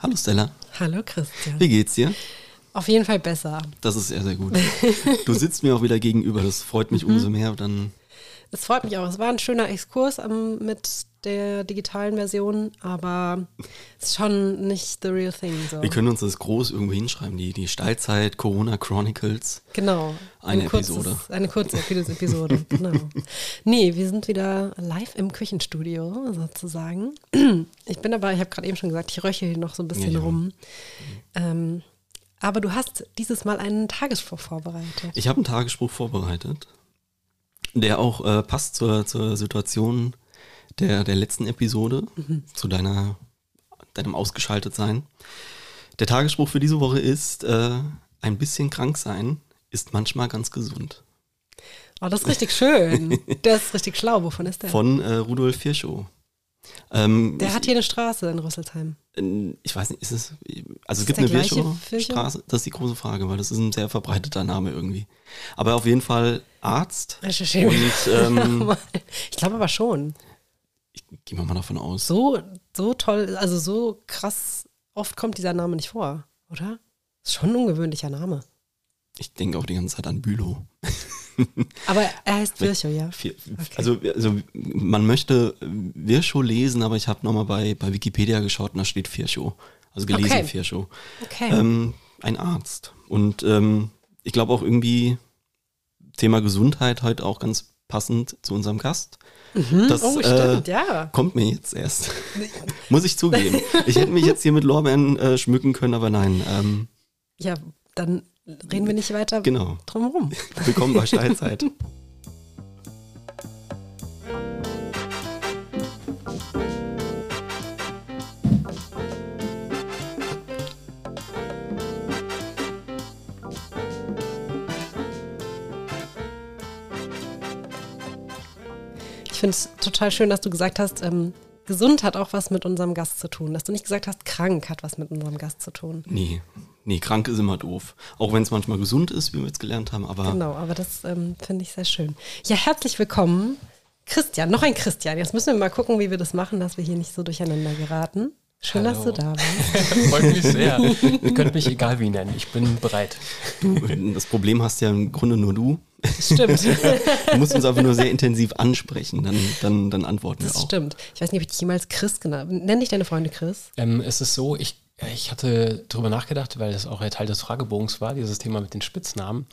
Hallo Stella. Hallo Christian. Wie geht's dir? Auf jeden Fall besser. Das ist sehr, sehr gut. Du sitzt mir auch wieder gegenüber, das freut mich mhm. umso mehr. Dann es freut mich auch. Es war ein schöner Exkurs um, mit der digitalen Version, aber es ist schon nicht the real thing. So. Wir können uns das groß irgendwo hinschreiben, die, die Steilzeit Corona Chronicles. Genau. Eine, ein Episode. Kurzes, eine kurze Episode, genau. Nee, wir sind wieder live im Küchenstudio sozusagen. Ich bin aber, ich habe gerade eben schon gesagt, ich röchel hier noch so ein bisschen ja, ja. rum. Ähm, aber du hast dieses Mal einen Tagesspruch vorbereitet. Ich habe einen Tagesspruch vorbereitet, der auch äh, passt zur, zur Situation der, der letzten Episode, mhm. zu deiner, deinem Ausgeschaltetsein. Der Tagesspruch für diese Woche ist, äh, ein bisschen krank sein ist manchmal ganz gesund. Oh, das ist richtig schön. der ist richtig schlau. Wovon ist der? Von äh, Rudolf Virchow. Ähm, der hat hier eine Straße in Rüsselsheim. Ich weiß nicht, ist es. Also es gibt eine Virchow-Straße, das ist die große Frage, weil das ist ein sehr verbreiteter Name irgendwie. Aber auf jeden Fall Arzt. Recherchieren. Ähm, ich glaube aber schon. Ich gehe mal davon aus. So, so toll, also so krass oft kommt dieser Name nicht vor, oder? Ist schon ein ungewöhnlicher Name. Ich denke auch die ganze Zeit an Bülow. aber er heißt Virchow, ja. Okay. Also, also man möchte Virchow lesen, aber ich habe nochmal bei, bei Wikipedia geschaut und da steht Virchow. Also gelesen okay. Virchow. Okay. Ähm, ein Arzt. Und ähm, ich glaube auch irgendwie Thema Gesundheit halt auch ganz passend zu unserem Gast. Mhm. Das oh, stimmt, äh, ja. kommt mir jetzt erst. Muss ich zugeben. Ich hätte mich jetzt hier mit Lorbeeren äh, schmücken können, aber nein. Ähm, ja, dann reden wir nicht weiter genau. drumherum. Willkommen bei Steilzeit. Ich finde es total schön, dass du gesagt hast, ähm, gesund hat auch was mit unserem Gast zu tun. Dass du nicht gesagt hast, krank hat was mit unserem Gast zu tun. Nee, nee, krank ist immer doof. Auch wenn es manchmal gesund ist, wie wir jetzt gelernt haben. Aber genau, aber das ähm, finde ich sehr schön. Ja, herzlich willkommen. Christian, noch ein Christian. Jetzt müssen wir mal gucken, wie wir das machen, dass wir hier nicht so durcheinander geraten. Schön, Hallo. dass du da bist. Freut mich sehr. Ihr könnt mich egal wie nennen. Ich bin bereit. Du, das Problem hast ja im Grunde nur du. Stimmt. du musst uns einfach nur sehr intensiv ansprechen, dann, dann, dann antworten das wir auch. Das stimmt. Ich weiß nicht, ob ich dich jemals Chris genannt Nenn dich deine Freunde Chris? Ähm, es ist so, ich ich hatte darüber nachgedacht, weil das auch ein Teil des Fragebogens war, dieses Thema mit den Spitznamen.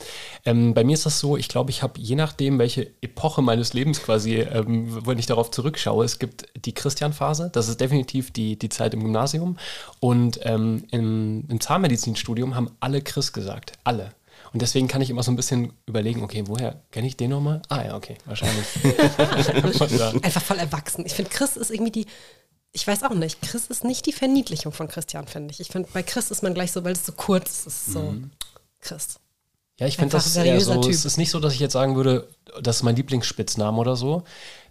Ähm, bei mir ist das so, ich glaube, ich habe je nachdem, welche Epoche meines Lebens quasi, ähm, wenn ich darauf zurückschaue, es gibt die Christian-Phase, das ist definitiv die, die Zeit im Gymnasium. Und ähm, im, im Zahnmedizinstudium haben alle Chris gesagt. Alle. Und deswegen kann ich immer so ein bisschen überlegen, okay, woher kenne ich den nochmal? Ah ja, okay, wahrscheinlich. Einfach voll erwachsen. Ich finde, Chris ist irgendwie die ich weiß auch nicht, Chris ist nicht die Verniedlichung von Christian, finde ich. Ich finde, bei Chris ist man gleich so, weil es so kurz ist, so mhm. Chris. Ja, ich finde, das ist eher so, typ. es ist nicht so, dass ich jetzt sagen würde, das ist mein Lieblingsspitzname oder so.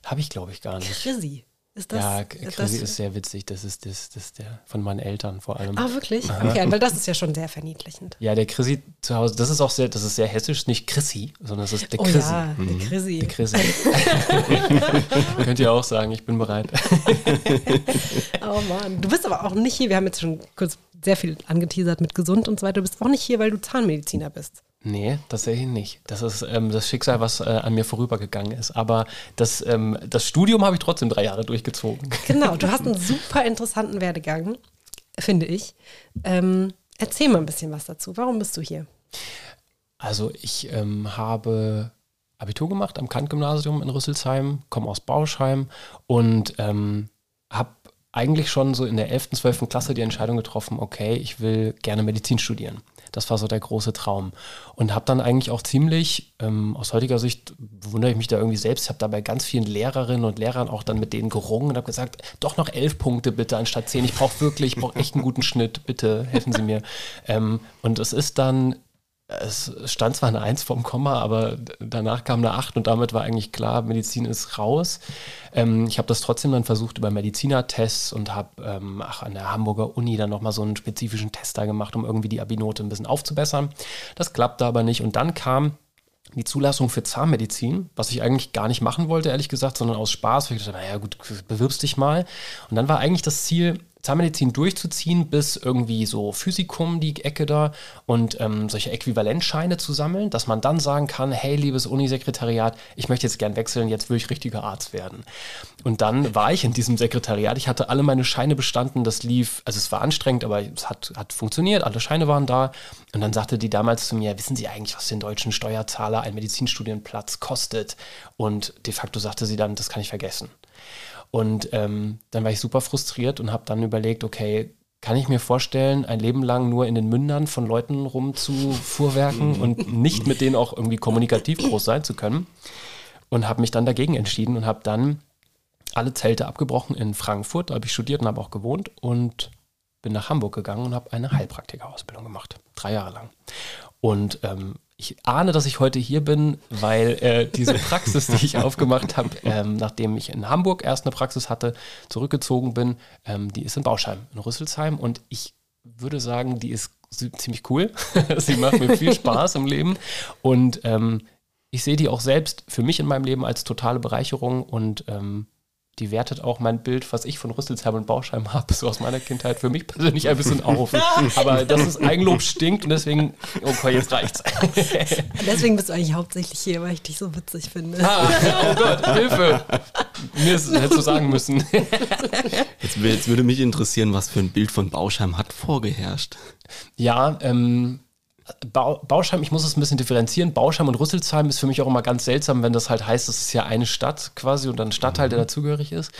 Habe ich, glaube ich, gar nicht. Chrissy. Ist das, ja, Chrissy ist sehr witzig. Das ist, das, das ist der von meinen Eltern vor allem. Ah, wirklich? Okay, weil das ist ja schon sehr verniedlichend. Ja, der Chrissy zu Hause, das ist auch sehr, das ist sehr hessisch, nicht Chrissy, sondern das ist der oh, Chrissy. Ja, mhm. der Chrissy. Der Chrissy. Könnt ihr auch sagen, ich bin bereit. oh Mann. Du bist aber auch nicht hier, wir haben jetzt schon kurz sehr viel angeteasert mit gesund und so weiter. Du bist auch nicht hier, weil du Zahnmediziner bist. Nee, tatsächlich nicht. Das ist ähm, das Schicksal, was äh, an mir vorübergegangen ist. Aber das, ähm, das Studium habe ich trotzdem drei Jahre durchgezogen. Genau, du hast einen super interessanten Werdegang, finde ich. Ähm, erzähl mal ein bisschen was dazu. Warum bist du hier? Also ich ähm, habe Abitur gemacht am Kant-Gymnasium in Rüsselsheim, komme aus Bauschheim und ähm, habe eigentlich schon so in der 11., 12. Klasse die Entscheidung getroffen, okay, ich will gerne Medizin studieren. Das war so der große Traum. Und habe dann eigentlich auch ziemlich, ähm, aus heutiger Sicht wundere ich mich da irgendwie selbst, habe da bei ganz vielen Lehrerinnen und Lehrern auch dann mit denen gerungen und habe gesagt, doch noch elf Punkte bitte anstatt zehn. Ich brauche wirklich, ich brauche echt einen guten Schnitt, bitte helfen Sie mir. Ähm, und es ist dann es stand zwar eine Eins vom Komma, aber danach kam eine Acht und damit war eigentlich klar, Medizin ist raus. Ähm, ich habe das trotzdem dann versucht über Medizinertests und habe ähm, an der Hamburger Uni dann nochmal so einen spezifischen Tester gemacht, um irgendwie die Abinote ein bisschen aufzubessern. Das klappte aber nicht und dann kam die Zulassung für Zahnmedizin, was ich eigentlich gar nicht machen wollte, ehrlich gesagt, sondern aus Spaß. Weil ich dachte, naja, gut, bewirbst dich mal. Und dann war eigentlich das Ziel, Zahnmedizin durchzuziehen bis irgendwie so Physikum, die Ecke da und ähm, solche Äquivalentscheine zu sammeln, dass man dann sagen kann, hey, liebes Unisekretariat, ich möchte jetzt gern wechseln, jetzt will ich richtiger Arzt werden. Und dann war ich in diesem Sekretariat, ich hatte alle meine Scheine bestanden, das lief, also es war anstrengend, aber es hat, hat funktioniert, alle Scheine waren da und dann sagte die damals zu mir, wissen Sie eigentlich, was den deutschen Steuerzahler ein Medizinstudienplatz kostet? Und de facto sagte sie dann, das kann ich vergessen. Und ähm, dann war ich super frustriert und habe dann überlegt, okay, kann ich mir vorstellen, ein Leben lang nur in den Mündern von Leuten rumzufuhrwerken und nicht mit denen auch irgendwie kommunikativ groß sein zu können. Und habe mich dann dagegen entschieden und habe dann alle Zelte abgebrochen in Frankfurt, da habe ich studiert und habe auch gewohnt und bin nach Hamburg gegangen und habe eine Heilpraktikerausbildung gemacht, drei Jahre lang. Und ähm, ich ahne, dass ich heute hier bin, weil äh, diese Praxis, die ich aufgemacht habe, ähm, nachdem ich in Hamburg erst eine Praxis hatte, zurückgezogen bin, ähm, die ist in Bauscheim, in Rüsselsheim. Und ich würde sagen, die ist ziemlich cool. Sie macht mir viel Spaß im Leben. Und ähm, ich sehe die auch selbst für mich in meinem Leben als totale Bereicherung und ähm, die wertet auch mein Bild, was ich von Rüsselsheim und Bauscheim habe, so aus meiner Kindheit für mich persönlich ein bisschen auf. Aber das ist Eigenlob stinkt und deswegen, okay, jetzt reicht's. deswegen bist du eigentlich hauptsächlich hier, weil ich dich so witzig finde. Ah, oh Gott, Hilfe! Mir ist, hättest du sagen müssen. Jetzt, jetzt würde mich interessieren, was für ein Bild von Bauscheim hat vorgeherrscht. Ja, ähm, Bauschheim, ich muss es ein bisschen differenzieren. Bauschheim und Rüsselsheim ist für mich auch immer ganz seltsam, wenn das halt heißt, es ist ja eine Stadt quasi und ein Stadtteil, der mhm. dazugehörig ist.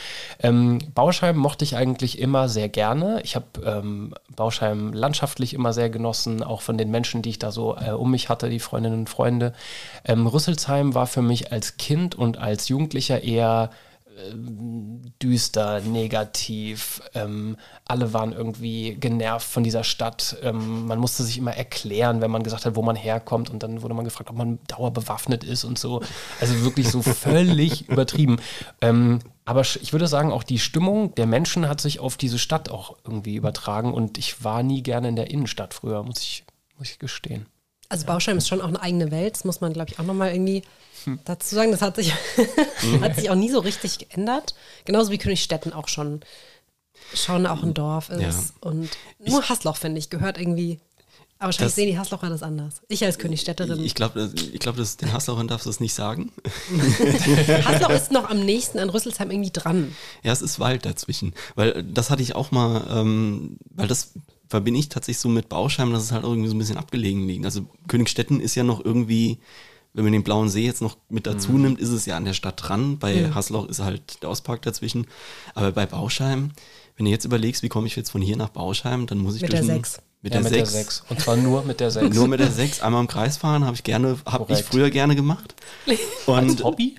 Ähm, Bauschheim mochte ich eigentlich immer sehr gerne. Ich habe ähm, Bauschheim landschaftlich immer sehr genossen, auch von den Menschen, die ich da so äh, um mich hatte, die Freundinnen und Freunde. Ähm, Rüsselsheim war für mich als Kind und als Jugendlicher eher düster, negativ. Ähm, alle waren irgendwie genervt von dieser Stadt. Ähm, man musste sich immer erklären, wenn man gesagt hat, wo man herkommt. Und dann wurde man gefragt, ob man dauerbewaffnet ist und so. Also wirklich so völlig übertrieben. Ähm, aber ich würde sagen, auch die Stimmung der Menschen hat sich auf diese Stadt auch irgendwie übertragen. Und ich war nie gerne in der Innenstadt früher, muss ich, muss ich gestehen. Also Bauschein ist schon auch eine eigene Welt. Das muss man, glaube ich, auch nochmal irgendwie dazu sagen, das hat sich, hat sich auch nie so richtig geändert. Genauso wie Königstetten auch schon, schon auch ein Dorf ist. Ja. Und nur ich, Hasloch, finde ich, gehört irgendwie. Aber wahrscheinlich das, sehen die Haslocher das anders. Ich als Königstädterin. Ich glaube, ich glaub, den Haslochern darfst du es nicht sagen. Hasloch ist noch am nächsten an Rüsselsheim irgendwie dran. Ja, es ist Wald dazwischen. Weil das hatte ich auch mal, ähm, weil das verbinde ich tatsächlich so mit Bauscheim, dass es halt irgendwie so ein bisschen abgelegen liegt. Also Königstetten ist ja noch irgendwie wenn man den blauen See jetzt noch mit dazu mhm. nimmt, ist es ja an der Stadt dran. Bei ja. Hasloch ist halt der Ostpark dazwischen. Aber bei Bauscheim, wenn du jetzt überlegst, wie komme ich jetzt von hier nach Bauscheim, dann muss ich mit durch der 6. Mit, ja, der, mit 6. der 6. Und zwar nur mit der 6. nur mit der 6. Einmal im Kreis fahren habe ich gerne, habe ich früher gerne gemacht. Und Als Hobby?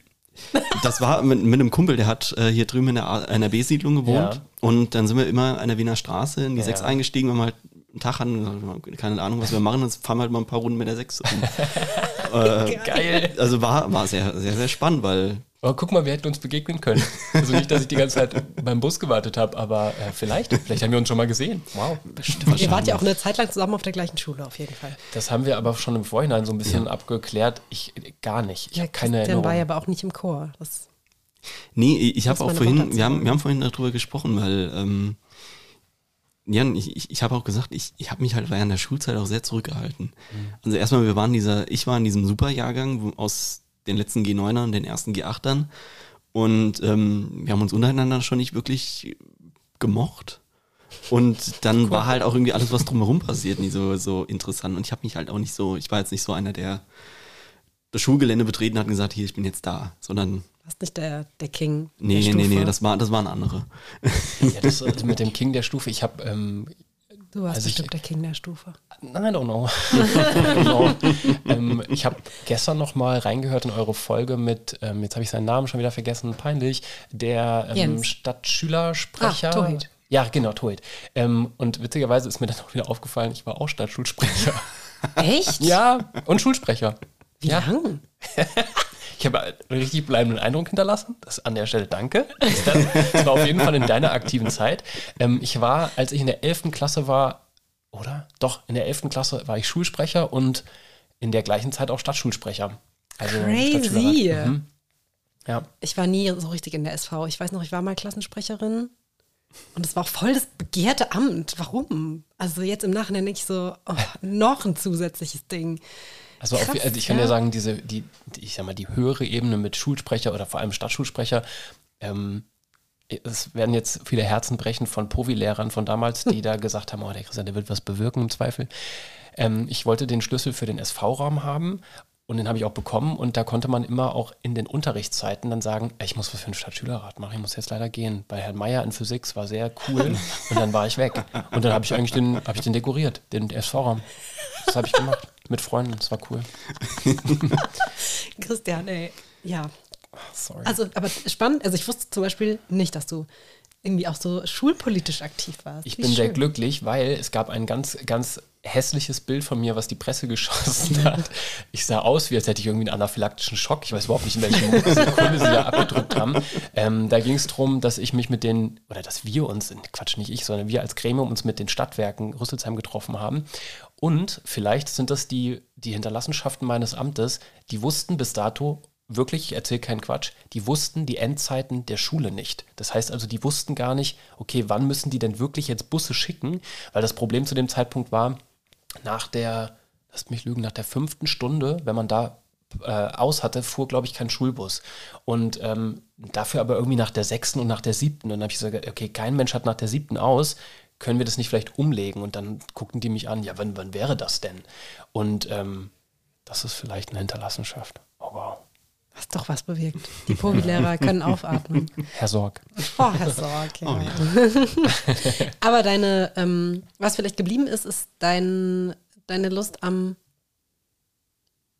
Das war mit, mit einem Kumpel, der hat äh, hier drüben in der NRB-Siedlung gewohnt. Ja. Und dann sind wir immer an der Wiener Straße in die ja. 6 eingestiegen, wenn wir halt einen Tag hatten, keine Ahnung, was wir machen, dann fahren wir halt mal ein paar Runden mit der 6. äh, Geil. Also war, war sehr, sehr, sehr spannend, weil. Aber guck mal, wir hätten uns begegnen können. Also nicht, dass ich die ganze Zeit beim Bus gewartet habe, aber äh, vielleicht. Vielleicht haben wir uns schon mal gesehen. Wow. Bestimmt. Ihr wart ja auch eine Zeit lang zusammen auf der gleichen Schule, auf jeden Fall. Das haben wir aber schon im Vorhinein so ein bisschen ja. abgeklärt. Ich gar nicht. Ich ja, habe keine Erinnerung. war ja aber auch nicht im Chor. Das nee, ich habe auch vorhin, wir haben, wir haben vorhin darüber gesprochen, weil ähm, ja, ich, ich, ich habe auch gesagt, ich, ich habe mich halt während der Schulzeit auch sehr zurückgehalten. Mhm. Also erstmal, wir waren dieser, ich war in diesem Superjahrgang aus den letzten G9ern, den ersten G8ern und ähm, wir haben uns untereinander schon nicht wirklich gemocht. Und dann cool. war halt auch irgendwie alles, was drumherum passiert, nie so, so interessant. Und ich habe mich halt auch nicht so, ich war jetzt nicht so einer, der das Schulgelände betreten hat und gesagt, hier, ich bin jetzt da, sondern warst nicht der, der King. Nee, der nee, nee, nee, das, war, das waren andere. Ja, das also mit dem King der Stufe, ich habe. Ähm, du warst also bestimmt ich, der King der Stufe. I don't know. I don't know. ähm, ich habe gestern noch mal reingehört in eure Folge mit, ähm, jetzt habe ich seinen Namen schon wieder vergessen, peinlich, der ähm, Stadtschülersprecher. Ah, Tohit. Ja, genau, Tohit. Ähm, und witzigerweise ist mir dann auch wieder aufgefallen, ich war auch Stadtschulsprecher. Echt? ja, und Schulsprecher. Wie ja. lang? Ich habe einen richtig bleibenden Eindruck hinterlassen. Das an der Stelle danke. Das war auf jeden Fall in deiner aktiven Zeit. Ähm, ich war, als ich in der 11. Klasse war, oder? Doch, in der 11. Klasse war ich Schulsprecher und in der gleichen Zeit auch Stadtschulsprecher. Also Crazy. Mhm. Ja. Ich war nie so richtig in der SV. Ich weiß noch, ich war mal Klassensprecherin. Und es war auch voll das begehrte Amt. Warum? Also jetzt im Nachhinein denke ich so, oh, noch ein zusätzliches Ding. Also, Krass, auf, also ich kann ja. ja sagen, diese, die, ich sag mal, die höhere Ebene mit Schulsprecher oder vor allem Stadtschulsprecher, ähm, es werden jetzt viele Herzen brechen von Provi-Lehrern von damals, die da gesagt haben, oh, der Christian, der wird was bewirken im Zweifel. Ähm, ich wollte den Schlüssel für den SV-Raum haben und den habe ich auch bekommen und da konnte man immer auch in den Unterrichtszeiten dann sagen, ich muss was für einen Stadtschülerrat machen, ich muss jetzt leider gehen. Bei Herrn Meier in Physik war sehr cool und dann war ich weg. Und dann habe ich eigentlich den, habe ich den dekoriert, den SV-Raum. Das habe ich gemacht mit Freunden, das war cool. Christian, ey, ja, Sorry. Also, aber spannend, also ich wusste zum Beispiel nicht, dass du irgendwie auch so schulpolitisch aktiv warst. Ich Wie bin schön. sehr glücklich, weil es gab ein ganz, ganz hässliches Bild von mir, was die Presse geschossen hat. Ich sah aus, wie als hätte ich irgendwie einen anaphylaktischen Schock. Ich weiß überhaupt nicht, in welcher Sekunde sie da abgedrückt haben. Ähm, da ging es darum, dass ich mich mit den, oder dass wir uns, Quatsch, nicht ich, sondern wir als Gremium uns mit den Stadtwerken Rüsselsheim getroffen haben. Und vielleicht sind das die, die Hinterlassenschaften meines Amtes, die wussten bis dato, wirklich, ich erzähle keinen Quatsch, die wussten die Endzeiten der Schule nicht. Das heißt also, die wussten gar nicht, okay, wann müssen die denn wirklich jetzt Busse schicken? Weil das Problem zu dem Zeitpunkt war, nach der, lasst mich lügen, nach der fünften Stunde, wenn man da äh, aus hatte, fuhr, glaube ich, kein Schulbus. Und ähm, dafür aber irgendwie nach der sechsten und nach der siebten. Und dann habe ich gesagt, okay, kein Mensch hat nach der siebten aus, können wir das nicht vielleicht umlegen? Und dann guckten die mich an, ja, wann, wann wäre das denn? Und ähm, das ist vielleicht eine Hinterlassenschaft. Oh wow. Hast doch was bewirkt. Die Pogi-Lehrer können aufatmen. Herr Sorg. Oh, Herr Sorg, ja. Oh, ja. Aber deine, ähm, was vielleicht geblieben ist, ist dein, deine Lust am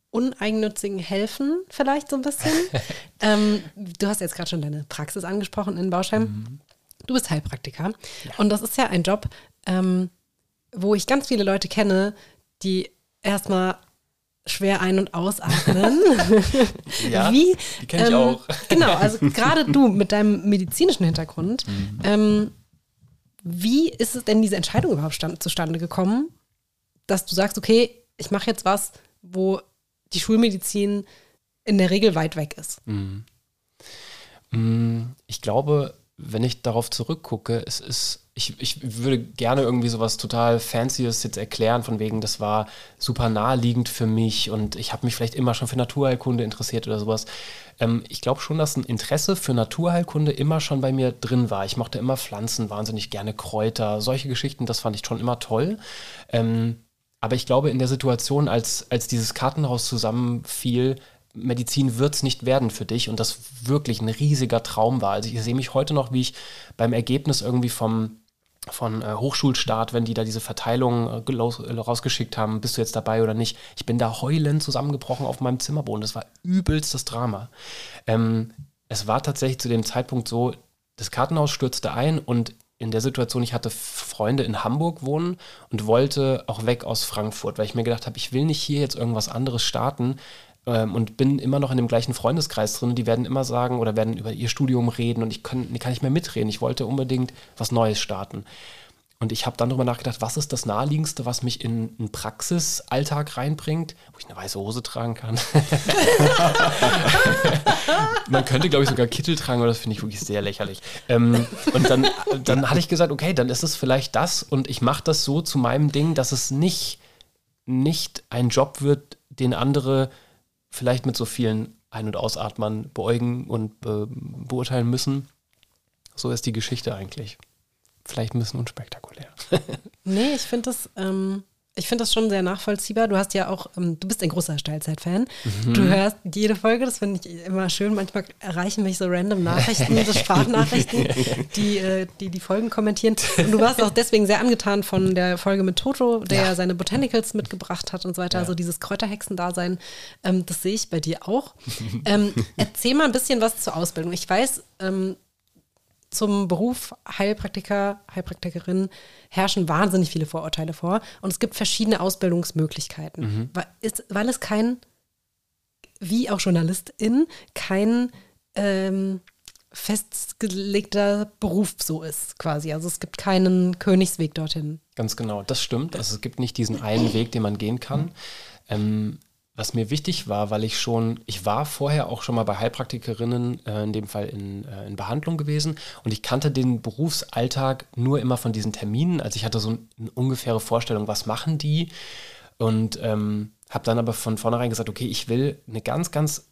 uneigennützigen Helfen vielleicht so ein bisschen. ähm, du hast jetzt gerade schon deine Praxis angesprochen in Bauschein. Mhm. Du bist Heilpraktiker. Ja. Und das ist ja ein Job, ähm, wo ich ganz viele Leute kenne, die erstmal schwer ein- und ausatmen. ja, Wie, die kenne ich ähm, auch. genau, also gerade du mit deinem medizinischen Hintergrund, mhm. ähm, wie ist es denn diese Entscheidung überhaupt stand, zustande gekommen, dass du sagst, okay, ich mache jetzt was, wo die Schulmedizin in der Regel weit weg ist? Mhm. Mm, ich glaube, wenn ich darauf zurückgucke, es ist, ich, ich würde gerne irgendwie sowas total Fancyes jetzt erklären, von wegen, das war super naheliegend für mich und ich habe mich vielleicht immer schon für Naturheilkunde interessiert oder sowas. Ähm, ich glaube schon, dass ein Interesse für Naturheilkunde immer schon bei mir drin war. Ich mochte immer Pflanzen, wahnsinnig gerne Kräuter, solche Geschichten, das fand ich schon immer toll. Ähm, aber ich glaube, in der Situation, als, als dieses Kartenhaus zusammenfiel, Medizin wird es nicht werden für dich und das wirklich ein riesiger Traum war. Also ich sehe mich heute noch, wie ich beim Ergebnis irgendwie vom von äh, Hochschulstart, wenn die da diese Verteilung äh, rausgeschickt haben, bist du jetzt dabei oder nicht. Ich bin da heulend zusammengebrochen auf meinem Zimmerboden. Das war übelst das Drama. Ähm, es war tatsächlich zu dem Zeitpunkt so, das Kartenhaus stürzte ein und in der Situation, ich hatte Freunde in Hamburg wohnen und wollte auch weg aus Frankfurt, weil ich mir gedacht habe, ich will nicht hier jetzt irgendwas anderes starten, ähm, und bin immer noch in dem gleichen Freundeskreis drin. Die werden immer sagen oder werden über ihr Studium reden und ich kann, kann nicht mehr mitreden. Ich wollte unbedingt was Neues starten. Und ich habe dann darüber nachgedacht, was ist das Naheliegendste, was mich in einen Praxisalltag reinbringt, wo ich eine weiße Hose tragen kann. Man könnte, glaube ich, sogar Kittel tragen, aber das finde ich wirklich sehr lächerlich. Ähm, und dann, dann hatte ich gesagt, okay, dann ist es vielleicht das und ich mache das so zu meinem Ding, dass es nicht, nicht ein Job wird, den andere vielleicht mit so vielen Ein- und Ausatmern beäugen und be beurteilen müssen. So ist die Geschichte eigentlich. Vielleicht ein bisschen unspektakulär. nee, ich finde das, ähm, ich finde das schon sehr nachvollziehbar. Du hast ja auch, ähm, du bist ein großer Steilzeit-Fan. Mhm. Du hörst jede Folge, das finde ich immer schön. Manchmal erreichen mich so random Nachrichten, so Sprachnachrichten, die, äh, die die Folgen kommentieren. Und du warst auch deswegen sehr angetan von der Folge mit Toto, der ja seine Botanicals mitgebracht hat und so weiter. Ja. Also dieses Kräuterhexen-Dasein, ähm, das sehe ich bei dir auch. ähm, erzähl mal ein bisschen was zur Ausbildung. Ich weiß, ähm, zum Beruf Heilpraktiker, Heilpraktikerin herrschen wahnsinnig viele Vorurteile vor. Und es gibt verschiedene Ausbildungsmöglichkeiten, mhm. weil, ist, weil es kein, wie auch JournalistIn, kein ähm, festgelegter Beruf so ist, quasi. Also es gibt keinen Königsweg dorthin. Ganz genau, das stimmt. Also es gibt nicht diesen einen Weg, den man gehen kann. Ähm, was mir wichtig war, weil ich schon, ich war vorher auch schon mal bei Heilpraktikerinnen, äh, in dem Fall in, äh, in Behandlung gewesen und ich kannte den Berufsalltag nur immer von diesen Terminen. Also ich hatte so ein, eine ungefähre Vorstellung, was machen die und ähm, habe dann aber von vornherein gesagt, okay, ich will eine ganz, ganz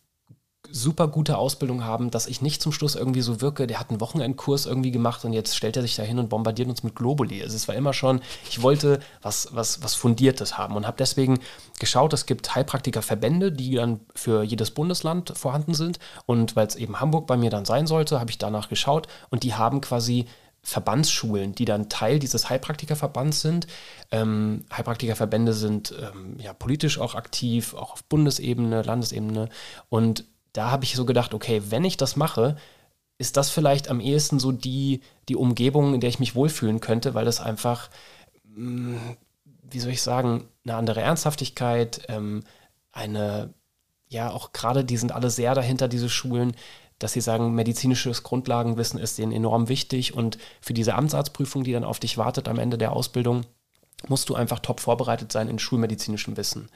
super gute Ausbildung haben, dass ich nicht zum Schluss irgendwie so wirke, der hat einen Wochenendkurs irgendwie gemacht und jetzt stellt er sich da hin und bombardiert uns mit Globuli. Also es war immer schon, ich wollte was, was, was Fundiertes haben und habe deswegen geschaut, es gibt Heilpraktikerverbände, die dann für jedes Bundesland vorhanden sind und weil es eben Hamburg bei mir dann sein sollte, habe ich danach geschaut und die haben quasi Verbandsschulen, die dann Teil dieses Heilpraktikerverbands sind. Ähm, Heilpraktikerverbände sind ähm, ja politisch auch aktiv, auch auf Bundesebene, Landesebene und da habe ich so gedacht, okay, wenn ich das mache, ist das vielleicht am ehesten so die, die Umgebung, in der ich mich wohlfühlen könnte, weil das einfach, mm, wie soll ich sagen, eine andere Ernsthaftigkeit, ähm, eine, ja, auch gerade, die sind alle sehr dahinter, diese Schulen, dass sie sagen, medizinisches Grundlagenwissen ist denen enorm wichtig und für diese Amtsarztprüfung, die dann auf dich wartet am Ende der Ausbildung, musst du einfach top vorbereitet sein in schulmedizinischem Wissen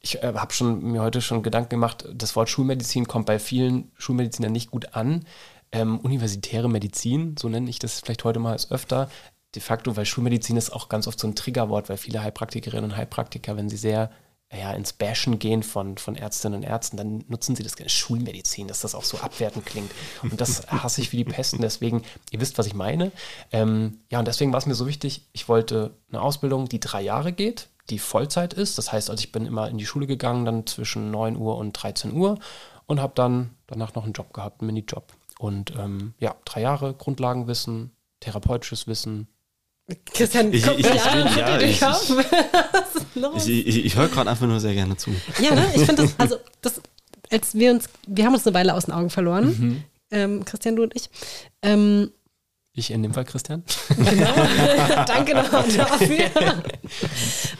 ich äh, habe schon mir heute schon Gedanken gemacht, das Wort Schulmedizin kommt bei vielen Schulmedizinern nicht gut an. Ähm, universitäre Medizin, so nenne ich das vielleicht heute mal als öfter. De facto, weil Schulmedizin ist auch ganz oft so ein Triggerwort, weil viele Heilpraktikerinnen und Heilpraktiker, wenn sie sehr ja, ins Bashen gehen von, von Ärztinnen und Ärzten, dann nutzen sie das gerne Schulmedizin, dass das auch so abwertend klingt. Und das hasse ich wie die Pesten. Deswegen, ihr wisst, was ich meine. Ähm, ja, und deswegen war es mir so wichtig, ich wollte eine Ausbildung, die drei Jahre geht, die Vollzeit ist. Das heißt, also ich bin immer in die Schule gegangen, dann zwischen 9 Uhr und 13 Uhr und habe dann danach noch einen Job gehabt, einen Minijob. Und ähm, ja, drei Jahre Grundlagenwissen, therapeutisches Wissen. Christian, ich, ich, ich, ja, ich, ich, ich, ich höre gerade einfach nur sehr gerne zu. Ja, ne? ich finde das, also das, als wir uns, wir haben uns eine Weile aus den Augen verloren, mhm. ähm, Christian, du und ich. Ähm, ich in dem Fall, Christian. Genau. Danke nochmal dafür.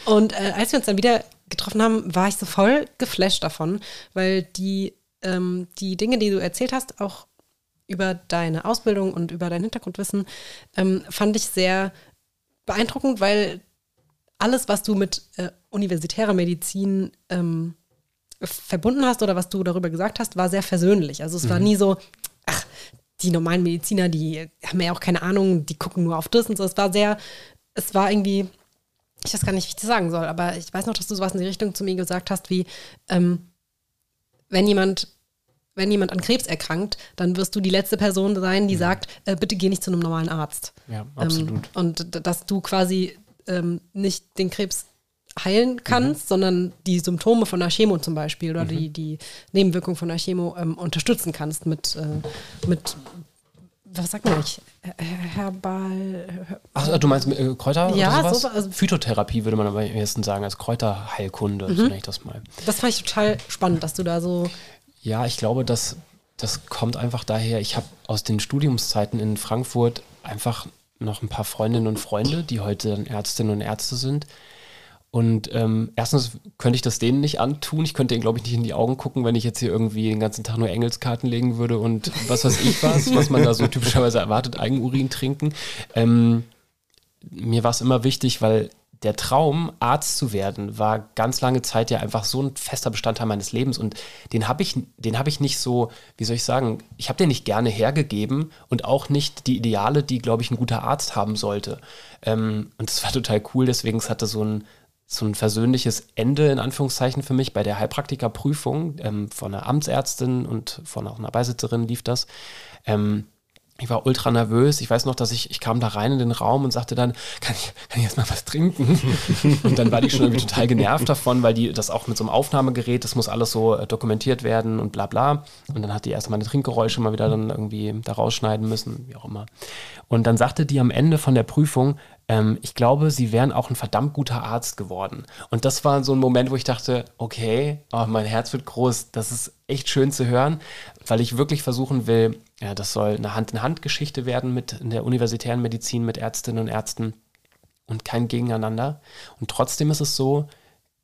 Und äh, als wir uns dann wieder getroffen haben, war ich so voll geflasht davon, weil die, ähm, die Dinge, die du erzählt hast, auch über deine Ausbildung und über dein Hintergrundwissen, ähm, fand ich sehr beeindruckend, weil alles, was du mit äh, universitärer Medizin ähm, verbunden hast oder was du darüber gesagt hast, war sehr versöhnlich. Also es mhm. war nie so, ach, die normalen Mediziner, die haben ja auch keine Ahnung, die gucken nur auf das und so. Es war sehr, es war irgendwie, ich weiß gar nicht, wie ich das sagen soll, aber ich weiß noch, dass du sowas in die Richtung zu mir gesagt hast, wie, ähm, wenn jemand wenn jemand an Krebs erkrankt, dann wirst du die letzte Person sein, die ja. sagt, äh, bitte geh nicht zu einem normalen Arzt. Ja, absolut. Ähm, und dass du quasi ähm, nicht den Krebs heilen kannst, mhm. sondern die Symptome von der Chemo zum Beispiel oder mhm. die, die Nebenwirkung von der Chemo ähm, unterstützen kannst mit, äh, mit was sagt man nicht? Herbal. Ach, du meinst äh, Kräuter ja, oder sowas? So, also Phytotherapie würde man am ehesten sagen, als Kräuterheilkunde, mhm. so nenne ich das mal. Das fand ich total spannend, dass du da so. Ja, ich glaube, dass das kommt einfach daher, ich habe aus den Studiumszeiten in Frankfurt einfach noch ein paar Freundinnen und Freunde, die heute Ärztinnen und Ärzte sind, und ähm, erstens könnte ich das denen nicht antun. Ich könnte denen, glaube ich, nicht in die Augen gucken, wenn ich jetzt hier irgendwie den ganzen Tag nur Engelskarten legen würde und was weiß ich was, was man da so typischerweise erwartet, Eigenurin trinken. Ähm, mir war es immer wichtig, weil der Traum, Arzt zu werden, war ganz lange Zeit ja einfach so ein fester Bestandteil meines Lebens und den habe ich, den habe ich nicht so, wie soll ich sagen, ich habe den nicht gerne hergegeben und auch nicht die Ideale, die, glaube ich, ein guter Arzt haben sollte. Ähm, und das war total cool, deswegen es hatte so ein, so ein versöhnliches Ende in Anführungszeichen für mich bei der Heilpraktikerprüfung ähm, von einer Amtsärztin und von auch einer Beisitzerin lief das. Ähm, ich war ultra nervös. Ich weiß noch, dass ich, ich kam da rein in den Raum und sagte dann, kann ich, kann ich jetzt mal was trinken? und dann war die schon irgendwie total genervt davon, weil die das auch mit so einem Aufnahmegerät, das muss alles so äh, dokumentiert werden und bla bla. Und dann hat die erst meine Trinkgeräusche mal wieder dann irgendwie da rausschneiden müssen, wie auch immer. Und dann sagte die am Ende von der Prüfung, ähm, ich glaube, sie wären auch ein verdammt guter Arzt geworden. Und das war so ein Moment, wo ich dachte, okay, oh, mein Herz wird groß. Das ist echt schön zu hören, weil ich wirklich versuchen will, ja, das soll eine Hand-in-Hand-Geschichte werden mit der universitären Medizin, mit Ärztinnen und Ärzten und kein Gegeneinander. Und trotzdem ist es so,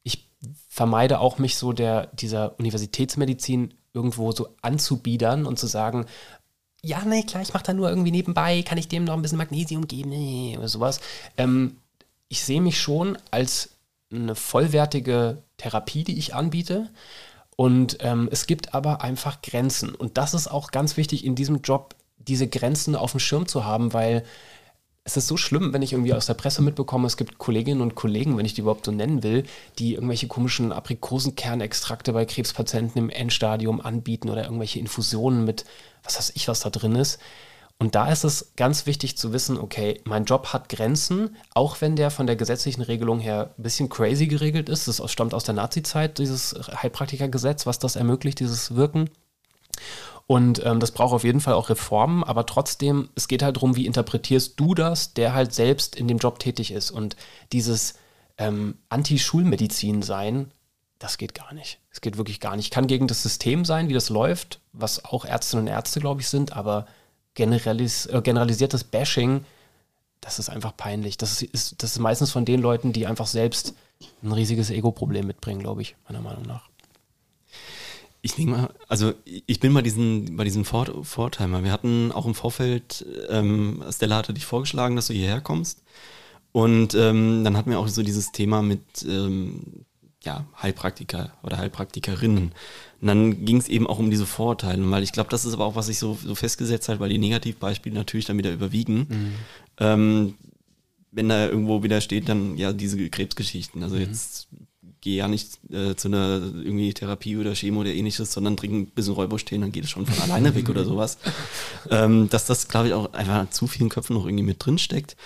ich vermeide auch mich so der, dieser Universitätsmedizin irgendwo so anzubiedern und zu sagen, ja, nee, klar, ich mache da nur irgendwie nebenbei, kann ich dem noch ein bisschen Magnesium geben, nee, oder sowas. Ähm, ich sehe mich schon als eine vollwertige Therapie, die ich anbiete. Und ähm, es gibt aber einfach Grenzen. Und das ist auch ganz wichtig in diesem Job, diese Grenzen auf dem Schirm zu haben, weil es ist so schlimm, wenn ich irgendwie aus der Presse mitbekomme, es gibt Kolleginnen und Kollegen, wenn ich die überhaupt so nennen will, die irgendwelche komischen Aprikosenkernextrakte bei Krebspatienten im Endstadium anbieten oder irgendwelche Infusionen mit, was weiß ich, was da drin ist. Und da ist es ganz wichtig zu wissen, okay, mein Job hat Grenzen, auch wenn der von der gesetzlichen Regelung her ein bisschen crazy geregelt ist. Das stammt aus der Nazi-Zeit, dieses Heilpraktikergesetz, was das ermöglicht, dieses Wirken. Und ähm, das braucht auf jeden Fall auch Reformen, aber trotzdem, es geht halt darum, wie interpretierst du das, der halt selbst in dem Job tätig ist. Und dieses ähm, Anti-Schulmedizin sein, das geht gar nicht. Es geht wirklich gar nicht. Kann gegen das System sein, wie das läuft, was auch Ärztinnen und Ärzte, glaube ich, sind, aber generalis äh, generalisiertes Bashing, das ist einfach peinlich. Das ist, das ist meistens von den Leuten, die einfach selbst ein riesiges Ego-Problem mitbringen, glaube ich, meiner Meinung nach. Ich denke mal, also ich bin bei diesen, bei diesen Fort Vorteimer. Wir hatten auch im Vorfeld, ähm, Stella hatte dich vorgeschlagen, dass du hierher kommst. Und ähm, dann hatten wir auch so dieses Thema mit ähm, ja, Heilpraktiker oder Heilpraktikerinnen. Und dann ging es eben auch um diese Vorurteile, weil ich glaube, das ist aber auch, was sich so, so festgesetzt hat, weil die Negativbeispiele natürlich dann wieder überwiegen. Mhm. Ähm, wenn da irgendwo wieder steht, dann ja diese Krebsgeschichten. Also mhm. jetzt gehe ja nicht äh, zu einer irgendwie Therapie oder Chemo oder ähnliches, sondern trinke ein bisschen Räubusch stehen, dann geht es schon von alleine weg oder sowas. Ähm, dass das, glaube ich, auch einfach zu vielen Köpfen noch irgendwie mit drin steckt.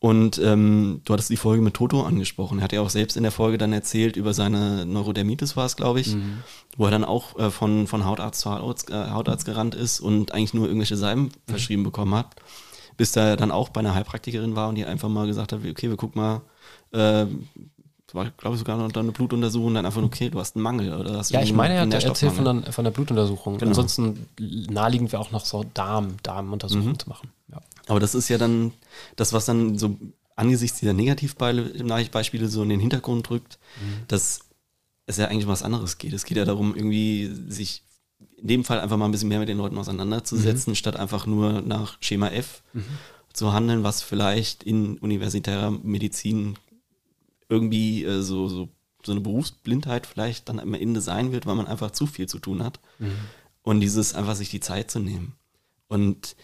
Und ähm, du hattest die Folge mit Toto angesprochen. Er hat ja auch selbst in der Folge dann erzählt über seine Neurodermitis war es, glaube ich, mhm. wo er dann auch äh, von, von Hautarzt zu Hautarzt, äh, Hautarzt gerannt ist und eigentlich nur irgendwelche Salben mhm. verschrieben bekommen hat. Bis er dann auch bei einer Heilpraktikerin war und die einfach mal gesagt hat, okay, wir gucken mal, äh, war, glaube ich, sogar noch eine Blutuntersuchung, dann einfach, okay, du hast einen Mangel. Oder hast ja, ich meine, er hat erzählt von der, von der Blutuntersuchung. Genau. Ansonsten naheliegend wäre auch noch so Darm, Darmuntersuchungen mhm. zu machen. Aber das ist ja dann das, was dann so angesichts dieser Negativbeispiele so in den Hintergrund drückt, mhm. dass es ja eigentlich um was anderes geht. Es geht ja darum, irgendwie sich in dem Fall einfach mal ein bisschen mehr mit den Leuten auseinanderzusetzen, mhm. statt einfach nur nach Schema F mhm. zu handeln, was vielleicht in universitärer Medizin irgendwie äh, so, so, so eine Berufsblindheit vielleicht dann am Ende sein wird, weil man einfach zu viel zu tun hat. Mhm. Und dieses einfach sich die Zeit zu nehmen. Und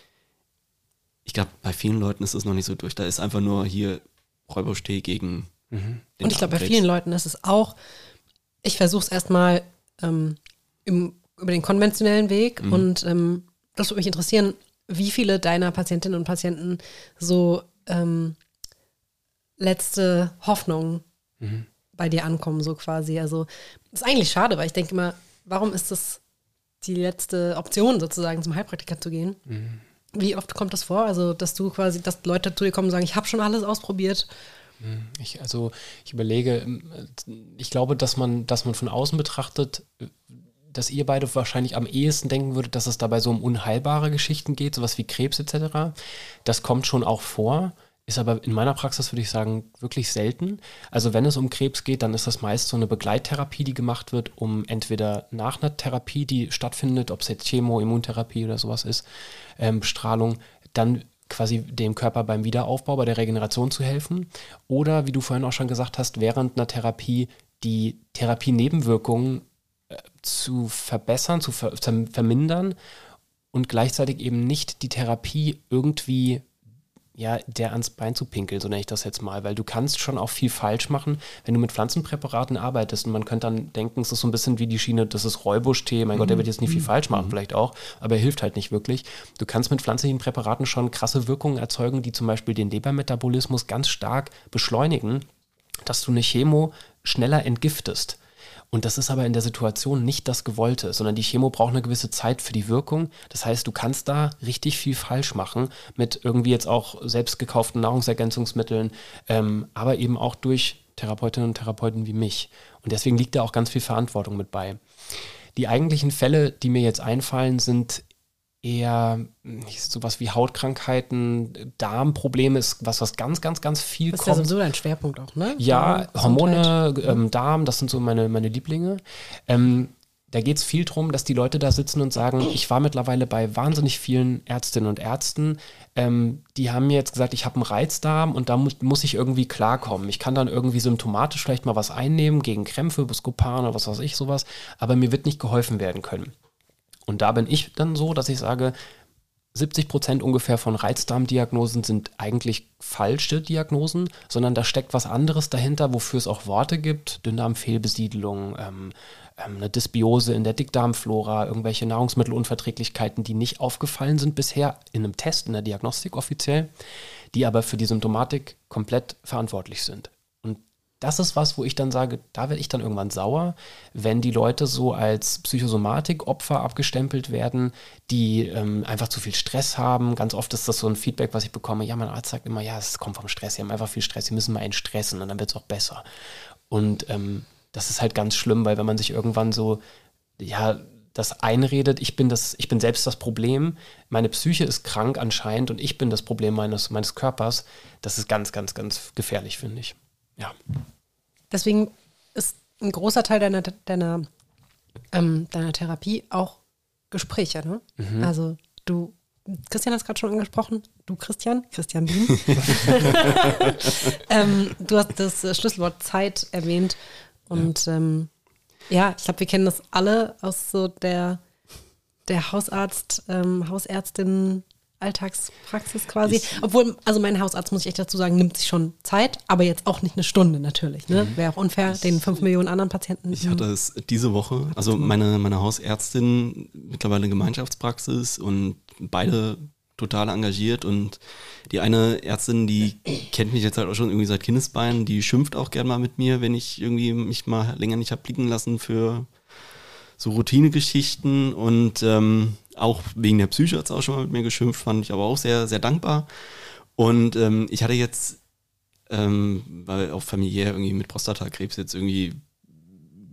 ich glaube, bei vielen Leuten ist es noch nicht so durch. Da ist einfach nur hier Räubersteh gegen. Mhm. Und ich glaube, bei vielen Leuten ist es auch, ich versuche es erstmal ähm, über den konventionellen Weg mhm. und ähm, das würde mich interessieren, wie viele deiner Patientinnen und Patienten so ähm, letzte Hoffnung mhm. bei dir ankommen, so quasi. Also, ist eigentlich schade, weil ich denke immer, warum ist das die letzte Option sozusagen, zum Heilpraktiker zu gehen? Mhm. Wie oft kommt das vor? Also, dass du quasi, dass Leute zu dir kommen und sagen, ich habe schon alles ausprobiert. Hm, ich, also ich überlege, ähm, ich glaube, dass man, dass man von außen betrachtet, dass ihr beide wahrscheinlich am ehesten denken würdet, dass es dabei so um unheilbare Geschichten geht, sowas wie Krebs etc. Das kommt schon auch vor, ist aber in meiner Praxis, würde ich sagen, wirklich selten. Also wenn es um Krebs geht, dann ist das meist so eine Begleittherapie, die gemacht wird, um entweder nach einer Therapie, die stattfindet, ob es jetzt Chemo, Immuntherapie oder sowas ist, ähm, Bestrahlung, dann quasi dem Körper beim Wiederaufbau, bei der Regeneration zu helfen. Oder, wie du vorhin auch schon gesagt hast, während einer Therapie die Therapienebenwirkungen äh, zu verbessern, zu ver vermindern und gleichzeitig eben nicht die Therapie irgendwie ja, der ans Bein zu pinkeln, so nenne ich das jetzt mal, weil du kannst schon auch viel falsch machen, wenn du mit Pflanzenpräparaten arbeitest und man könnte dann denken, es ist so ein bisschen wie die Schiene, das ist Räubusch-Tee, mein mhm. Gott, der wird jetzt nicht viel mhm. falsch machen, mhm. vielleicht auch, aber er hilft halt nicht wirklich. Du kannst mit pflanzlichen Präparaten schon krasse Wirkungen erzeugen, die zum Beispiel den Lebermetabolismus ganz stark beschleunigen, dass du eine Chemo schneller entgiftest. Und das ist aber in der Situation nicht das Gewollte, sondern die Chemo braucht eine gewisse Zeit für die Wirkung. Das heißt, du kannst da richtig viel falsch machen mit irgendwie jetzt auch selbst gekauften Nahrungsergänzungsmitteln, ähm, aber eben auch durch Therapeutinnen und Therapeuten wie mich. Und deswegen liegt da auch ganz viel Verantwortung mit bei. Die eigentlichen Fälle, die mir jetzt einfallen, sind eher sowas wie Hautkrankheiten, Darmprobleme ist was, was ganz, ganz, ganz viel das kommt. Das ist ja sowieso dein Schwerpunkt auch, ne? Ja, Hormone, ähm, Darm, das sind so meine, meine Lieblinge. Ähm, da geht es viel darum, dass die Leute da sitzen und sagen, ich war mittlerweile bei wahnsinnig vielen Ärztinnen und Ärzten, ähm, die haben mir jetzt gesagt, ich habe einen Reizdarm und da muss, muss ich irgendwie klarkommen. Ich kann dann irgendwie symptomatisch vielleicht mal was einnehmen gegen Krämpfe, Buscopan oder was weiß ich, sowas, aber mir wird nicht geholfen werden können. Und da bin ich dann so, dass ich sage, 70 Prozent ungefähr von Reizdarmdiagnosen sind eigentlich falsche Diagnosen, sondern da steckt was anderes dahinter, wofür es auch Worte gibt. Dünndarmfehlbesiedlung, ähm, ähm, eine Dysbiose in der Dickdarmflora, irgendwelche Nahrungsmittelunverträglichkeiten, die nicht aufgefallen sind bisher in einem Test, in der Diagnostik offiziell, die aber für die Symptomatik komplett verantwortlich sind das ist was, wo ich dann sage, da werde ich dann irgendwann sauer, wenn die Leute so als Psychosomatik-Opfer abgestempelt werden, die ähm, einfach zu viel Stress haben. Ganz oft ist das so ein Feedback, was ich bekomme. Ja, mein Arzt sagt immer, ja, es kommt vom Stress, sie haben einfach viel Stress, sie müssen mal einen stressen und dann wird es auch besser. Und ähm, das ist halt ganz schlimm, weil wenn man sich irgendwann so, ja, das einredet, ich bin das, ich bin selbst das Problem, meine Psyche ist krank anscheinend und ich bin das Problem meines, meines Körpers, das ist ganz, ganz, ganz gefährlich, finde ich. Ja. Deswegen ist ein großer Teil deiner, deiner, ähm, deiner Therapie auch Gespräche. Ne? Mhm. Also du, Christian hat es gerade schon angesprochen, du Christian, Christian Bien. ähm, du hast das Schlüsselwort Zeit erwähnt und ja, ähm, ja ich glaube, wir kennen das alle aus so der, der Hausarzt, ähm, Hausärztin Alltagspraxis quasi. Ich, Obwohl, also mein Hausarzt, muss ich echt dazu sagen, nimmt sich schon Zeit, aber jetzt auch nicht eine Stunde natürlich. Ne? Mhm. Wäre auch unfair, ich, den fünf Millionen anderen Patienten. Ich hatte es diese Woche, also meine, meine Hausärztin, mittlerweile Gemeinschaftspraxis und beide total engagiert und die eine Ärztin, die kennt mich jetzt halt auch schon irgendwie seit Kindesbeinen, die schimpft auch gern mal mit mir, wenn ich irgendwie mich mal länger nicht habe blicken lassen für so Routinegeschichten und ähm, auch wegen der Psyche hat es auch schon mal mit mir geschimpft, fand ich aber auch sehr, sehr dankbar. Und ähm, ich hatte jetzt, ähm, weil auch familiär irgendwie mit Prostatakrebs jetzt irgendwie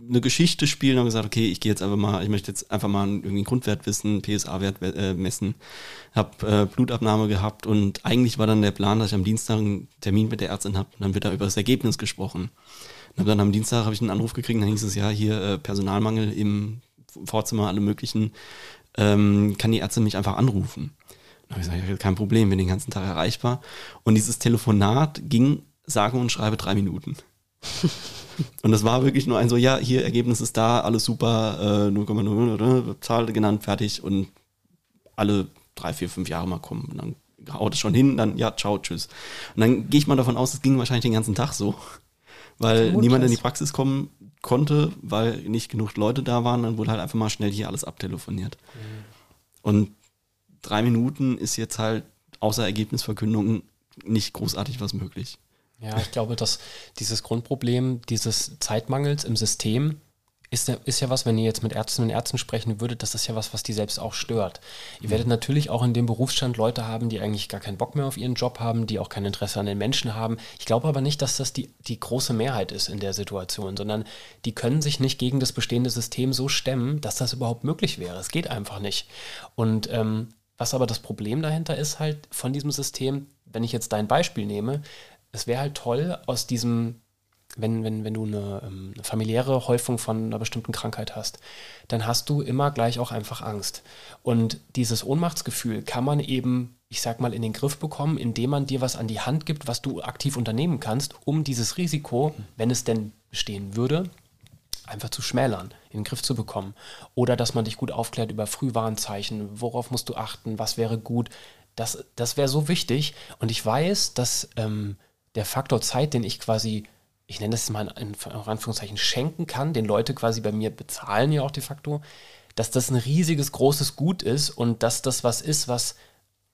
eine Geschichte spielen und gesagt, okay, ich gehe jetzt einfach mal, ich möchte jetzt einfach mal irgendwie einen Grundwert wissen, PSA-Wert äh, messen, habe äh, Blutabnahme gehabt und eigentlich war dann der Plan, dass ich am Dienstag einen Termin mit der Ärztin habe und dann wird da über das Ergebnis gesprochen. Und dann am Dienstag habe ich einen Anruf gekriegt, dann hieß es ja hier äh, Personalmangel im Vorzimmer, alle möglichen ähm, kann die Ärztin mich einfach anrufen. Dann habe ich gesagt, kein Problem, bin den ganzen Tag erreichbar. Und dieses Telefonat ging, sage und schreibe, drei Minuten. und das war wirklich nur ein so, ja, hier, Ergebnis ist da, alles super, äh, 0,0, Zahl genannt, fertig und alle drei, vier, fünf Jahre mal kommen. Und dann haut es schon hin, dann ja, ciao, tschüss. Und dann gehe ich mal davon aus, es ging wahrscheinlich den ganzen Tag so, weil niemand in die Praxis kommen konnte, weil nicht genug Leute da waren, dann wurde halt einfach mal schnell hier alles abtelefoniert. Mhm. Und drei Minuten ist jetzt halt außer Ergebnisverkündung nicht großartig was möglich. Ja, ich glaube, dass dieses Grundproblem dieses Zeitmangels im System ist, ist ja was, wenn ihr jetzt mit Ärztinnen und Ärzten sprechen würdet, das ist ja was, was die selbst auch stört. Ihr werdet natürlich auch in dem Berufsstand Leute haben, die eigentlich gar keinen Bock mehr auf ihren Job haben, die auch kein Interesse an den Menschen haben. Ich glaube aber nicht, dass das die, die große Mehrheit ist in der Situation, sondern die können sich nicht gegen das bestehende System so stemmen, dass das überhaupt möglich wäre. Es geht einfach nicht. Und ähm, was aber das Problem dahinter ist halt von diesem System, wenn ich jetzt dein Beispiel nehme, es wäre halt toll, aus diesem wenn, wenn, wenn du eine, ähm, eine, familiäre Häufung von einer bestimmten Krankheit hast, dann hast du immer gleich auch einfach Angst. Und dieses Ohnmachtsgefühl kann man eben, ich sag mal, in den Griff bekommen, indem man dir was an die Hand gibt, was du aktiv unternehmen kannst, um dieses Risiko, wenn es denn bestehen würde, einfach zu schmälern, in den Griff zu bekommen. Oder dass man dich gut aufklärt über Frühwarnzeichen, worauf musst du achten, was wäre gut. Das, das wäre so wichtig. Und ich weiß, dass ähm, der Faktor Zeit, den ich quasi ich nenne das mal in Anführungszeichen, schenken kann, den Leute quasi bei mir bezahlen ja auch de facto, dass das ein riesiges, großes Gut ist und dass das was ist, was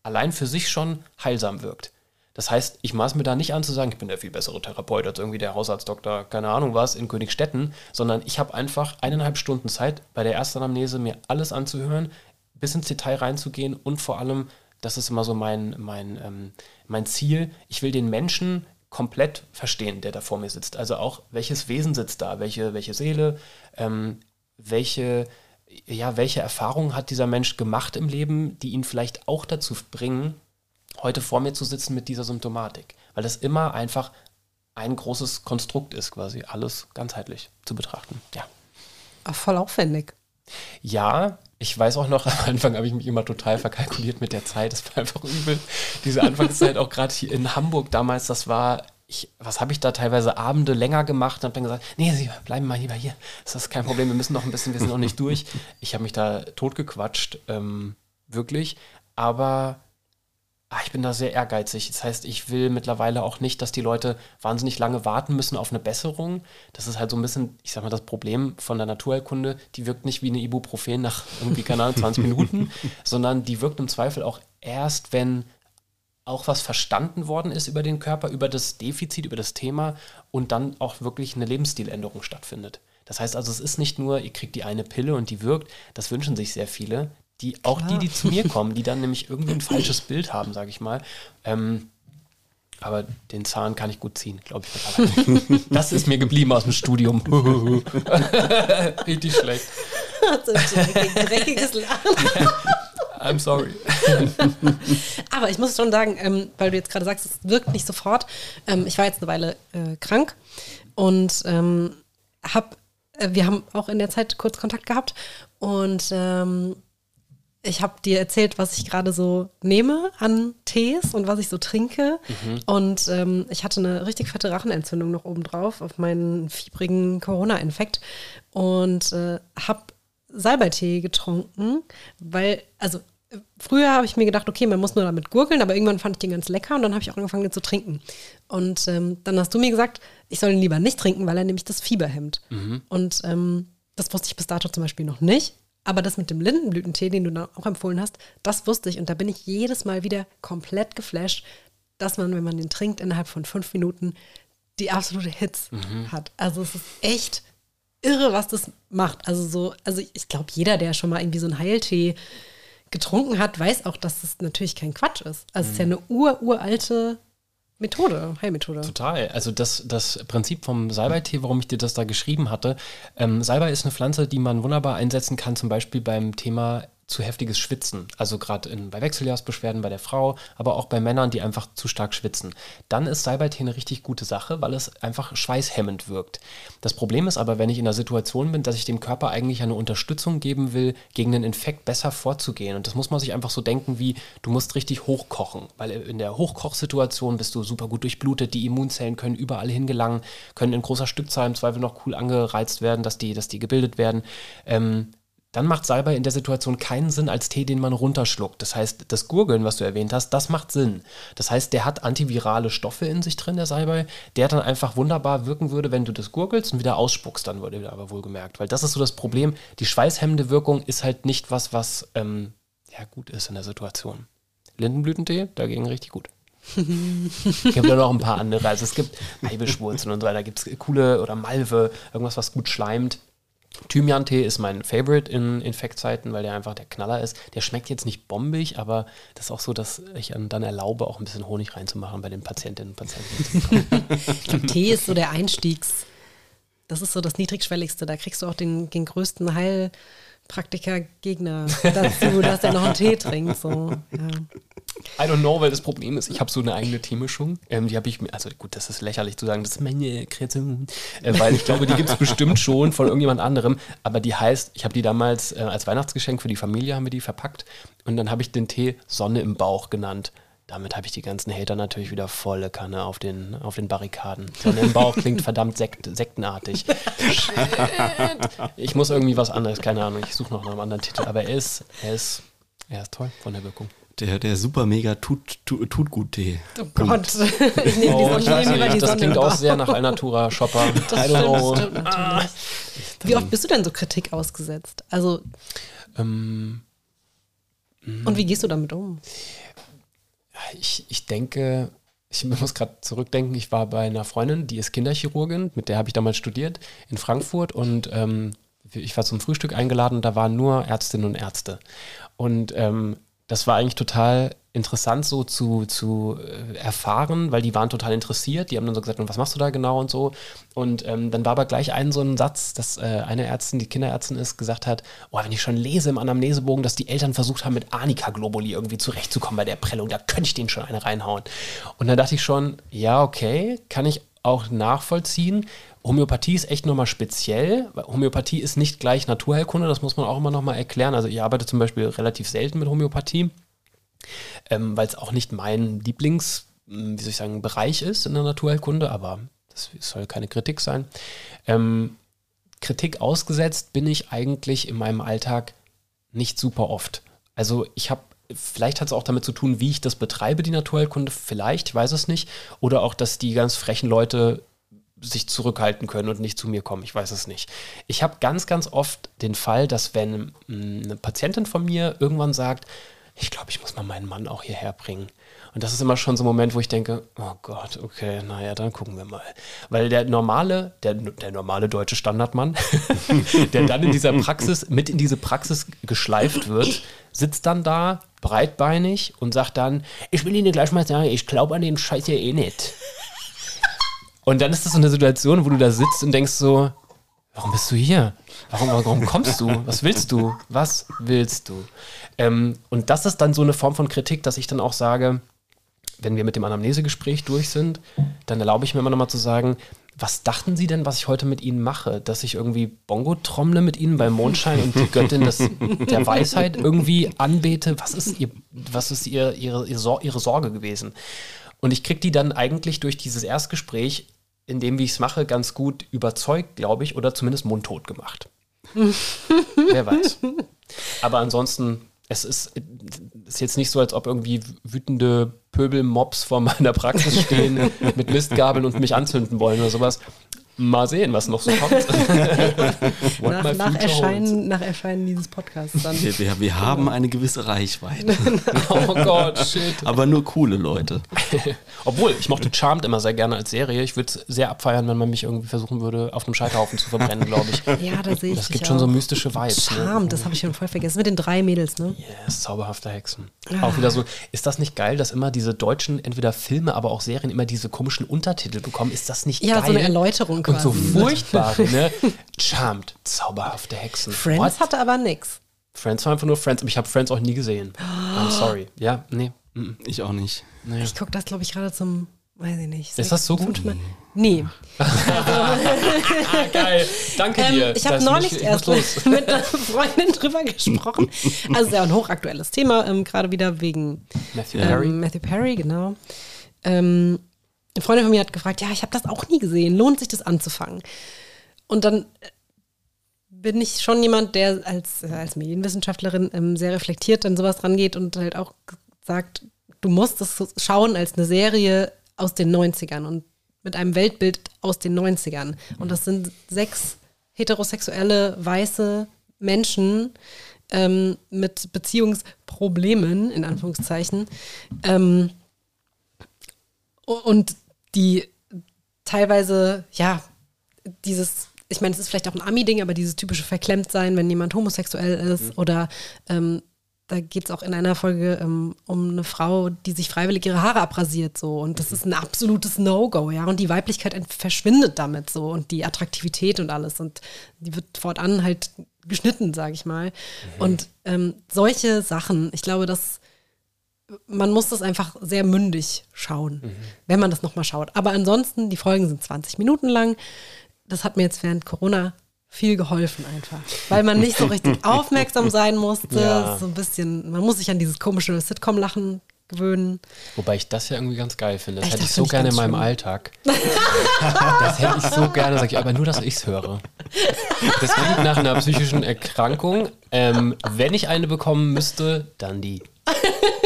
allein für sich schon heilsam wirkt. Das heißt, ich maß mir da nicht an zu sagen, ich bin der viel bessere Therapeut als irgendwie der Hausarztdoktor, keine Ahnung was, in Königstetten, sondern ich habe einfach eineinhalb Stunden Zeit, bei der Erstanamnese mir alles anzuhören, bis ins Detail reinzugehen und vor allem, das ist immer so mein, mein, ähm, mein Ziel, ich will den Menschen komplett verstehen, der da vor mir sitzt. Also auch, welches Wesen sitzt da, welche, welche Seele, ähm, welche, ja, welche Erfahrungen hat dieser Mensch gemacht im Leben, die ihn vielleicht auch dazu bringen, heute vor mir zu sitzen mit dieser Symptomatik. Weil das immer einfach ein großes Konstrukt ist, quasi alles ganzheitlich zu betrachten. Ja. Ach, voll aufwendig. Ja, ich weiß auch noch, am Anfang habe ich mich immer total verkalkuliert mit der Zeit. Das war einfach übel. Diese Anfangszeit auch gerade hier in Hamburg damals, das war, ich, was habe ich da teilweise Abende länger gemacht und habe dann gesagt, nee, Sie bleiben mal lieber hier. Das ist kein Problem, wir müssen noch ein bisschen, wir sind noch nicht durch. Ich habe mich da totgequatscht, ähm, wirklich. Aber ach, ich bin da sehr ehrgeizig. Das heißt, ich will mittlerweile auch nicht, dass die Leute wahnsinnig lange warten müssen auf eine Besserung. Das ist halt so ein bisschen, ich sag mal, das Problem von der Naturheilkunde. Die wirkt nicht wie eine Ibuprofen nach irgendwie, keine Ahnung, 20 Minuten, sondern die wirkt im Zweifel auch erst, wenn auch was verstanden worden ist über den Körper, über das Defizit, über das Thema und dann auch wirklich eine Lebensstiländerung stattfindet. Das heißt also, es ist nicht nur, ihr kriegt die eine Pille und die wirkt, das wünschen sich sehr viele die auch Klar. die, die zu mir kommen, die dann nämlich irgendwie ein falsches Bild haben, sage ich mal. Ähm, aber den Zahn kann ich gut ziehen, glaube ich das ist mir geblieben aus dem Studium. Richtig schlecht. so ein dreckiges Lachen. I'm sorry. Aber ich muss schon sagen, ähm, weil du jetzt gerade sagst, es wirkt nicht sofort. Ähm, ich war jetzt eine Weile äh, krank und ähm, hab, äh, wir haben auch in der Zeit kurz Kontakt gehabt und ähm, ich habe dir erzählt, was ich gerade so nehme an Tees und was ich so trinke. Mhm. Und ähm, ich hatte eine richtig fette Rachenentzündung noch oben drauf auf meinen fiebrigen Corona-Infekt und äh, habe Salbeitee getrunken, weil, also früher habe ich mir gedacht, okay, man muss nur damit gurgeln, aber irgendwann fand ich den ganz lecker und dann habe ich auch angefangen, den zu trinken. Und ähm, dann hast du mir gesagt, ich soll ihn lieber nicht trinken, weil er nämlich das Fieber hemmt. Mhm. Und ähm, das wusste ich bis dato zum Beispiel noch nicht. Aber das mit dem Lindenblütentee, den du da auch empfohlen hast, das wusste ich. Und da bin ich jedes Mal wieder komplett geflasht, dass man, wenn man den trinkt, innerhalb von fünf Minuten die absolute Hits mhm. hat. Also es ist echt irre, was das macht. Also so, also ich glaube, jeder, der schon mal irgendwie so einen Heiltee getrunken hat, weiß auch, dass es das natürlich kein Quatsch ist. Also mhm. es ist ja mhm. eine ur, uralte Methode, Heilmethode. Total. Also das, das Prinzip vom Salbeitee, warum ich dir das da geschrieben hatte, ähm, Salbei ist eine Pflanze, die man wunderbar einsetzen kann, zum Beispiel beim Thema zu heftiges Schwitzen. Also gerade bei Wechseljahrsbeschwerden bei der Frau, aber auch bei Männern, die einfach zu stark schwitzen. Dann ist Salbeitee eine richtig gute Sache, weil es einfach schweißhemmend wirkt. Das Problem ist aber, wenn ich in der Situation bin, dass ich dem Körper eigentlich eine Unterstützung geben will, gegen den Infekt besser vorzugehen. Und das muss man sich einfach so denken wie, du musst richtig hochkochen, weil in der Hochkochsituation bist du super gut durchblutet, die Immunzellen können überall hingelangen, können in großer Stückzahl im Zweifel noch cool angereizt werden, dass die, dass die gebildet werden. Ähm, dann macht Salbei in der Situation keinen Sinn als Tee, den man runterschluckt. Das heißt, das Gurgeln, was du erwähnt hast, das macht Sinn. Das heißt, der hat antivirale Stoffe in sich drin, der Salbei, der dann einfach wunderbar wirken würde, wenn du das gurgelst und wieder ausspuckst, dann würde aber wohlgemerkt. Weil das ist so das Problem. Die schweißhemmende Wirkung ist halt nicht was, was ähm, ja, gut ist in der Situation. Lindenblütentee dagegen richtig gut. ich habe da noch ein paar andere. Also es gibt Eibischwurzeln und so weiter. Da gibt es coole oder Malve, irgendwas, was gut schleimt. Thymian-Tee ist mein Favorite in Infektzeiten, weil der einfach der Knaller ist. Der schmeckt jetzt nicht bombig, aber das ist auch so, dass ich dann erlaube, auch ein bisschen Honig reinzumachen bei den Patientinnen und Patienten. ich glaube, Tee ist so der Einstiegs. Das ist so das Niedrigschwelligste. Da kriegst du auch den, den größten Heil. Praktiker-Gegner dazu, dass er noch einen Tee trinkt. So. Ja. I don't know, weil das Problem ist, ich habe so eine eigene Teemischung. Ähm, die habe ich mir, also gut, das ist lächerlich zu sagen, das ist meine Kreation, äh, weil ich glaube, die gibt es bestimmt schon von irgendjemand anderem. Aber die heißt, ich habe die damals äh, als Weihnachtsgeschenk für die Familie haben wir die verpackt und dann habe ich den Tee Sonne im Bauch genannt damit habe ich die ganzen Hater natürlich wieder volle Kanne auf den, auf den Barrikaden. Sonne im Bauch klingt verdammt sekt, sektenartig. Shit. Ich muss irgendwie was anderes, keine Ahnung. Ich suche noch nach einem anderen Titel. Aber er ist, er ist, er ist toll von der Wirkung. Der, der super mega tut, tut, tut gut Tee. Oh Gott. Ich nehme oh, die Sonne, ich nicht, das klingt auch sehr nach Alnatura Shopper. Das stimmt, das stimmt natürlich. Wie oft bist du denn so Kritik ausgesetzt? Also. Ähm, und wie gehst du damit um? Ich, ich denke, ich muss gerade zurückdenken, ich war bei einer Freundin, die ist Kinderchirurgin, mit der habe ich damals studiert in Frankfurt und ähm, ich war zum Frühstück eingeladen und da waren nur Ärztinnen und Ärzte. Und ähm, das war eigentlich total interessant so zu, zu äh, erfahren, weil die waren total interessiert. Die haben dann so gesagt, was machst du da genau und so. Und ähm, dann war aber gleich ein so ein Satz, dass äh, eine Ärztin, die Kinderärztin ist, gesagt hat, oh, wenn ich schon lese im Anamnesebogen, dass die Eltern versucht haben, mit Anika-Globuli irgendwie zurechtzukommen bei der Prellung, da könnte ich denen schon eine reinhauen. Und dann dachte ich schon, ja, okay, kann ich auch nachvollziehen. Homöopathie ist echt nochmal speziell. Homöopathie ist nicht gleich Naturheilkunde, das muss man auch immer nochmal erklären. Also ich arbeite zum Beispiel relativ selten mit Homöopathie, ähm, weil es auch nicht mein Lieblings, hm, wie soll ich sagen, Bereich ist in der Naturheilkunde, aber das soll keine Kritik sein. Ähm, Kritik ausgesetzt bin ich eigentlich in meinem Alltag nicht super oft. Also ich habe vielleicht hat es auch damit zu tun, wie ich das betreibe, die Naturheilkunde, vielleicht, ich weiß es nicht. Oder auch, dass die ganz frechen Leute sich zurückhalten können und nicht zu mir kommen. Ich weiß es nicht. Ich habe ganz, ganz oft den Fall, dass wenn hm, eine Patientin von mir irgendwann sagt, ich glaube, ich muss mal meinen Mann auch hierher bringen. Und das ist immer schon so ein Moment, wo ich denke, oh Gott, okay, naja, dann gucken wir mal. Weil der normale, der, der normale deutsche Standardmann, der dann in dieser Praxis, mit in diese Praxis geschleift wird, sitzt dann da, breitbeinig und sagt dann, ich will Ihnen gleich mal sagen, ich glaube an den Scheiß hier eh nicht. Und dann ist das so eine Situation, wo du da sitzt und denkst so, warum bist du hier? Warum, warum kommst du? Was willst du? Was willst du? Ähm, und das ist dann so eine Form von Kritik, dass ich dann auch sage, wenn wir mit dem Anamnesegespräch durch sind, dann erlaube ich mir immer noch mal zu sagen, was dachten Sie denn, was ich heute mit Ihnen mache? Dass ich irgendwie Bongo trommle mit Ihnen beim Mondschein und die Göttin des, der Weisheit irgendwie anbete? Was ist, ihr, was ist ihr, ihre, ihre Sorge gewesen? Und ich kriege die dann eigentlich durch dieses Erstgespräch, in dem, wie ich es mache, ganz gut überzeugt, glaube ich, oder zumindest mundtot gemacht. Wer weiß. Aber ansonsten es ist, ist jetzt nicht so, als ob irgendwie wütende Pöbelmobs vor meiner Praxis stehen mit Mistgabeln und mich anzünden wollen oder sowas. Mal sehen, was noch so kommt. nach, nach, Erscheinen, nach, Erscheinen, dieses Podcasts dann. Wir, wir, wir haben eine gewisse Reichweite. oh Gott, shit. Aber nur coole Leute. Obwohl, ich mochte Charmed immer sehr gerne als Serie. Ich würde es sehr abfeiern, wenn man mich irgendwie versuchen würde, auf einem Scheiterhaufen zu verbrennen, glaube ich. Ja, da sehe ich Das gibt schon auch. so mystische Vibes. Ne? Charmed, ne? das habe ich schon voll vergessen. Mit den drei Mädels, ne? Yes, zauberhafte Hexen. Ah. Auch wieder so, ist das nicht geil, dass immer diese deutschen, entweder Filme, aber auch Serien, immer diese komischen Untertitel bekommen? Ist das nicht ja, geil? Ja, so eine Erläuterung und so furchtbar, ne? Charmed, zauberhafte Hexen. Friends What? hatte aber nix. Friends war einfach nur Friends. Ich habe Friends auch nie gesehen. I'm sorry. Ja, nee. Ich auch nicht. Naja. Ich gucke das, glaube ich, gerade zum, weiß ich nicht. Ist das so gut? Mal. Nee. Also, Geil. Danke ähm, dir. Ich habe neulich ich erst mit einer Freundin drüber gesprochen. Also sehr ein hochaktuelles Thema, ähm, gerade wieder wegen Matthew Perry. Ähm, Matthew Perry, genau. Ähm, eine Freundin von mir hat gefragt, ja, ich habe das auch nie gesehen, lohnt sich das anzufangen? Und dann äh, bin ich schon jemand, der als, äh, als Medienwissenschaftlerin ähm, sehr reflektiert an sowas rangeht und halt auch sagt, du musst es schauen als eine Serie aus den 90ern und mit einem Weltbild aus den 90ern. Und das sind sechs heterosexuelle, weiße Menschen ähm, mit Beziehungsproblemen, in Anführungszeichen. Ähm, und die teilweise, ja, dieses, ich meine, es ist vielleicht auch ein Ami-Ding, aber dieses typische Verklemmtsein, wenn jemand homosexuell ist mhm. oder ähm, da geht es auch in einer Folge ähm, um eine Frau, die sich freiwillig ihre Haare abrasiert so. Und das ist ein absolutes No-Go, ja. Und die Weiblichkeit verschwindet damit so. Und die Attraktivität und alles. Und die wird fortan halt geschnitten, sage ich mal. Mhm. und ähm, solche Sachen, ich glaube, dass man muss das einfach sehr mündig schauen, mhm. wenn man das nochmal schaut. Aber ansonsten, die Folgen sind 20 Minuten lang. Das hat mir jetzt während Corona viel geholfen einfach, weil man nicht so richtig aufmerksam sein musste. Ja. So ein bisschen, man muss sich an dieses komische Sitcom-Lachen gewöhnen. Wobei ich das ja irgendwie ganz geil finde. Das Echt, hätte das ich so ich gerne in meinem schön. Alltag. das hätte ich so gerne, sag ich, aber nur, dass ich es höre. Das klingt nach einer psychischen Erkrankung. Ähm, wenn ich eine bekommen müsste, dann die.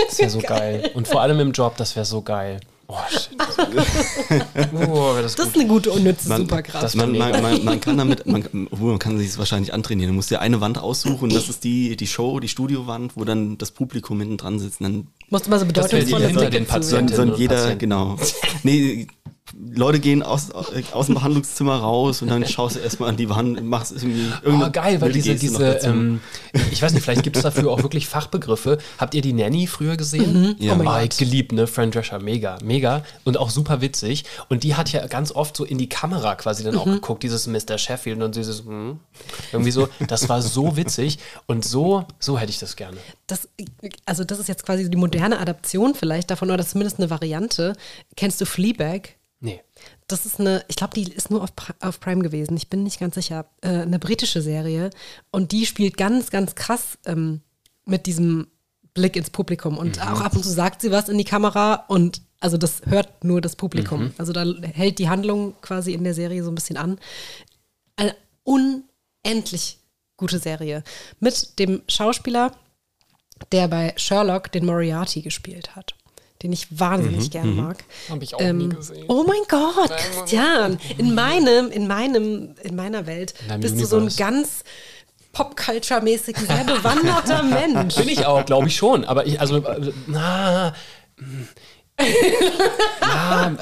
Das wäre so geil. geil. Und vor allem im Job, das wäre so geil. Oh, shit. oh, das, das ist eine gute unnütze man, Superkraft. Man, man, man, man, kann damit, man, man kann sich es wahrscheinlich antrainieren. Du musst dir eine Wand aussuchen, das ist die, die Show, die Studiowand, wo dann das Publikum hinten dran sitzt. Dann musst du mal so bedeutungsvolle Blicke den Patienten. So, jeder, genau. Nee, Leute gehen aus, aus dem Behandlungszimmer raus und dann schaust du erstmal an die Wand und machst irgendwie irgendeine. Oh, geil, weil diese, diese ähm, ich weiß nicht, vielleicht gibt es dafür auch wirklich Fachbegriffe. Habt ihr die Nanny früher gesehen? Mhm. Ja. Oh, oh geliebt, ne? Fran Drescher, mega, mega. Und auch super witzig. Und die hat ja ganz oft so in die Kamera quasi dann auch mhm. geguckt, dieses Mr. Sheffield und dieses, hm, irgendwie so. Das war so witzig und so, so hätte ich das gerne. Das, also, das ist jetzt quasi die moderne Adaption vielleicht davon, oder zumindest eine Variante. Kennst du Fleabag? Das ist eine, ich glaube, die ist nur auf, auf Prime gewesen. Ich bin nicht ganz sicher. Äh, eine britische Serie. Und die spielt ganz, ganz krass ähm, mit diesem Blick ins Publikum. Und mhm. auch ab und zu sagt sie was in die Kamera und also das hört nur das Publikum. Mhm. Also da hält die Handlung quasi in der Serie so ein bisschen an. Eine unendlich gute Serie. Mit dem Schauspieler, der bei Sherlock den Moriarty gespielt hat den ich wahnsinnig mhm, gern mhm. mag. Habe ich auch ähm, nie gesehen. Oh mein Gott, Christian, in meinem, in meinem, in meiner Welt in bist Universe. du so ein ganz Popculture-mäßig sehr bewanderter Mensch. Bin ich auch, glaube ich schon. Aber ich, also, na, na,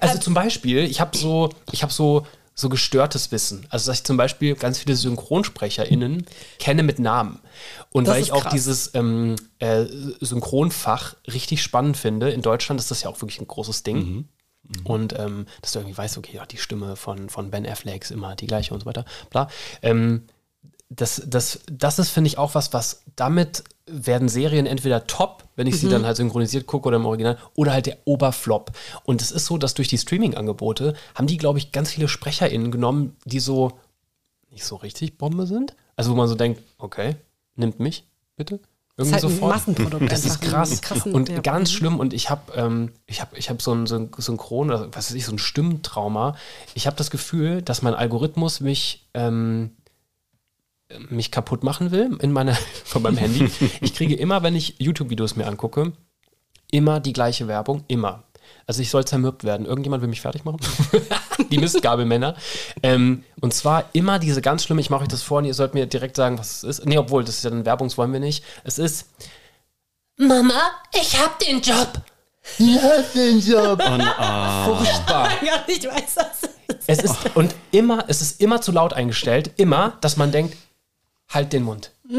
also zum Beispiel, ich habe so, ich habe so so gestörtes Wissen. Also, dass ich zum Beispiel ganz viele SynchronsprecherInnen kenne mit Namen. Und das weil ich auch dieses ähm, äh, Synchronfach richtig spannend finde, in Deutschland ist das ja auch wirklich ein großes Ding. Mhm. Mhm. Und ähm, dass du irgendwie weißt, okay, ja, die Stimme von, von Ben Affleck ist immer die gleiche und so weiter. Bla. Ähm, das, das, das ist, finde ich, auch was, was damit werden Serien entweder top, wenn ich mhm. sie dann halt synchronisiert gucke oder im Original, oder halt der Oberflop. Und es ist so, dass durch die Streaming-Angebote haben die, glaube ich, ganz viele SprecherInnen genommen, die so nicht so richtig Bombe sind. Also wo man so denkt, okay, nimmt mich, bitte. Irgendwie das ist halt sofort. Ein Massenprodukt das ist krass. Krassen, und ja. ganz schlimm. Und ich habe ähm, ich hab, ich hab so ein Synchron, was weiß ich, so ein Stimmtrauma. Ich habe das Gefühl, dass mein Algorithmus mich ähm, mich kaputt machen will in meiner, von meinem Handy. Ich kriege immer, wenn ich YouTube-Videos mir angucke, immer die gleiche Werbung, immer. Also ich soll zermürbt werden. Irgendjemand will mich fertig machen? die Mistgabelmänner. Ähm, und zwar immer diese ganz schlimme, ich mache euch das vor und ihr sollt mir direkt sagen, was es ist. Nee, obwohl, das ist ja ein Werbungs wollen wir nicht. Es ist Mama, ich hab den Job. Ich hab den Job. Und, oh. Furchtbar. Ja, ich weiß das. Es ist, und immer, es ist immer zu laut eingestellt, immer, dass man denkt, halt den Mund.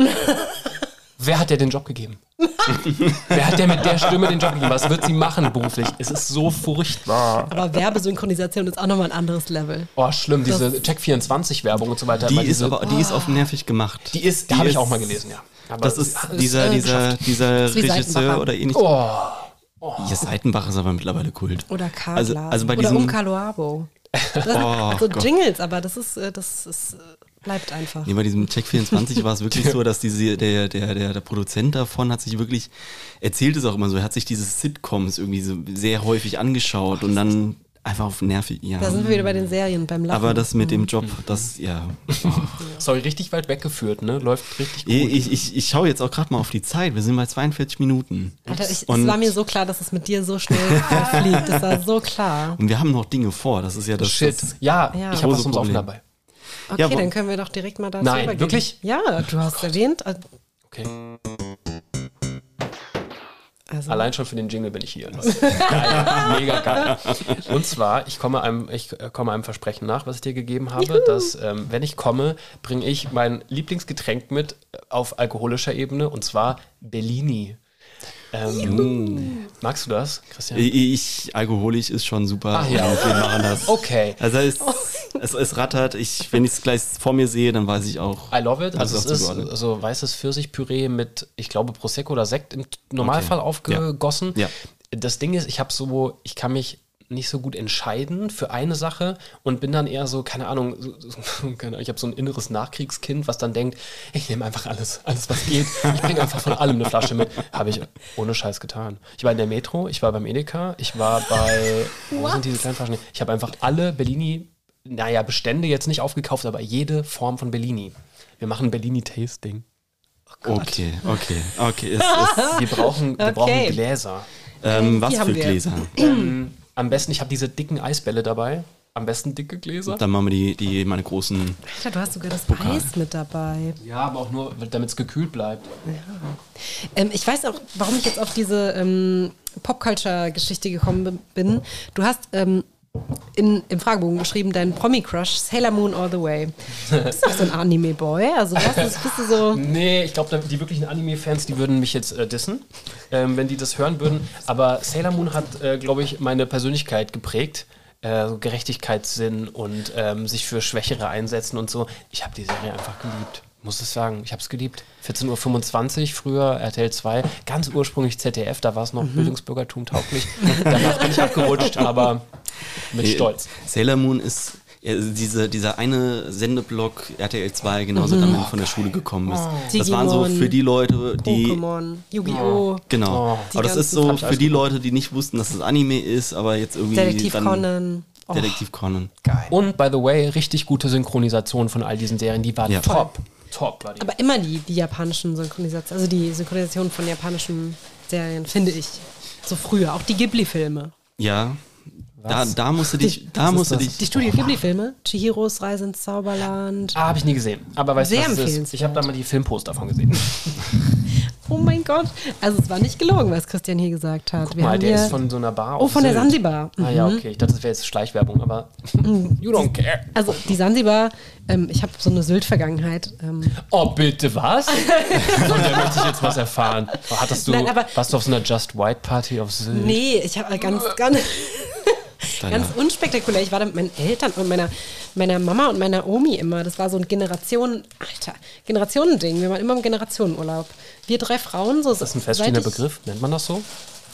Wer hat dir den Job gegeben? Wer hat dir mit der Stimme den Job gegeben? Was wird sie machen beruflich? Es ist so furchtbar. Aber Werbesynchronisation ist auch nochmal ein anderes Level. Oh, schlimm, diese Check24-Werbung und so weiter. Die ist diese, aber die ist auch nervig gemacht. Die ist, die habe ich auch mal gelesen, ja. Aber das ist dieser, ist, dieser, dieser Regisseur oder ähnlich. Oh. Oh. Ja, Seitenbach ist aber mittlerweile Kult. Oder Karl also, also bei Oder Umkaloabo. Das oh, so Jingles, aber das ist, äh, das ist äh, bleibt einfach. Nee, bei diesem Check 24 war es wirklich so, dass diese, der, der, der, der Produzent davon hat sich wirklich, erzählt es auch immer so, er hat sich diese Sitcoms irgendwie so sehr häufig angeschaut und dann einfach auf nervig, ja. Da sind wir wieder bei den Serien, beim Lachen. Aber das mit dem Job, das, ja. Oh. Sorry, richtig weit weggeführt, ne? Läuft richtig gut. Ich, ich, ich schaue jetzt auch gerade mal auf die Zeit. Wir sind bei 42 Minuten. Alter, ich, es war mir so klar, dass es mit dir so schnell fliegt. Das war so klar. Und wir haben noch Dinge vor. Das ist ja das. Shit. Das ja, ja, ich habe was ums Offen dabei. Okay, ja, dann können wir doch direkt mal dazu Nein, übergehen. wirklich? Ja, du hast erwähnt. Äh, okay. Also. Allein schon für den Jingle bin ich hier. geil, mega geil. Und zwar, ich komme, einem, ich komme einem Versprechen nach, was ich dir gegeben habe, Juhu. dass, ähm, wenn ich komme, bringe ich mein Lieblingsgetränk mit auf alkoholischer Ebene und zwar Bellini. Ähm, magst du das, Christian? Ich, alkoholisch ist schon super. Ach ja, wir machen das. Okay. Also es, oh. es, es rattert. Ich, wenn ich es gleich vor mir sehe, dann weiß ich auch. I love it. Also es ist so weißes Pfirsichpüree mit, ich glaube, Prosecco oder Sekt im Normalfall okay. aufgegossen. Ja. ja. Das Ding ist, ich habe so, ich kann mich nicht so gut entscheiden für eine Sache und bin dann eher so, keine Ahnung, so, so, keine, ich habe so ein inneres Nachkriegskind, was dann denkt, ich nehme einfach alles, alles was geht. Ich bringe einfach von allem eine Flasche mit. Habe ich ohne Scheiß getan. Ich war in der Metro, ich war beim Edeka, ich war bei, wo What? sind diese kleinen Flaschen? Ich habe einfach alle Bellini, naja, Bestände jetzt nicht aufgekauft, aber jede Form von Bellini. Wir machen Bellini-Tasting. Oh okay, okay, okay. Es, es, wir brauchen, wir okay. brauchen Gläser. Ähm, was für Gläser? Ähm, am besten, ich habe diese dicken Eisbälle dabei. Am besten dicke Gläser. Dann machen wir die, die meine großen. Alter, du hast sogar das Pokal. Eis mit dabei. Ja, aber auch nur, damit es gekühlt bleibt. Ja. Ähm, ich weiß auch, warum ich jetzt auf diese ähm, Popculture-Geschichte gekommen bin. Du hast ähm, in, im Fragebogen geschrieben, dein Promi-Crush, Sailor Moon All the Way. Du bist doch so ein Anime-Boy. Also was ist, bist du so. Nee, ich glaube, die wirklichen Anime-Fans, die würden mich jetzt äh, dissen, ähm, wenn die das hören würden. Aber Sailor Moon hat, äh, glaube ich, meine Persönlichkeit geprägt. Äh, Gerechtigkeitssinn und ähm, sich für Schwächere einsetzen und so. Ich habe die Serie einfach geliebt muss es sagen. Ich habe es geliebt. 14.25 Uhr früher, RTL 2, ganz ursprünglich ZDF, da war es noch mhm. Bildungsbürgertum tauglich. Danach bin ich abgerutscht, aber Mit Stolz. Sailor Moon ist ja, diese, dieser eine Sendeblock RTL 2 genauso mhm. dann von der Schule gekommen ist. Oh. Das waren so für die Leute, die. Pokémon, Yu-Gi-Oh! Genau. Oh. aber das ist so für die Leute, die nicht wussten, dass es Anime ist, aber jetzt irgendwie. Detektiv dann Conan. Oh. Detektiv Conan. Geil. Und by the way, richtig gute Synchronisation von all diesen Serien, die waren Ja. top. Top, war die. Aber immer die, die japanischen Synchronisationen, also die Synchronisation von japanischen Serien, finde ich. So früher, auch die Ghibli-Filme. Ja. Da, Was? da musst du dich, da ist musst du das? dich. Die Studio Ghibli-Filme, Chihiros Reise ins Zauberland. Ah, habe ich nie gesehen. Aber weißt du, Sehr was es ist? empfehlenswert. Ich habe da mal die Filmposter davon gesehen. Oh mein Gott. Also es war nicht gelogen, was Christian hier gesagt hat. Wir Mal, haben der ist von so einer Bar oh, von der Sylt. Sansibar. Ah ja, Mhm. okay. Ich dachte, das wäre jetzt Schleichwerbung, aber you don't care. Also die Sansibar, ähm, ich habe so eine Sylt-Vergangenheit. Ähm, Oh, bitte, was? Von der möchte ich jetzt was erfahren. Hattest du, Nein, aber- warst du auf so einer Just White Party auf Sylt? nee, ich habe ganz, ganz, Deiner- ganz unspektakulär. Ich war da mit meinen Eltern und meiner, meiner Mama und meiner Omi immer. Das war so ein Generationen, Alter, Generationending. Wir waren immer im Generationenurlaub. Wir drei Frauen, so Ist das ein feststehender Begriff? Nennt man das so?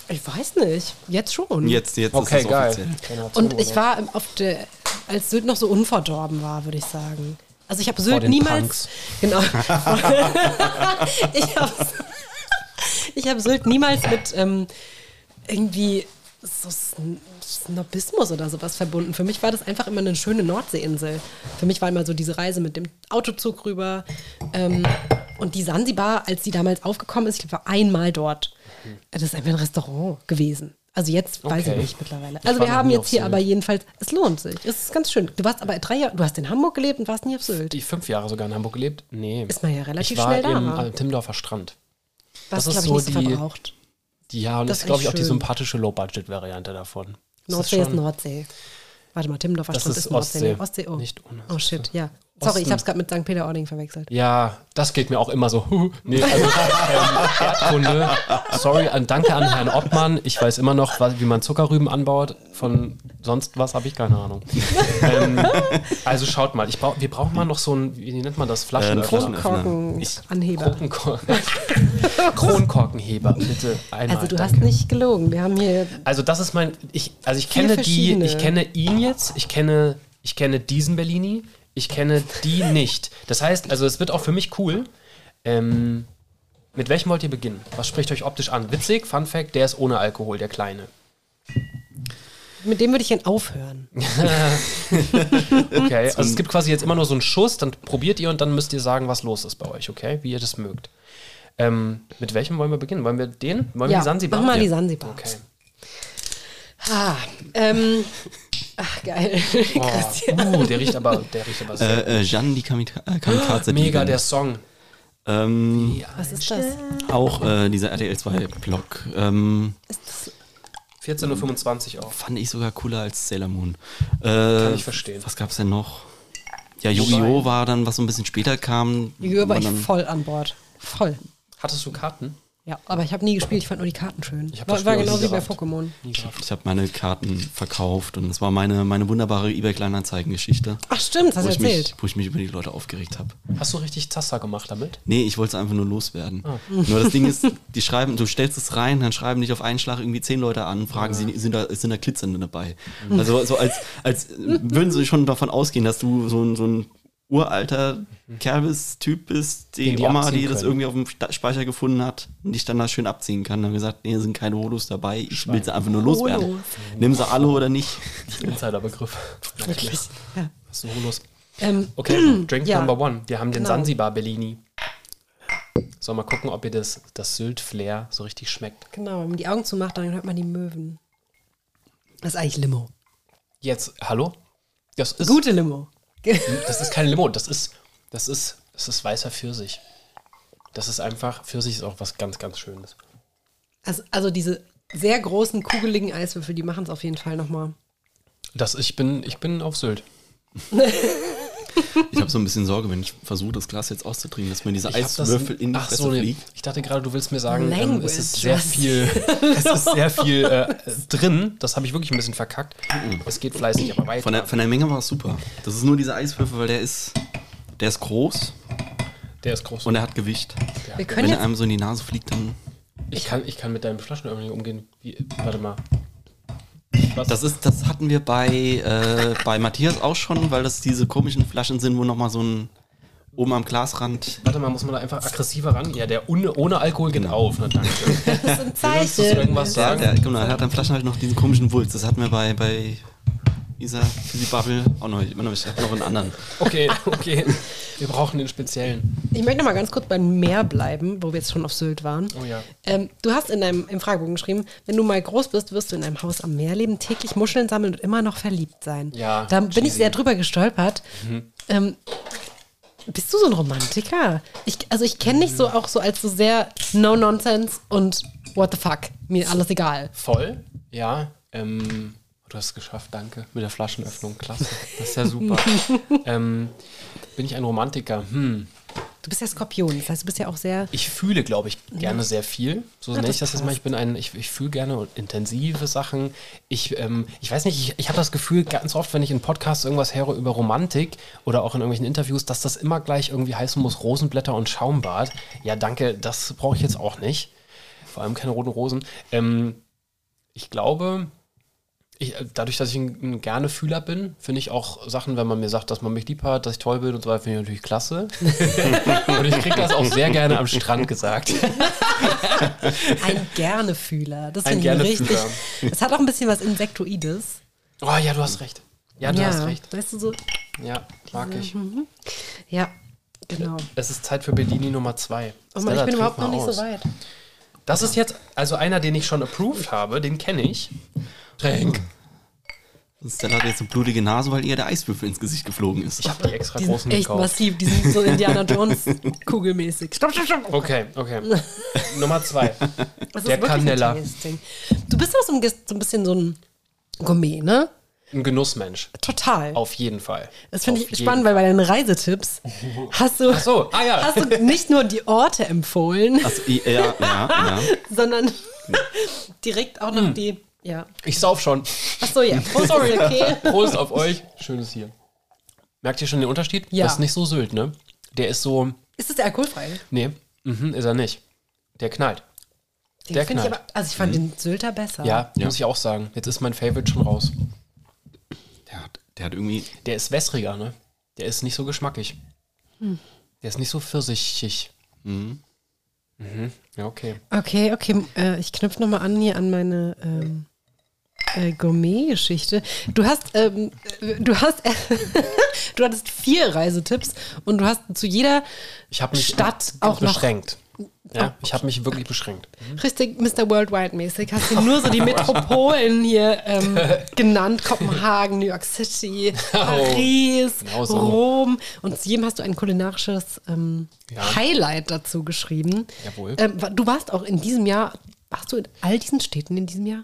Ich weiß nicht. Jetzt schon. Jetzt, jetzt Okay, ist es geil. offiziell. Und ich war auf der, als Sylt noch so unverdorben war, würde ich sagen. Also ich habe Sylt niemals. Punks. Genau. ich habe ich hab Sylt niemals mit ähm, irgendwie so Snobismus oder sowas verbunden. Für mich war das einfach immer eine schöne Nordseeinsel. Für mich war immer so diese Reise mit dem Autozug rüber. Ähm, und die Sansibar, als die damals aufgekommen ist, ich war einmal dort. Das ist einfach ein Restaurant gewesen. Also jetzt weiß Okay. ich nicht mittlerweile. Ich Also war wir haben jetzt hier Sylt. aber jedenfalls, es lohnt sich. Es ist ganz schön. Du warst aber drei Jahre, du hast in Hamburg gelebt und warst nie auf Sylt. Die fünf Jahre sogar in Hamburg gelebt? Nee. Ist man ja relativ ich war schnell da. im äh, Timmendorfer Strand. Was, das ist glaube ich, so nicht so die- verbraucht. Die, ja, und Das ist glaube ich, echt auch die schön. sympathische Low-Budget-Variante davon. Nordsee ist, schon- Nordsee. Warte mal, Timmendorfer Strand ist ist Nordsee. Ostsee. ne? Ostsee, oh. Nicht ohne- oh shit, ja. Sorry, ich habe es gerade mit St. Peter-Ording verwechselt. Ja, das geht mir auch immer so. huh, Nee, also ähm, Erdkunde. Sorry, an, danke an Herrn Obmann. Ich weiß immer noch, wie man Zuckerrüben anbaut. Von sonst was habe ich keine Ahnung. ähm, also schaut mal, ich brauch, wir brauchen mal noch so ein, wie nennt man das? Flaschenöffner. Flaschen- Ich- Kronkorkenanheber. Kronkorken Kronkorkenheber, bitte einmal. Also du danke. hast nicht gelogen. Wir haben hier Also das ist mein, ich, also ich kenne die, ich kenne ihn jetzt, ich kenne, ich kenne diesen Bellini, ich kenne die nicht. Das heißt, also es wird auch für mich cool. Ähm, mit welchem wollt ihr beginnen? Was spricht euch optisch an? Witzig, Fun Fact, der ist ohne Alkohol, der kleine. mit dem würde ich gern aufhören. Okay, also es gibt quasi jetzt immer nur so einen Schuss, dann probiert ihr und dann müsst ihr sagen, was los ist bei euch, okay? Wie ihr das mögt. Ähm, mit welchem wollen wir beginnen? Wollen wir den? Wollen wir Ja, die Sansibar? mach mal die. Sansibar. Okay. Ah, ähm, ach geil. Oh, uh, der riecht aber, der riecht aber sehr. Äh, äh, Jeanne, die Kamika äh, Kamikaze. Mega, Diebin. der Song. Ähm, Was ist das? auch äh, dieser RTL 2-Blog. Ähm, 14.25 Uhr auch. fand ich sogar cooler als Sailor Moon. Äh, Kann ich verstehen. Was gab's denn noch? Ja, Yu-Gi-Oh! war dann, was so ein bisschen später kam. Yu-Gi-Oh! war ich dann- voll an Bord. Voll. Hattest du Karten? Ja, aber ich habe nie gespielt, ich fand nur die Karten schön. Ich war das war genau wie bei. Pokémon. Ich habe meine Karten verkauft und es war meine, meine wunderbare eBay-Kleinanzeigen-Geschichte, Ach stimmt, hast wo, du ich mich- erzählt. wo ich mich über die Leute aufgeregt habe. Hast du richtig Zaster gemacht damit? Nee, ich wollte es einfach nur loswerden. Ah. Nur das Ding ist, die schreiben, du stellst es rein, dann schreiben dich auf einen Schlag irgendwie zehn Leute an, fragen sie, sind da, sind da Glitzernde dabei? Mhm. Also so als, als würden sie schon davon ausgehen, dass du so ein, so ein uralter Kervis-Typ bist, die, die Oma, die das können. irgendwie auf dem Speicher gefunden hat und dich dann da schön abziehen kann. Dann haben wir gesagt, nee, sind keine Holos dabei, ich will sie einfach nur loswerden. Holos. Nimm sie alle oder nicht. Insiderbegriff. Wirklich. Ja. Hast du Holos? Ähm, Okay, Drink Ja. Number One. Wir haben den Genau. Sansibar Bellini. So, mal gucken, ob ihr das, das Sylt-Flair so richtig schmeckt. genau, wenn man die Augen zumacht, dann hört man die Möwen. Das ist eigentlich Limo. Jetzt, hallo? Das ist, Gute Limo. das ist kein Limo, das ist, das ist, das ist weißer Pfirsich. Das ist einfach, Pfirsich ist auch was ganz, ganz Schönes. Also, also diese sehr großen, kugeligen Eiswürfel, die machen es auf jeden Fall nochmal. Das, ich, bin, ich bin auf Sylt. Ich habe so ein bisschen Sorge, wenn ich versuche, das Glas jetzt auszutrinken, dass mir diese Ich hab das- Eiswürfel in die Ach Fresse so, fliegt. Ich dachte gerade, du willst mir sagen, ähm, es ist sehr viel, es ist sehr viel äh, drin. Das habe ich wirklich ein bisschen verkackt. Es geht fleißig, aber weiter. Von der, von der Menge war es super. Das ist nur dieser Eiswürfel, weil der ist, der ist groß der ist groß. und er hat Gewicht. Wir können Wenn er einem so in die Nase fliegt, dann. Ich kann, ich kann mit deinem Flaschenöffner nicht umgehen. Wie, warte mal. Was? Das, ist, das hatten wir bei, äh, bei Matthias auch schon, weil das diese komischen Flaschen sind, wo nochmal so ein oben am Glasrand. Warte mal, muss man da einfach aggressiver ran? Ja, der ohne, ohne Alkohol geht auf. Na, danke. Das ist ein Willst du Zeichen. irgendwas sagen? der, genau, der hat am Flaschen halt noch diesen komischen Wulst. Das hatten wir bei, bei Isa Fizzy Bubble auch noch. Ich, meine, ich habe noch einen anderen. Okay, okay. Wir brauchen den speziellen. Ich möchte noch mal ganz kurz beim Meer bleiben, wo wir jetzt schon auf Sylt waren. Oh ja. Ähm, du hast in deinem im Fragebogen geschrieben, wenn du mal groß bist, wirst du in einem Haus am Meer leben, täglich Muscheln sammeln und immer noch verliebt sein. Ja, Da bin ich cheesy. sehr drüber gestolpert. Ähm, bist du so ein Romantiker? Ich, also ich kenne dich so auch so als so sehr no nonsense und what the fuck, mir alles egal. Voll, ja. Ähm, du hast es geschafft, danke. Mit der Flaschenöffnung, klasse. Das ist ja super. ähm, bin ich ein Romantiker? Hm. Du bist ja Skorpion, das heißt, du bist ja auch sehr Ich fühle, glaube ich, gerne sehr viel. So nenne ich das jetzt mal. Ich bin ein, ich, ich fühle gerne intensive Sachen. Ich, ähm, ich weiß nicht, ich, ich habe das Gefühl, ganz oft, wenn ich in Podcasts irgendwas höre über Romantik oder auch in irgendwelchen Interviews, dass das immer gleich irgendwie heißen muss, Rosenblätter und Schaumbad. Ja, danke, das brauche ich jetzt auch nicht. Vor allem keine roten Rosen. Ähm, ich glaube, ich, äh, dadurch, dass ich ein, ein gerne Fühler bin, finde ich auch Sachen, wenn man mir sagt, dass man mich lieb hat, dass ich toll bin und so weiter, finde ich natürlich klasse. und ich kriege das auch sehr gerne am Strand gesagt. ein Gernefühler. Das Ein finde ich richtig. Gernefühler. Es hat auch ein bisschen was Insektoides. Oh ja, du hast recht. Ja, du hast recht. Weißt du so? Ja, mag ich. Ja, genau. Es ist Zeit für Bellini Nummer zwei. Oh Mann, ich Stella, bin überhaupt noch nicht so aus. weit. Das ist jetzt also einer, den ich schon approved habe, den kenne ich. Trink. Stella hat jetzt eine blutige Nase, weil ihr der Eiswürfel ins Gesicht geflogen ist. Ich habe die extra Die großen sind echt gekauft. massiv, die sind so Indiana Jones kugelmäßig. Stopp, stopp, stopp. Okay, okay. Nummer zwei. Das Der Cannella. Du bist auch so ein, so ein bisschen so ein Gourmet, ne? Ein Genussmensch. Total. Auf jeden Fall. Das finde ich spannend, weil bei deinen Reisetipps hast du, Ach so, ah ja. hast du nicht nur die Orte empfohlen, Also, ja, ja, ja. sondern direkt auch Hm. noch die. Ja. Ich sauf schon. Achso, ja. Prost, Sorry. Okay. Prost auf euch. Schönes hier. Merkt ihr schon den Unterschied? Ja. Das ist nicht so Sylt, ne? Der ist so. Ist das der alkoholfrei? Nee, mhm, ist er nicht. Der knallt. Den Der finde ich knallt. aber, also ich fand den Sylter besser. Ja, Ja. muss ich auch sagen. Jetzt ist mein Favorite schon raus. Der hat, irgendwie. Der ist wässriger, ne? Der ist nicht so geschmackig. Hm. Der ist nicht so pfirsichig. Mhm. Ja, okay. Okay, okay. Äh, ich knüpfe nochmal an hier an meine ähm, äh, Gourmet-Geschichte. Du hast, ähm, äh, du hast, du hattest vier Reisetipps und du hast zu jeder Stadt auch noch beschränkt. Ja, ich habe mich wirklich beschränkt. richtig Mr. Worldwide-mäßig hast du nur so die Metropolen hier ähm, genannt. Kopenhagen, New York City, Paris, Genau so. Rom. Und zu jedem hast du ein kulinarisches ähm, Ja. Highlight dazu geschrieben. Jawohl. Ähm, du warst auch in diesem Jahr, warst du in all diesen Städten in diesem Jahr?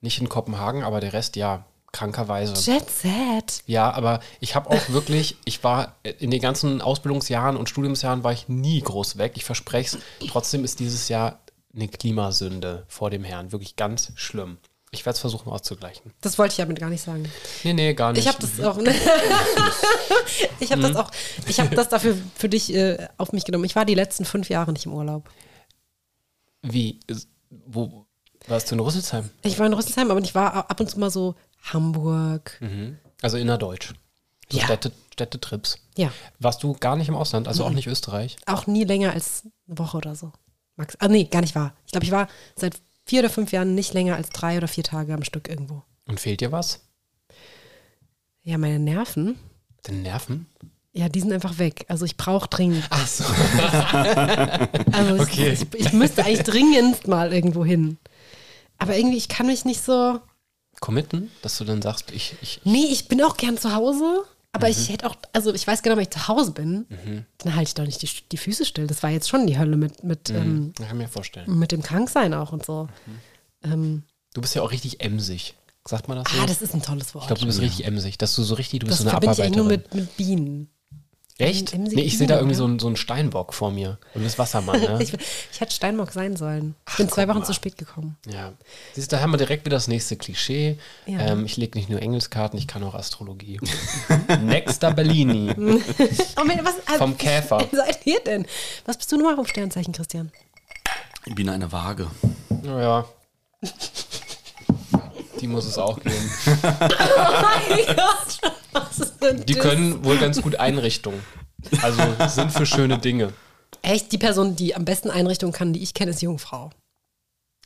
Nicht in Kopenhagen, aber der Rest ja, krankerweise. Jet Set. Ja, aber ich habe auch wirklich, ich war in den ganzen Ausbildungsjahren und Studiumsjahren war ich nie groß weg. Ich verspreche es. Trotzdem ist dieses Jahr eine Klimasünde vor dem Herrn. Wirklich ganz schlimm. Ich werde es versuchen auszugleichen. Das wollte ich damit gar nicht sagen. Nee, nee, gar nicht. Ich habe das auch. ich habe Mhm. das auch. Ich habe das dafür für dich äh, auf mich genommen. Ich war die letzten fünf Jahre nicht im Urlaub. Wie? Wo warst du in Rüsselsheim? Ich war in Rüsselsheim, aber ich war ab und zu mal so Hamburg. Also innerdeutsch. So Ja. Städte, Städtetrips. Ja, Warst du gar nicht im Ausland, also auch nicht Österreich? auch nie länger als eine Woche oder so. Max, ah nee, gar nicht wahr. Ich glaube, ich war seit vier oder fünf Jahren nicht länger als drei oder vier Tage am Stück irgendwo. Und fehlt dir was? Ja, meine Nerven, Den Nerven? ja, die sind einfach weg. Also ich brauche dringend. Ach so. Also Okay. ich, ich, ich müsste eigentlich dringend mal irgendwo hin. Aber irgendwie, ich kann mich nicht so. Committen, dass du dann sagst, ich, ich, Nee, ich bin auch gern zu Hause, aber Mhm. ich hätte auch, also ich weiß genau, wenn ich zu Hause bin, dann halte ich doch nicht die, die Füße still. Das war jetzt schon die Hölle mit, mit, ähm, ich kann mir vorstellen. mit dem Kranksein auch und so. Mhm. Ähm, Du bist ja auch richtig emsig. Sagt man das so? ah, das ist ein tolles Wort. ich glaube, du bist richtig emsig. Dass du so richtig, du bist das so eine verbinde ich eigentlich nur Abarbeiterin. mit, mit Bienen. Echt? emsig Nee, ich sehe da irgendwie ja. so einen, so einen Steinbock vor mir. Und bist Wassermann, ne? Ich, ich hätte Steinbock sein sollen. Ich bin zwei Wochen mal. zu spät gekommen. ja. Siehst du, da haben wir direkt wieder das nächste Klischee. Ja. Ähm, ich lege nicht nur Engelskarten, ich kann auch Astrologie. Nexter Bellini. Oh, Mensch, was, also, Vom Käfer. Wie seid ihr denn? Was bist du nochmal auf Sternzeichen, Christian? Ich bin eine Waage. Naja. Die muss es auch geben. Oh mein Gott, was ist denn Die das? können wohl ganz gut Einrichtungen. Also sind für schöne Dinge. Echt, die Person, die am besten Einrichtungen kann, die ich kenne, ist Jungfrau.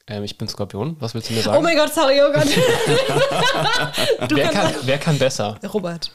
Ähm, ich bin Skorpion. Was willst du mir Oh sagen? mein Gott, sorry, oh Gott. wer, kannst kann, wer kann besser? Robert.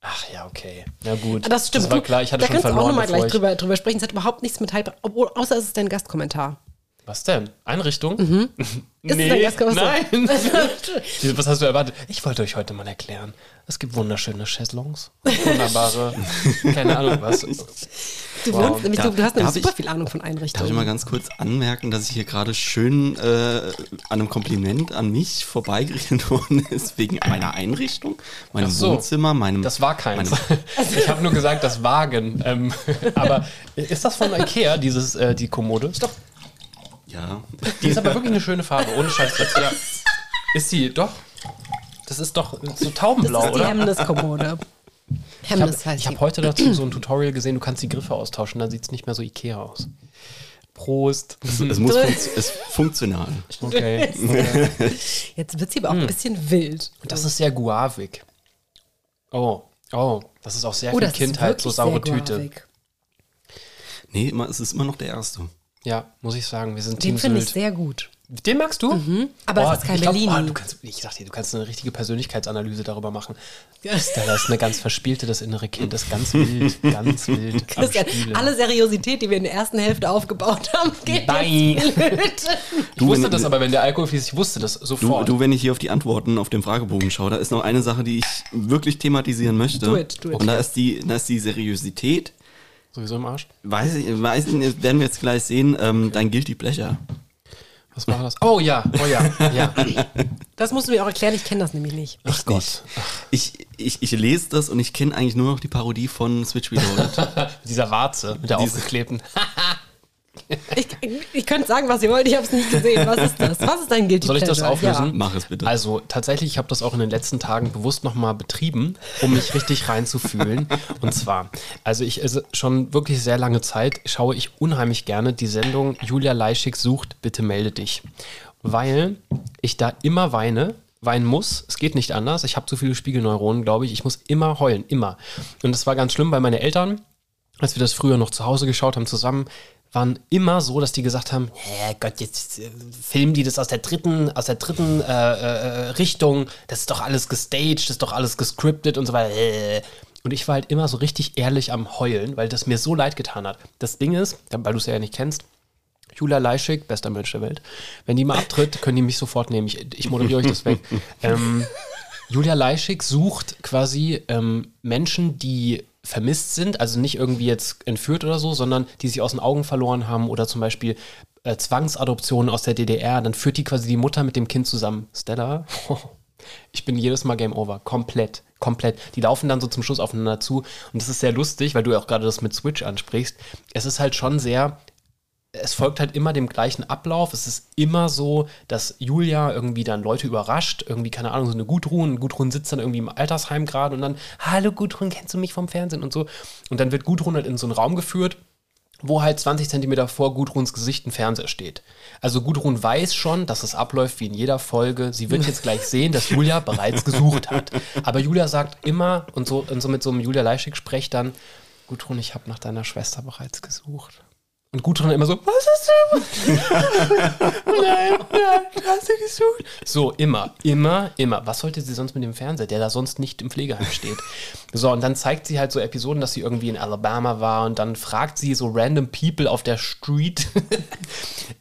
Ach ja, okay. Na gut. Das stimmt. Das war klar, ich hatte da schon kannst du auch verloren. nochmal gleich drüber, drüber sprechen. Es hat überhaupt nichts mit Hype, obwohl, außer es ist dein Gastkommentar. Was denn? Einrichtung? Mhm. Gastkommentar? nein. Was hast du erwartet? Ich wollte euch heute mal erklären. Es gibt wunderschöne Chaiselongs. Wunderbare, keine Ahnung was. Du, Wow. wohnst, nämlich, Da- du, du hast nämlich super ich- viel Ahnung von Darf ich Einrichtungen. mal ganz kurz anmerken, dass ich hier gerade schön äh, an einem Kompliment an mich vorbeigeredet worden ist, wegen meiner Einrichtung, meinem so. Wohnzimmer, meinem. Das war keins. Ich habe nur gesagt, das Wagen. Ähm, aber ist das von Ikea, dieses, äh, die Kommode? Ist doch. Ja. Die ist aber wirklich eine schöne Farbe, ohne Scheiß. Ja. Ist die, doch. Das ist doch so taubenblau, das ist die oder? Hemmniskommode. Ich Hemmnis habe hab heute dazu so ein Tutorial gesehen, du kannst die Griffe austauschen, dann sieht es nicht mehr so Ikea aus. Prost. Es, es muss es ist funktional. Okay. Jetzt wird sie aber auch ein bisschen wild. Und das ist sehr guavig. Oh, oh, das ist auch sehr Oh, viel das ist Kindheit, so wirklich saure sehr Tüte. guavig. Nee, immer, es ist immer noch der erste. Ja, muss ich sagen, wir sind Den Team finde ich sehr gut. Den magst du? Aber es ist kein ich glaub, Bellini. oh, du kannst, ich sag dir, du kannst eine richtige Persönlichkeitsanalyse darüber machen. Stella ist eine ganz verspielte, das innere Kind ist ganz wild, ganz wild. Christian, alle Seriosität, die wir in der ersten Hälfte aufgebaut haben, geht Nein. jetzt blöd. Ich wusste wenn- das aber, wenn der Alkohol fließt, ich wusste das Du, sofort. du, wenn ich hier auf die Antworten auf dem Fragebogen schaue, da ist noch eine Sache, die ich wirklich thematisieren möchte. Do it, do it. Und da ist die, da ist die Seriosität. Sowieso im Arsch. Weiß ich, weiß ich nicht, werden wir jetzt gleich sehen, ähm, dein Guilty Pleasure. Was war das? Oh ja, oh ja, ja. Das musst du mir auch erklären, ich kenne das nämlich nicht. Ach Gott. Ich, ich, ich lese das und ich kenne eigentlich nur noch die Parodie von Switch Reloaded. Mit dieser Warze, mit der Diese- aufgeklebten. Ich, ich könnte sagen, was ihr wollt, ich habe es nicht gesehen. Was ist das? Was ist dein Guilty Soll ich das auflösen? Mach es bitte. Also tatsächlich, ich habe das auch in den letzten Tagen bewusst nochmal betrieben, um mich richtig reinzufühlen. Und zwar, also ich also schon wirklich sehr lange Zeit schaue ich unheimlich gerne die Sendung Julia Leischig sucht, bitte melde dich. Weil ich da immer weine, weinen muss. Es geht nicht anders. Ich habe zu viele Spiegelneuronen, glaube ich. Ich muss immer heulen, immer. Und das war ganz schlimm, weil meine Eltern, als wir das früher noch zu Hause geschaut haben zusammen, waren immer so, dass die gesagt haben, Gott, jetzt äh, filmen die das aus der dritten, aus der dritten äh, äh, Richtung, das ist doch alles gestaged, das ist doch alles gescriptet und so weiter. Äh. Und ich war halt immer so richtig ehrlich am Heulen, weil das mir so leid getan hat. Das Ding ist, weil du es ja nicht kennst, Julia Leischig, bester Mensch der Welt. Wenn die mal abtritt, können die mich sofort nehmen. Ich, ich moderiere euch das weg. ähm, Julia Leischig sucht quasi ähm, Menschen, die vermisst sind, also nicht irgendwie jetzt entführt oder so, sondern die sich aus den Augen verloren haben oder zum Beispiel äh, Zwangsadoptionen aus der DDR. Dann führt die quasi die Mutter mit dem Kind zusammen. Stella, ich bin jedes Mal Game Over. Komplett. Komplett. Die laufen dann so zum Schluss aufeinander zu. Und das ist sehr lustig, weil du ja auch gerade das mit Switch ansprichst. Es ist halt schon sehr es folgt halt immer dem gleichen Ablauf. Es ist immer so, dass Julia irgendwie dann Leute überrascht. Irgendwie, keine Ahnung, so eine Gudrun. Gudrun sitzt dann irgendwie im Altersheim gerade und dann, hallo Gudrun, kennst du mich vom Fernsehen und so. Und dann wird Gudrun halt in so einen Raum geführt, wo halt 20 Zentimeter vor Gudruns Gesicht ein Fernseher steht. Also Gudrun weiß schon, dass es abläuft wie in jeder Folge. Sie wird jetzt gleich sehen, dass Julia bereits gesucht hat. Aber Julia sagt immer, und so, und so mit so einem Julia Leischig-Sprech dann, Gudrun, ich habe nach deiner Schwester bereits gesucht. Und Gudrun immer so, was hast du? nein, nein, hast du gesucht? So, immer, immer, immer. Was sollte sie sonst mit dem Fernseher, der da sonst nicht im Pflegeheim steht? So, und dann zeigt sie halt so Episoden, dass sie irgendwie in Alabama war und dann fragt sie so random people auf der Street,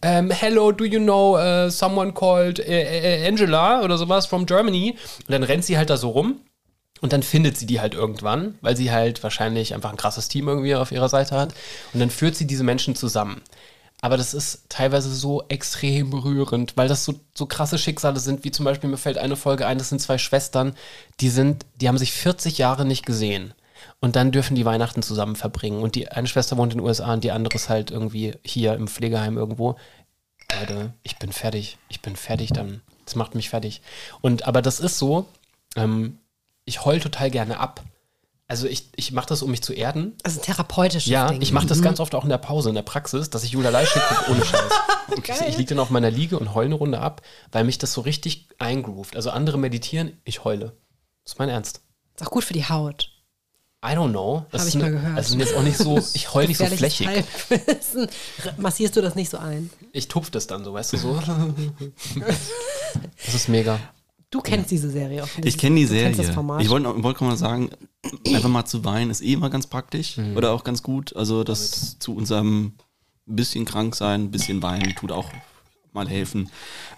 ähm, hello, do you know uh, someone called äh, äh, Angela oder sowas from Germany? Und dann rennt sie halt da so rum. Und dann findet sie die halt irgendwann, weil sie halt wahrscheinlich einfach ein krasses Team irgendwie auf ihrer Seite hat. Und dann führt sie diese Menschen zusammen. Aber das ist teilweise so extrem berührend, weil das so, so krasse Schicksale sind, wie zum Beispiel, mir fällt eine Folge ein, das sind zwei Schwestern, die sind, die haben sich 40 Jahre nicht gesehen. Und dann dürfen die Weihnachten zusammen verbringen. Und die eine Schwester wohnt in den USA und die andere ist halt irgendwie hier im Pflegeheim irgendwo. Leute, ich bin fertig. Ich bin fertig dann. Das macht mich fertig. Und aber das ist so, ähm, ich heul total gerne ab. Also ich, ich mache das, um mich zu erden. Also ein therapeutisches Ja, Ding. ich mache das ganz oft auch in der Pause, in der Praxis, dass ich Julia Leischig gucke, ohne Scheiß. ich ich liege dann auf meiner Liege und heule eine Runde ab, weil mich das so richtig eingroovt. Also andere meditieren, ich heule. Das ist mein Ernst. Ist auch gut für die Haut. I don't know. Das Hab ist ich mal ne- gehört. Also jetzt auch nicht so, ich heule nicht so flächig. Massierst du das nicht so ein? Ich tupf das dann so, weißt du so. Das ist mega. Du kennst diese Serie offensichtlich. Ich kenne die Du kennst Serie. Das Format. Ich wollte wollt mal sagen, einfach mal zu weinen ist eh immer ganz praktisch Mhm. oder auch ganz gut. Also das zu unserem bisschen krank sein, bisschen weinen tut auch mal helfen.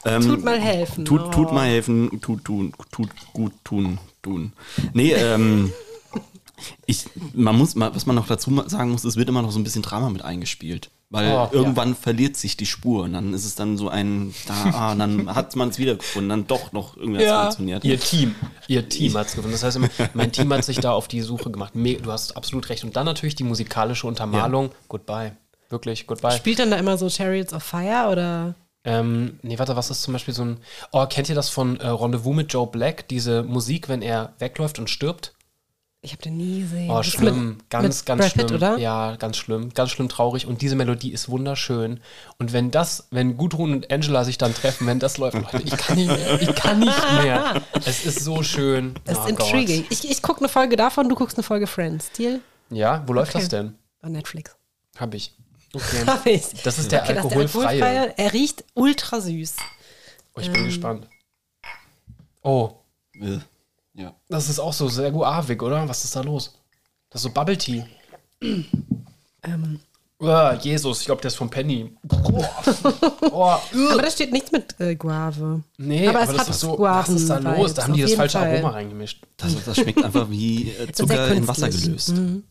Ähm, Tut mal helfen. Tut, tut Oh. mal helfen, tut, tun, tut gut tun, tun. Nee, ähm, ich, man muss, mal- was man noch dazu sagen muss, es wird immer noch so ein bisschen Drama mit eingespielt. Weil Oh, irgendwann verliert sich die Spur und dann ist es dann so ein, da, ah, und dann hat man es wiedergefunden, dann doch noch irgendwas funktioniert. Ihr Team. Ihr Team hat es gefunden. Das heißt, mein Team hat sich da auf die Suche gemacht. Du hast absolut recht. Und dann natürlich die musikalische Untermalung. Goodbye. Wirklich, goodbye. Spielt dann da immer so Chariots of Fire oder? Ähm, nee, warte, was ist zum Beispiel so ein. Oh, kennt ihr das von äh, Rendezvous mit Joe Black? Diese Musik, wenn er wegläuft und stirbt? Ich habe den nie gesehen. Oh, ist schlimm. mit- ganz, mit ganz Brad schlimm. Pitt, oder? Ja, ganz schlimm. Ganz schlimm traurig. Und diese Melodie ist wunderschön. Und wenn das, wenn Gudrun und Angela sich dann treffen, wenn das läuft, Leute, ich kann nicht mehr. Ich kann nicht mehr. Es ist so schön. Das ist Oh Gott. intriguing. Ich, ich gucke eine Folge davon, du guckst eine Folge Friends. Deal? Ja, wo läuft Okay. das denn? Bei Netflix. Hab ich. Okay. Hab ich. Das ist der Okay, das ist alkoholfreie. Er riecht ultra süß. Oh, ich bin gespannt. Oh, Äh, Ja. das ist auch so sehr guavig, oder? Was ist da los? Das ist so Bubble Tea. Ähm, Oh, Jesus, ich glaube, der ist von Penny. Oh, oh, aber da steht nichts mit äh, Guave. nee, Aber aber, es das hat ist so, was ist da los? Da haben die auf das falsche Fall. Aroma reingemischt. Das, das schmeckt einfach wie äh, Zucker in Wasser gelöst. Mhm.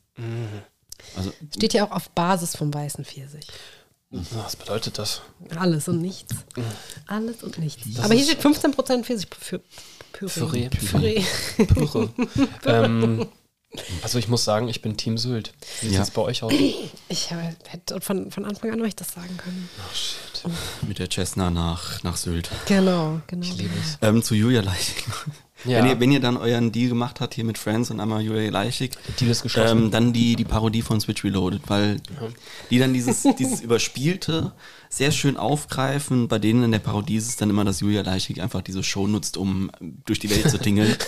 Also, Steht ja auch auf Basis vom weißen Pfirsich. Was bedeutet das? Alles und nichts. Mhm. Alles und nichts. Aber hier steht 15% Pfirsichpüree. Püree. Püree. Pürre. ähm, also ich muss sagen, ich bin Team Sylt. Wie Ja. sieht's bei euch aus? Ich hätte von, von Anfang an euch das sagen können. Mit der Cessna nach, nach Sylt. Genau, genau. Ich liebe es. Ähm, zu Julia Leichig. Ja. Wenn, ihr, wenn ihr dann euren Deal gemacht habt hier mit Friends und einmal Julia Leichig, Deal ist geschlossen. ähm, dann die, die Parodie von Switch Reloaded, weil die dann dieses, dieses Überspielte sehr schön aufgreifen. Bei denen in der Parodie ist es dann immer, dass Julia Leichig einfach diese Show nutzt, um durch die Welt zu tingeln.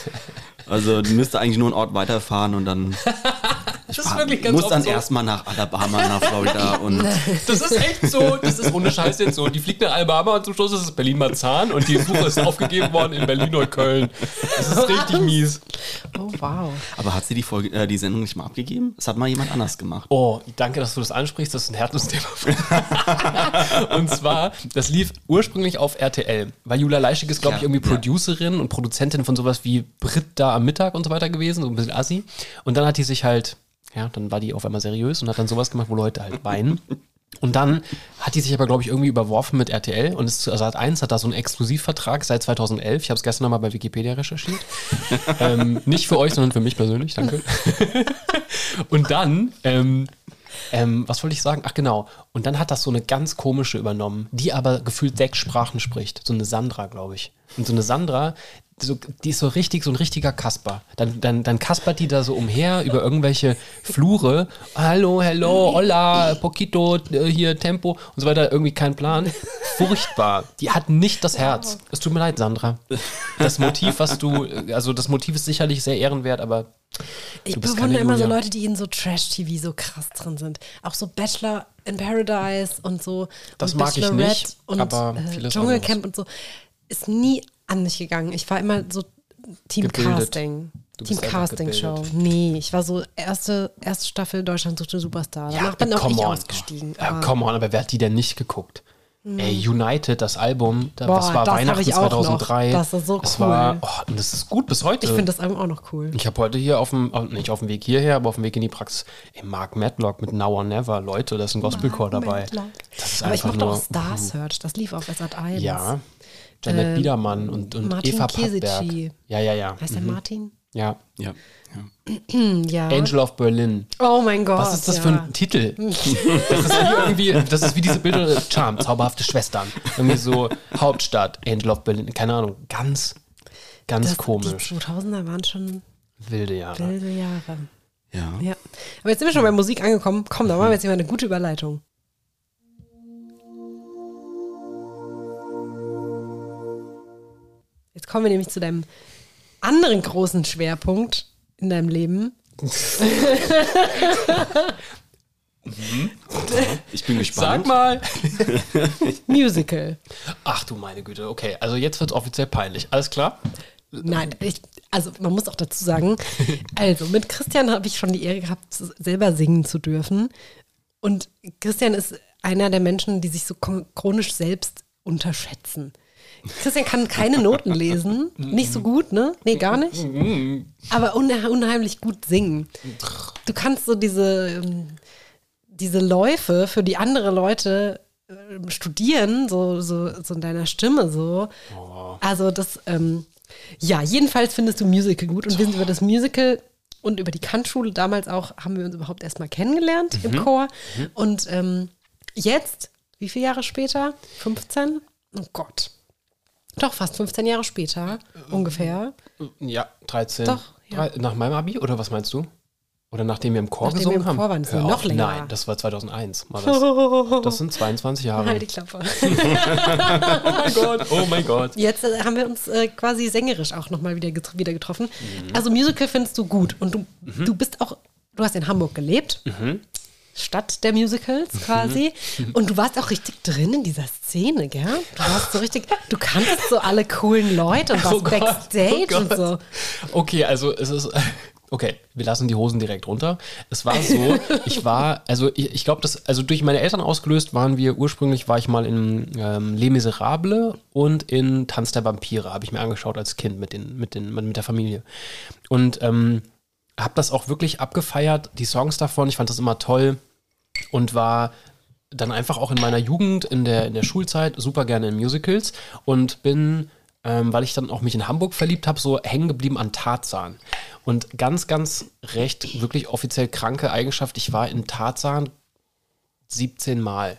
Also die müsste eigentlich nur einen Ort weiterfahren und dann Das ist wirklich ganz muss oft dann so. erstmal nach Alabama, nach Florida und Das ist echt so, das ist ohne Scheiß jetzt so. Die fliegt nach Alabama und zum Schluss ist es Berlin-Marzahn und die Suche ist aufgegeben worden in Berlin-Neukölln. Das ist richtig mies. Oh, wow. aber hat sie die Folge, äh, die Sendung nicht mal abgegeben? Das hat mal jemand anders gemacht. Oh, danke, dass du das ansprichst. Das ist ein Herzensthema. und zwar, das lief ursprünglich auf RTL, weil Julia Leischig ist, glaube ich, irgendwie ja. Producerin und Produzentin von sowas wie Brit da am Mittag und so weiter gewesen, so ein bisschen assi. Und dann hat die sich halt, ja, dann war die auf einmal seriös und hat dann sowas gemacht, wo Leute halt weinen. Und dann hat die sich aber, glaube ich, irgendwie überworfen mit RTL und ist, also Sat 1 hat da so einen Exklusivvertrag seit 2011. Ich habe es gestern nochmal bei Wikipedia recherchiert. ähm, nicht für euch, sondern für mich persönlich, danke. und dann, ähm, ähm, was wollte ich sagen? Ach genau. Und dann hat das so eine ganz komische übernommen, die aber gefühlt sechs Sprachen spricht. So eine Sandra, glaube ich. Und so eine Sandra, so, die ist so richtig, so ein richtiger Kasper. Dann, dann, dann kaspert die da so umher über irgendwelche Flure. Hallo, hello, hola, poquito, äh, hier, Tempo und so weiter. Irgendwie kein Plan. Furchtbar. Die hat nicht das Herz. Es tut mir leid, Sandra. Das Motiv, was du, also das Motiv ist sicherlich sehr ehrenwert, aber Ich bewundere immer so. Leute, die in so Trash-TV so krass drin sind. Auch so Bachelor in Paradise und so. Das und mag ich nicht, und aber äh, Dschungelcamp und so. Ist nie an mich gegangen. Ich war immer so Team Gebildet. Casting. Du Team Casting Show. Nee, ich war so erste, erste Staffel Deutschland sucht den Superstar. Danach bin auch ich on. ausgestiegen. Ja, aber- come on, aber wer hat die denn nicht geguckt? Ey, United, das Album, da, Boah, das war das Weihnachten ich auch noch. 2003. Das ist so Es cool. war, oh, das ist gut bis heute. Ich finde das Album auch noch cool. Ich habe heute hier auf dem, auf- nicht auf dem Weg hierher, aber auf dem Weg in die Praxis, ey, Mark Matlock mit Now or Never. Leute, da ist ein Gospelchor dabei. Das ist Aber ich mochte nur, auch Star Search. Das lief auf Sat 1. Ja. Janet Ähm, Biedermann und, und Martin Eva Pappberg. Ja, ja, ja. Heißt der Mhm. Martin? Ja. Ja. ja. Angel of Berlin. Oh mein Gott. Was ist das ja. für ein Titel? Das ist wie irgendwie, das ist wie diese Bilder, Charm, zauberhafte Schwestern. Irgendwie so Hauptstadt, Angel of Berlin, keine Ahnung, ganz, ganz das, komisch. Die 2000er waren schon Wilde Jahre. wilde Jahre. Ja. Ja. Aber jetzt sind wir schon bei Musik angekommen. Komm, da machen wir jetzt mal eine gute Überleitung. Jetzt kommen wir nämlich zu deinem anderen großen Schwerpunkt in deinem Leben. Ich bin Sag gespannt. mal. Musical. Ach du meine Güte, okay. Also jetzt wird es offiziell peinlich. Alles klar? Nein, ich, also man muss auch dazu sagen, also mit Christian habe ich schon die Ehre gehabt, selber singen zu dürfen. Und Christian ist einer der Menschen, die sich so chronisch selbst unterschätzen. Christian kann keine Noten lesen, nicht so gut, ne? Nee, gar nicht. Aber unhe unheimlich gut singen. Du kannst so diese, ähm, diese Läufe für die andere Leute ähm, studieren, so, so, so in deiner Stimme so. Also das, ähm, ja, jedenfalls findest du Musical gut und wir sind über das Musical und über die Kantschule damals auch, haben wir uns überhaupt erstmal kennengelernt im Chor. Und ähm, jetzt, wie viele Jahre später? 15? Oh Gott. Doch, fast 15 Jahre später, ungefähr. Ja, 13. Doch, ja. Drei, nach meinem Abi oder was meinst du? Oder nachdem wir im Chor Nachdem wir gesungen im haben? Chor waren, ist Hör noch länger. Nein, das war 2001. War das. das sind 22 Jahre. Halt die Klappe. Oh mein Gott, oh mein Gott. Jetzt äh, haben wir uns äh, quasi sängerisch auch nochmal wieder, get wieder getroffen. Mhm. Also Musical findest du gut und du, du bist auch, du hast in Hamburg gelebt, Mhm. Stadt der Musicals quasi und du warst auch richtig drin in dieser Szene, gell? Du warst so richtig, du kannst so alle coolen Leute und warst Oh Gott, Backstage oh und Gott. so. Okay, also es ist. Okay, wir lassen die Hosen direkt runter. Es war so, ich war, also ich, ich glaube, das, also durch meine Eltern ausgelöst waren wir, ursprünglich war ich mal in ähm, Les Miserables und in Tanz der Vampire, habe ich mir angeschaut als Kind mit, den, mit, den, mit der Familie. Und ähm, habe das auch wirklich abgefeiert, die Songs davon, ich fand das immer toll und war dann einfach auch in meiner Jugend, in der, in der Schulzeit, super gerne in Musicals und bin, ähm, weil ich dann auch mich in Hamburg verliebt habe, so hängen geblieben an Tarzan. Und ganz, ganz recht, wirklich offiziell kranke Eigenschaft, ich war in Tarzan 17 Mal.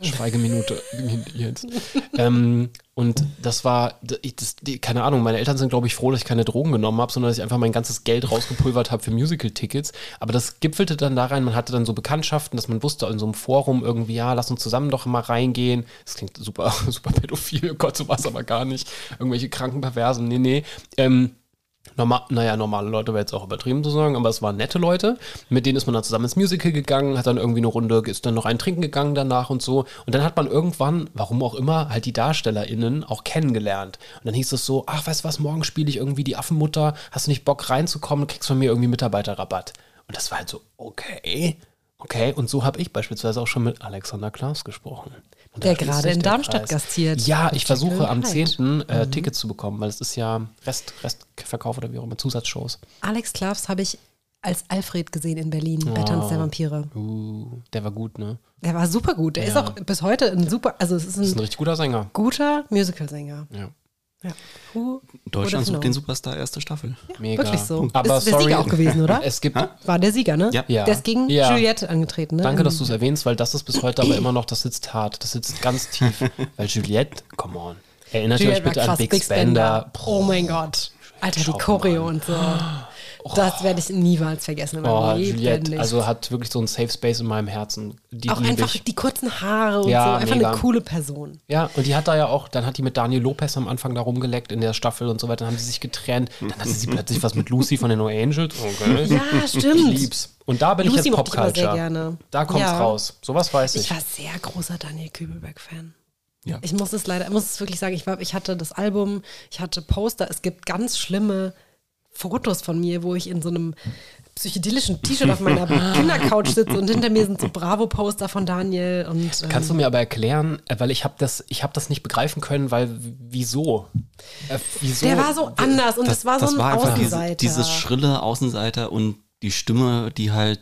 Schweigeminute jetzt. ähm, und das war, das, die, keine Ahnung, meine Eltern sind, glaube ich, froh, dass ich keine Drogen genommen habe, sondern dass ich einfach mein ganzes Geld rausgepulvert habe für Musical-Tickets. Aber das gipfelte dann da rein, man hatte dann so Bekanntschaften, dass man wusste in so einem Forum irgendwie, ja, lass uns zusammen doch mal reingehen. Das klingt super, super pädophil, oh Gott, so war es aber gar nicht. Irgendwelche kranken Perversen, nee, nee. Ähm, Normal, naja, normale Leute wäre jetzt auch übertrieben zu sagen, aber es waren nette Leute. Mit denen ist man dann zusammen ins Musical gegangen, hat dann irgendwie eine Runde, ist dann noch ein Trinken gegangen danach und so. Und dann hat man irgendwann, warum auch immer, halt die DarstellerInnen auch kennengelernt. Und dann hieß es so, ach, weißt du was, morgen spiele ich irgendwie die Affenmutter, hast du nicht Bock reinzukommen, kriegst von mir irgendwie Mitarbeiterrabatt. Und das war halt so, okay, okay. Und so habe ich beispielsweise auch schon mit Alexander Klaas gesprochen. Und Der gerade in der Darmstadt Kreis. gastiert. Ja, ich versuche am Jekyll Hyde. 10. Äh, Tickets zu bekommen, weil es ist ja Rest, Restverkauf oder wie auch immer, Zusatzshows. Alex Klavs habe ich als Alfred gesehen in Berlin bei Tanz der Vampire. Uh, der war gut, ne? Der war super gut. Der ist Ja. auch bis heute ein super, also es ist Das ist ein ein richtig guter Sänger. guter Musicalsänger. Ja. Ja. Who Deutschland sucht den known? Superstar erste Staffel. Mega. Wirklich so. Aber ist der sorry, Sieger auch gewesen, oder? Es gibt. War der Sieger, ne? Ja. Ja. Der ist gegen Ja. Juliette angetreten, ne? Danke, dass du es erwähnst, weil das ist bis heute aber immer noch, das sitzt hart. Das sitzt ganz tief. weil Juliette, come on. Erinnert ihr euch Juliette bitte an Big, Big Spender? Oh mein Gott. Alter, die Schau Choreo mal. und so. Das werde ich niemals vergessen in meinem Oh, Juliette, nicht. also hat wirklich so einen Safe Space in meinem Herzen. Die auch einfach ich. die kurzen Haare und Ja, so. Einfach mega. eine coole Person. Ja, und die hat da ja auch, dann hat die mit Daniel Lopez am Anfang da rumgeleckt in der Staffel und so weiter, dann haben sie sich getrennt, dann hatte sie plötzlich was mit Lucy von den No Angels. Okay. Ja, stimmt. Ich lieb's. Und da bin Lucy ich jetzt mochte ich immer sehr gerne. Da kommt's Ja. raus. Sowas weiß ich. Ich war sehr großer Daniel Kübelberg-Fan. Ja. Ich muss es leider, ich muss es wirklich sagen, ich, war, ich hatte das Album, ich hatte Poster, es gibt ganz schlimme Fotos von mir, wo ich in so einem psychedelischen T-Shirt auf meiner Kindercouch sitze und hinter mir sind so Bravo-Poster von Daniel und ähm, Kannst du mir aber erklären, äh, weil ich habe das, ich habe das nicht begreifen können, weil wieso? Äh, wieso? der war so anders und das, war so ein einfach diese, Außenseiter. dieses schrille Außenseiter und die Stimme, die halt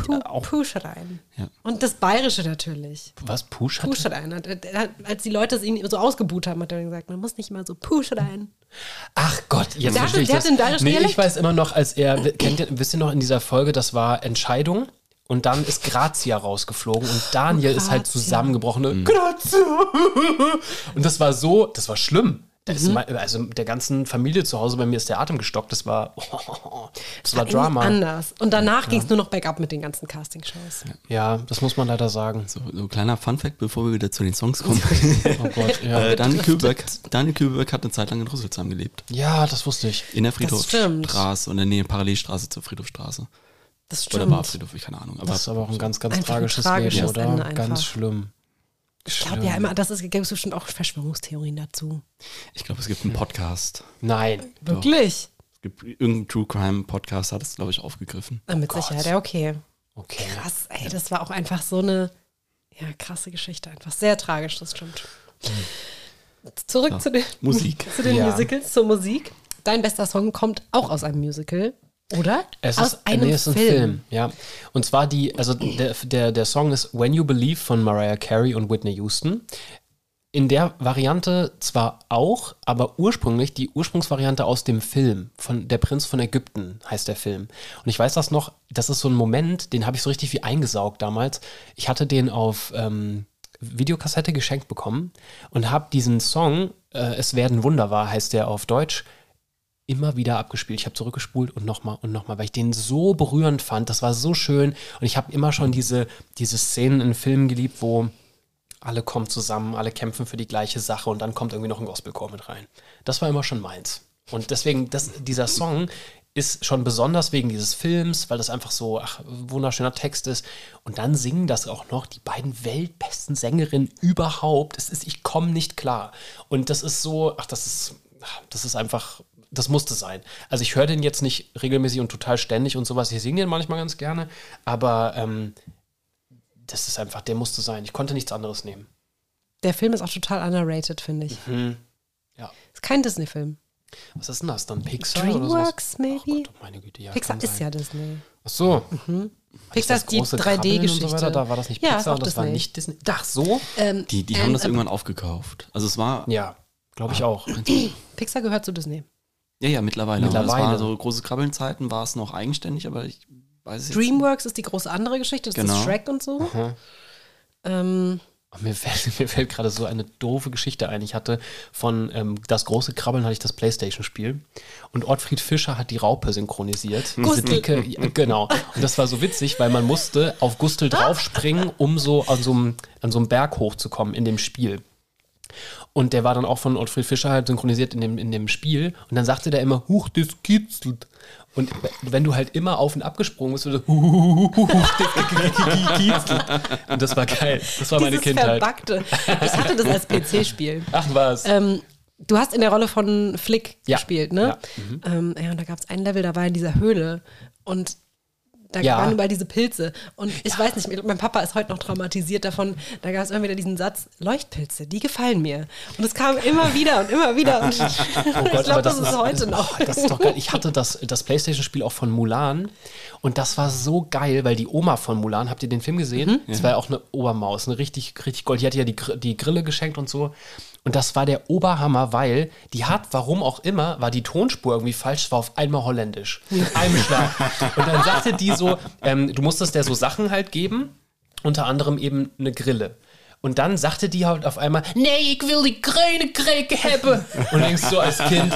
Puh, auch Push rein. Ja. Und das Bayerische natürlich. Was Push hat? Push rein. Hat- er hat- Als die Leute es ihn so ausgebuht haben, hat er gesagt, man muss nicht immer so Push rein. Ach Gott, jetzt Der verstehe hatte- ich das. hat nee, Dialekt. ich weiß immer noch, als er kennt ihr, wisst ihr noch in dieser Folge, das war Entscheidung und dann ist Grazia rausgeflogen und Daniel ist halt Grazia. zusammengebrochen. Grazia. Und das war so, das war schlimm. Da ist mein, also der ganzen Familie zu Hause bei mir ist der Atem gestockt. Das war, das war Drama. Anders. Und danach ging es nur noch bergab mit den ganzen Castingshows. Ja, das muss man leider sagen. So, so ein kleiner Funfact, bevor wir wieder zu den Songs kommen. Oh Gott, ja. äh, Daniel, Kühlberg, Daniel Kühlberg hat eine Zeit lang in Rüsselsheim gelebt. ja, das wusste ich. In der stimmt. Friedhofstraße und in der Nähe Parallelstraße zur Friedhofstraße. Das Oder war stimmt. Friedhof, ich keine Ahnung. Aber Das ist aber auch ein ganz, ganz tragisches, tragisches Leben, oder? Ganz schlimm. Ich glaube ja immer, das ist, gibt es bestimmt auch Verschwörungstheorien dazu. ich glaube, es gibt einen Podcast. Nein. Wirklich? Es gibt irgendeinen True Crime Podcast, hat es, glaube ich, aufgegriffen. Ah, mit Gott. Sicherheit, ja, okay. Okay. Krass, ey, das war auch einfach so eine ja, krasse Geschichte. Einfach sehr tragisch, das stimmt. Zurück So, zu den, Musik. zu den Ja. Musicals, zur Musik. Dein bester Song kommt auch aus einem Musical, oder? Es aus ist, nee, es ist ein Film. ja. Und zwar die, also der, der, der Song ist When You Believe von Mariah Carey und Whitney Houston. In der Variante zwar auch, aber ursprünglich die Ursprungsvariante aus dem Film von Der Prinz von Ägypten heißt der Film. Und ich weiß das noch, das ist so ein Moment, den habe ich so richtig wie eingesaugt damals. Ich hatte den auf ähm, Videokassette geschenkt bekommen und habe diesen Song, äh, Es werden Wunder war, heißt der auf Deutsch, immer wieder abgespielt. Ich habe zurückgespult und nochmal und nochmal, weil ich den so berührend fand. Das war so schön. Und ich habe immer schon diese, diese Szenen in Filmen geliebt, wo alle kommen zusammen, alle kämpfen für die gleiche Sache und dann kommt irgendwie noch ein Gospelchor mit rein. Das war immer schon meins. Und deswegen, das, dieser Song ist schon besonders wegen dieses Films, weil das einfach so ach, wunderschöner Text ist. Und dann singen das auch noch die beiden weltbesten Sängerinnen überhaupt. Es ist, ich komme nicht klar. Und das ist so, ach, das ist, das ist einfach, das musste sein. Also ich höre den jetzt nicht regelmäßig und total ständig und sowas. Ich singe den manchmal ganz gerne, aber ähm, das ist einfach, der musste sein. Ich konnte nichts anderes nehmen. Der Film ist auch total underrated, finde ich. Ja. Ist kein Disney-Film. Was ist denn das dann? Pixar oder Dreamworks, sowas? maybe? Ach Gott, meine Güte, ja. Pixar ist ja Disney. Ach so. Pixar ist die große Krabbeln und 3D-Geschichte. So da war das nicht Ja, Pixar und das war Disney. nicht Disney. Ach so? Ähm, Die, die ähm, haben das äh, irgendwann aufgekauft. Also es war, Ja, glaube ich auch. Pixar gehört zu Disney. Ja, ja, mittlerweile. Aber Mittlerweile. Es war so große Krabbelnzeiten, war es noch eigenständig, aber ich weiß es jetzt Dreamworks ist die große andere Geschichte, das Genau. ist Shrek und so. Ähm, Oh, Mir fällt, mir fällt gerade so eine doofe Geschichte ein. Ich hatte von ähm, Das große Krabbeln hatte ich das Playstation-Spiel und Ottfried Fischer hat die Raupe synchronisiert. Diese Gustl. dicke, ja, genau. Und das war so witzig, weil man musste auf Gustl draufspringen, um so an so einem, an so einem Berg hochzukommen in dem Spiel. Und der war dann auch von Ottfried Fischer halt synchronisiert in dem, in dem Spiel. Und dann sagte der immer, huch, das kitzelt. Und wenn du halt immer auf und ab gesprungen bist, so, huch, das kitzelt. Und das war geil. Das war meine dieses Kindheit. Verbackte. Ich hatte das als PC-Spiel. Ach was. Ähm, du hast in der Rolle von Flick Ja. gespielt, ne? Ja. Mhm. Ähm, ja, und da gab es ein Level, da war in dieser Höhle und da Ja. waren überall diese Pilze. Und ich weiß nicht, mein Papa ist heute noch traumatisiert davon. Da gab es immer wieder diesen Satz: Leuchtpilze, die gefallen mir. Und es kam immer wieder und immer wieder. Und ich, Oh ich glaube, das, ist heute noch. Oh, das ist doch geil. Ich hatte das, das Playstation-Spiel auch von Mulan und das war so geil, weil die Oma von Mulan, habt ihr den Film gesehen? Das war ja auch eine Obermaus, eine richtig, richtig Gold. Die hatte ja die, die Grille geschenkt und so. Und das war der Oberhammer, weil die hat, warum auch immer, war die Tonspur irgendwie falsch, es war auf einmal holländisch. Mit einem Schlag. Und dann sagte die so, ähm, du musstest der so Sachen halt geben, unter anderem eben eine Grille. Und dann sagte die halt auf einmal, nee, ich will die grüne Krake haben. Und denkst so als Kind,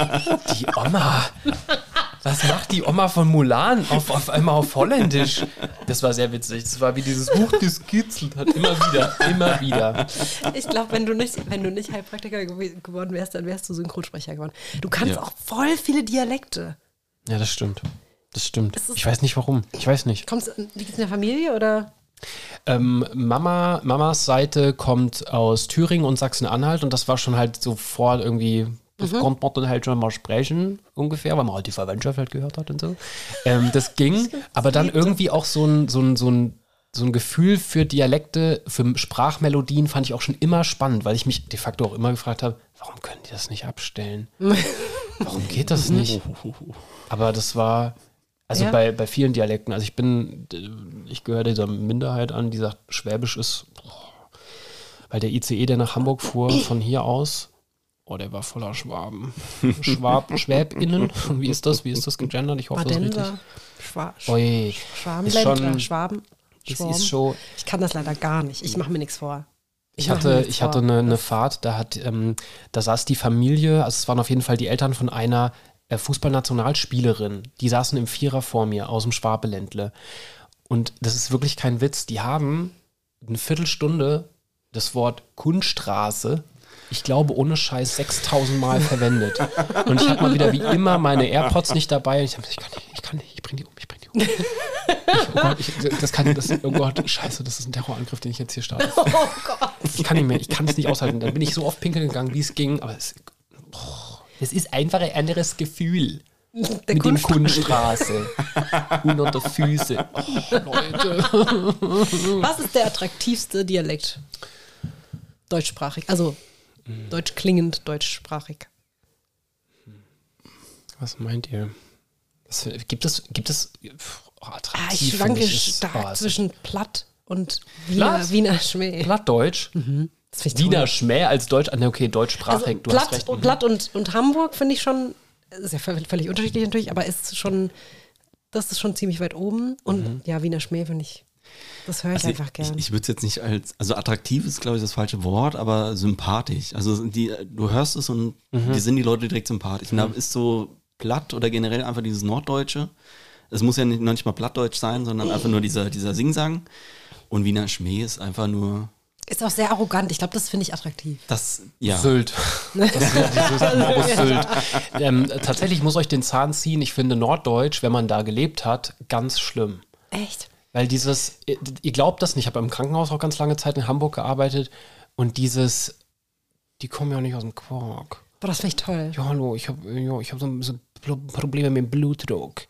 die Oma, was macht die Oma von Mulan auf, auf einmal auf Holländisch? Das war sehr witzig. Das war wie dieses Buch, das kitzelt hat. Immer wieder, immer wieder. Ich glaube, wenn du nicht, wenn du nicht Heilpraktiker gew- geworden wärst, dann wärst du Synchronsprecher geworden. Du kannst Ja. auch voll viele Dialekte. Ja, das stimmt. Das stimmt. Ich weiß nicht warum. Ich weiß nicht. Kommst, liegt es in der Familie oder? Ähm, Mama, Mamas Seite kommt aus Thüringen und Sachsen-Anhalt und das war schon halt sofort irgendwie, das konnte man dann halt schon mal sprechen, ungefähr, weil man halt die Verwandtschaft halt gehört hat und so. Ähm, das ging, aber dann irgendwie auch so ein, so ein, so ein so ein Gefühl für Dialekte, für Sprachmelodien fand ich auch schon immer spannend, weil ich mich de facto auch immer gefragt habe, warum können die das nicht abstellen? Warum geht das nicht? Aber das war, also Ja. bei, bei vielen Dialekten, also ich bin, ich gehöre dieser Minderheit an, die sagt, Schwäbisch ist, weil der ICE, der nach Hamburg fuhr, von hier aus, oh, der war voller Schwaben. Schwab, Schwäbinnen, wie ist das? Wie ist das gegendert? Ich hoffe, das ist richtig. Badenser, Schwa ist Schwabenländler, Schwaben. das Schwaben. ist schon, Ich kann das leider gar nicht. Ich mache mir nichts vor. Ich hatte, ich hatte eine, eine Fahrt, da hat, ähm, da saß die Familie, also es waren auf jeden Fall die Eltern von einer äh, Fußballnationalspielerin, die saßen im Vierer vor mir aus dem Schwabeländle. Und das ist wirklich kein Witz. Die haben eine Viertelstunde das Wort Kunststraße, ich glaube, ohne Scheiß 6000 Mal verwendet. Und ich habe mal wieder wie immer meine AirPods nicht dabei. Und ich habe ich kann nicht, ich kann nicht, ich bring die um, ich bring die um. Ich, oh Gott, ich, das kann, das, oh Gott, scheiße, das ist ein Terrorangriff, den ich jetzt hier starte. Oh Gott. Ich kann nicht mehr, ich kann es nicht aushalten. Dann bin ich so oft pinkeln gegangen, wie es ging, aber es, oh, es ist einfach ein anderes Gefühl. Der mit dem Kunststraße. Hunderte Füße. Oh, Leute. Was ist der attraktivste Dialekt? Deutschsprachig. Also hm. deutsch klingend, deutschsprachig. Was meint ihr? Was, gibt es, gibt es oh, attraktiv? Ah, ich schwanke stark zwischen Platt und Wiener, Platt? Wiener Schmäh. Plattdeutsch? Mhm. Wiener Schmäh als Deutsch, ah, okay, deutschsprachig, also, du Platt, hast recht. Mhm. Platt und, und Hamburg finde ich schon, ist ja völlig unterschiedlich natürlich, aber ist schon, das ist schon ziemlich weit oben. Und mhm. ja, Wiener Schmäh finde ich, das höre ich also einfach gerne. Ich, ich würde es jetzt nicht als, also attraktiv ist, glaube ich, das falsche Wort, aber sympathisch. Also die, du hörst es und mhm. die sind die Leute direkt sympathisch. Und da mhm. ist so platt oder generell einfach dieses Norddeutsche. Es muss ja nicht, noch nicht mal Plattdeutsch sein, sondern einfach nur dieser, dieser Singsang. Und Wiener Schmäh ist einfach nur ist auch sehr arrogant. Ich glaube, das finde ich attraktiv. Das, ja. Sylt. Das ist Sylt. Ähm, tatsächlich muss euch den Zahn ziehen. Ich finde Norddeutsch, wenn man da gelebt hat, ganz schlimm. Echt? Weil dieses, ihr, glaubt das nicht, ich habe im Krankenhaus auch ganz lange Zeit in Hamburg gearbeitet und dieses, die kommen ja nicht aus dem Quark. Boah, das finde ich toll. Ja, hallo, ich habe ja, hab so, so, Probleme mit dem Blutdruck.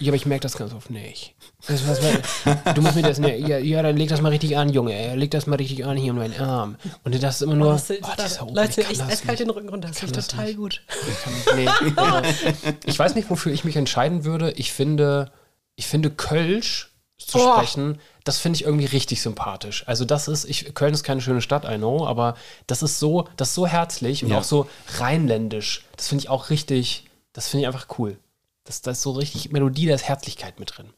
Ja, aber ich merke das ganz oft nicht. Das, was, du musst mir das, ne, ja, ja, dann leg das mal richtig an, Junge. Leg das mal richtig an hier um meinen Arm. Und das ist immer nur. Oh, das, oh, das Leute, ich eiskalt den Rücken runter. Das ist total nicht. gut. Ich, nee, ich weiß nicht, wofür ich mich entscheiden würde. Ich finde, ich finde Kölsch zu oh. sprechen, das finde ich irgendwie richtig sympathisch. Also das ist, ich, Köln ist keine schöne Stadt, I know, aber das ist so, das ist so herzlich und ja. auch so rheinländisch. Das finde ich auch richtig, das finde ich einfach cool. Das, das ist so richtig Melodie, da ist Herzlichkeit mit drin.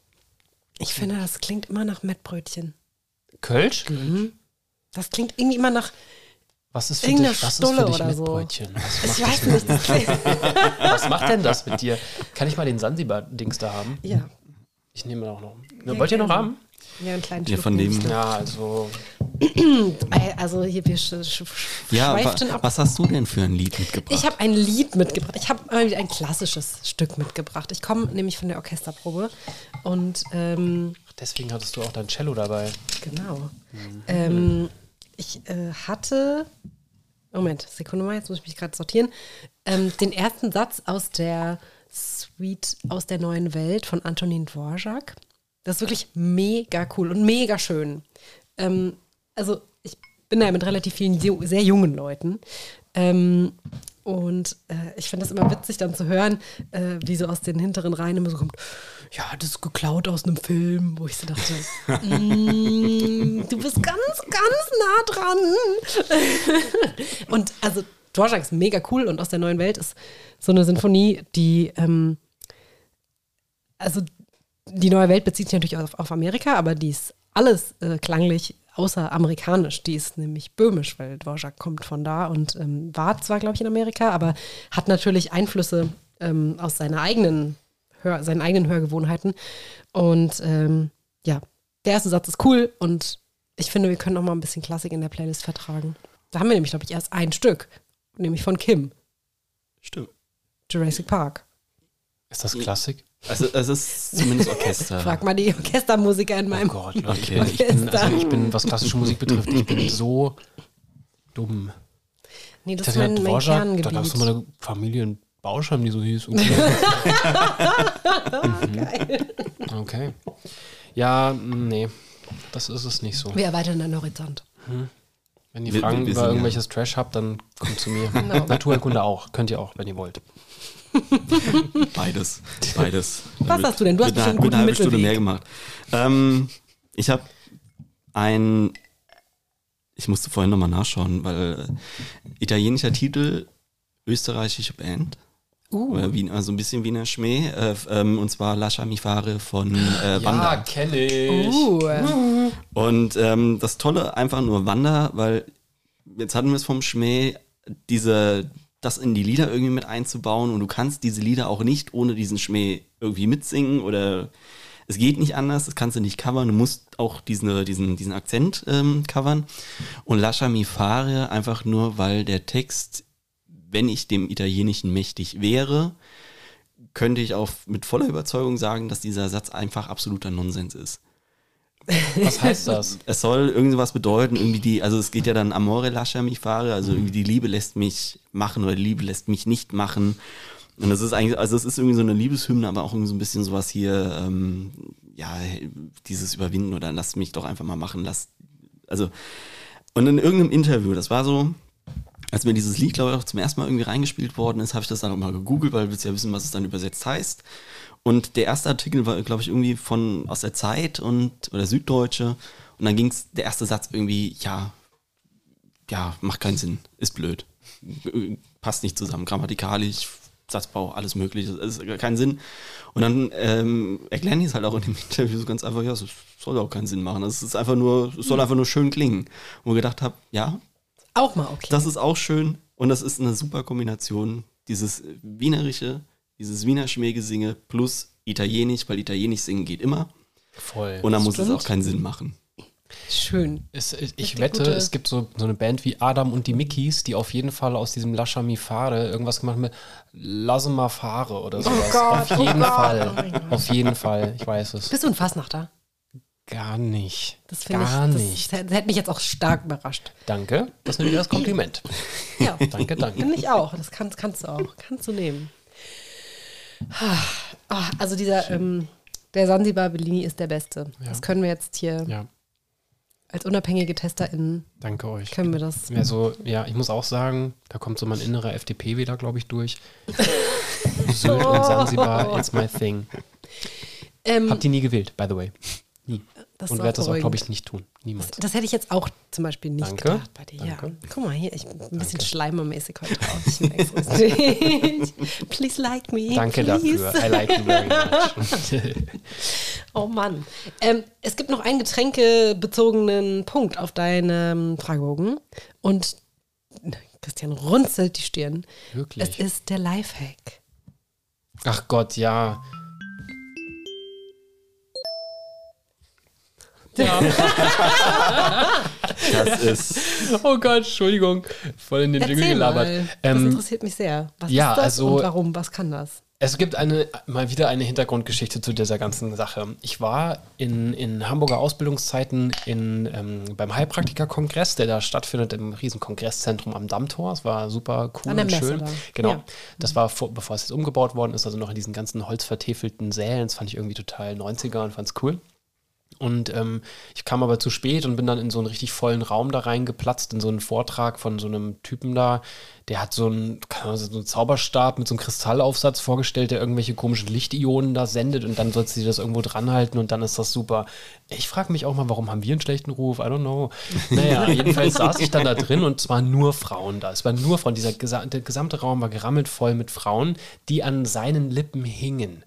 Ich finde, das klingt immer nach Mettbrötchen. Kölsch? Mhm. Das klingt irgendwie immer nach was ist für dich, was ist für dich Mettbrötchen? So. ich weiß nicht. was macht denn das mit dir? Kann ich mal den Sansibar-Dings da haben? Ja. Ich nehme auch noch. Ja, Wollt ihr noch haben? Ja, einen kleinen Ja, von dem. Ja, also. Also hier, wir sch sch ja, wa was hast du denn für ein Lied mitgebracht? Ich habe ein Lied mitgebracht. Ich habe ein klassisches Stück mitgebracht. Ich komme nämlich von der Orchesterprobe und ähm, deswegen hattest du auch dein Cello dabei. Genau. Mhm. Ähm, ich äh, hatte Moment, Sekunde mal, jetzt muss ich mich gerade sortieren. Ähm, den ersten Satz aus der Suite aus der neuen Welt von Antonin Dvorak. Das ist wirklich mega cool und mega schön. Ähm, also ich bin da ja mit relativ vielen sehr jungen Leuten. Ähm, und äh, ich finde das immer witzig, dann zu hören, äh, wie so aus den hinteren Reihen immer so kommt, ja, das ist geklaut aus einem Film, wo ich so dachte, mm, du bist ganz, ganz nah dran. und also Dvorak ist mega cool und aus der neuen Welt ist so eine Sinfonie, die, ähm, also die neue Welt bezieht sich natürlich auf, auf Amerika, aber die ist alles äh, klanglich außer amerikanisch. Die ist nämlich böhmisch, weil Dvorak kommt von da und ähm, war zwar, glaube ich, in Amerika, aber hat natürlich Einflüsse ähm, aus seiner eigenen Hör, seinen eigenen Hörgewohnheiten. Und ähm, ja, der erste Satz ist cool und ich finde, wir können auch mal ein bisschen Klassik in der Playlist vertragen. Da haben wir nämlich, glaube ich, erst ein Stück, nämlich von Kim. Stimmt. Jurassic Park. Ist das Klassik? Also es ist zumindest Orchester. Frag mal die Orchestermusiker in meinem oh Gott, okay. Ich bin, also ich bin, was klassische Musik betrifft, ich bin so dumm. Nee, das ist mein, mein Dvorak, Kerngebiet. Da gab es mal eine Familie in Bauschheim, die so hieß. mhm. Geil. Okay. Ja, nee, das ist es nicht so. Wir erweitern den Horizont. Hm. Wenn ihr Fragen über irgendwelches ja. Trash habt, dann kommt zu mir. Genau. Naturheilkunde auch. Könnt ihr auch, wenn ihr wollt. Beides. Beides. Was hast du denn? Du hast bestimmt einen guten eine Stunde mehr gemacht. Ähm, ich habe ein, ich musste vorhin nochmal nachschauen, weil äh, italienischer Titel, österreichische Band. Uh. also ein bisschen Wiener Schmäh. Äh, ähm, und zwar Lascia mi fare von äh, Wanda. Ja, kenne ich. Uh. Und ähm, das Tolle einfach nur Wanda, weil jetzt hatten wir es vom Schmäh, diese, das in die Lieder irgendwie mit einzubauen und du kannst diese Lieder auch nicht ohne diesen Schmäh irgendwie mitsingen oder es geht nicht anders, das kannst du nicht covern, du musst auch diesen, diesen, diesen Akzent ähm, covern. Und Lascia mi fare einfach nur, weil der Text, wenn ich dem Italienischen mächtig wäre, könnte ich auch mit voller Überzeugung sagen, dass dieser Satz einfach absoluter Nonsens ist. Was heißt das? Es soll irgendwas bedeuten, irgendwie die, also es geht ja dann Amore lascia mi fare, also irgendwie die Liebe lässt mich machen oder die Liebe lässt mich nicht machen. Und das ist eigentlich, also es ist irgendwie so eine Liebeshymne, aber auch irgendwie so ein bisschen sowas hier, ähm, ja, dieses Überwinden oder lass mich doch einfach mal machen, lass, also, und in irgendeinem Interview, das war so, als mir dieses Lied, glaube ich, auch zum ersten Mal irgendwie reingespielt worden ist, habe ich das dann auch mal gegoogelt, weil willst ja wissen, was es dann übersetzt heißt. Und der erste Artikel war, glaube ich, irgendwie von aus der Zeit und oder Süddeutsche. Und dann ging es, der erste Satz irgendwie, ja, ja, macht keinen Sinn, ist blöd, passt nicht zusammen, grammatikalisch, Satzbau, alles mögliche, das ist keinen Sinn. Und dann ähm, erklären die es halt auch in dem Interview so ganz einfach, ja, es soll auch keinen Sinn machen. Es ist einfach nur, es soll einfach nur schön klingen. Wo ich gedacht habe, ja, auch mal okay. Das ist auch schön und das ist eine super Kombination. Dieses Wienerische, dieses Wiener Schmähgesinge plus Italienisch, weil Italienisch singen geht immer. Voll. Und dann muss es auch keinen Sinn machen. Schön. Es, ich ich wette, es gibt so, so eine Band wie Adam und die Mickeys, die auf jeden Fall aus diesem Lascia mi fare irgendwas gemacht haben mit Lasse mal fahre oder sowas. Oh Gott, auf jeden oh Fall. Oh auf jeden Fall. Ich weiß es. Bist du ein Fassnachter? Gar nicht. Das finde ich, Gar das, nicht. das hätte mich jetzt auch stark überrascht. Danke. Das nehme ich als Kompliment. Ja, Danke, danke. finde ich auch. Das kannst, kannst du auch. Kannst du nehmen. Ah, Also dieser, ähm, der Sansibar Bellini ist der Beste. Ja. Das können wir jetzt hier Ja, als unabhängige TesterInnen, danke euch. können wir das. Also, ja, ich muss auch sagen, da kommt so mein innerer FDP wieder, glaube ich, durch. Sylt und Sansibar, it's my thing. Ähm, Hab die nie gewählt, by the way. Nie. das Und werde das auch, glaube ich, nicht tun. Niemals. Das hätte ich jetzt auch zum Beispiel nicht Danke. gedacht bei dir. Danke. Ja. Guck mal hier, ich bin ein bisschen Danke. schleimermäßig heute richtig. Please like me. Danke please. dafür. I like you very much. Oh Mann. Ähm, es gibt noch einen getränkebezogenen Punkt auf deinem Fragebogen. Und Christian runzelt die Stirn. Wirklich? Es ist der Lifehack. Ach Gott, ja. Das ist, Oh Gott, Entschuldigung. Voll in den Jingle Erzähl gelabert. mal. das Ähm, interessiert mich sehr. Was ja, ist das also- und warum? Was kann das? Es gibt eine, mal wieder eine Hintergrundgeschichte zu dieser ganzen Sache. Ich war in, in Hamburger Ausbildungszeiten in, ähm, beim Heilpraktiker-Kongress, der da stattfindet im riesen Kongreszentrum am Dammtor. Es war super cool und schön. da. Genau. Ja. Das war, vor, bevor es jetzt umgebaut worden ist, also noch in diesen ganzen holzvertäfelten Sälen. Das fand ich irgendwie total 90er und fand es cool. Und ähm, ich kam aber zu spät und bin dann in so einen richtig vollen Raum da reingeplatzt, in so einen Vortrag von so einem Typen da, der hat so einen, so einen Zauberstab mit so einem Kristallaufsatz vorgestellt, der irgendwelche komischen Lichtionen da sendet und dann sollst du dir das irgendwo dranhalten und dann ist das super. Ich frage mich auch mal, warum haben wir einen schlechten Ruf? I don't know. Naja, jedenfalls saß ich dann da drin und zwar nur Frauen da. Es waren nur Frauen. Dieser gesa der gesamte Raum war gerammelt voll mit Frauen, die an seinen Lippen hingen.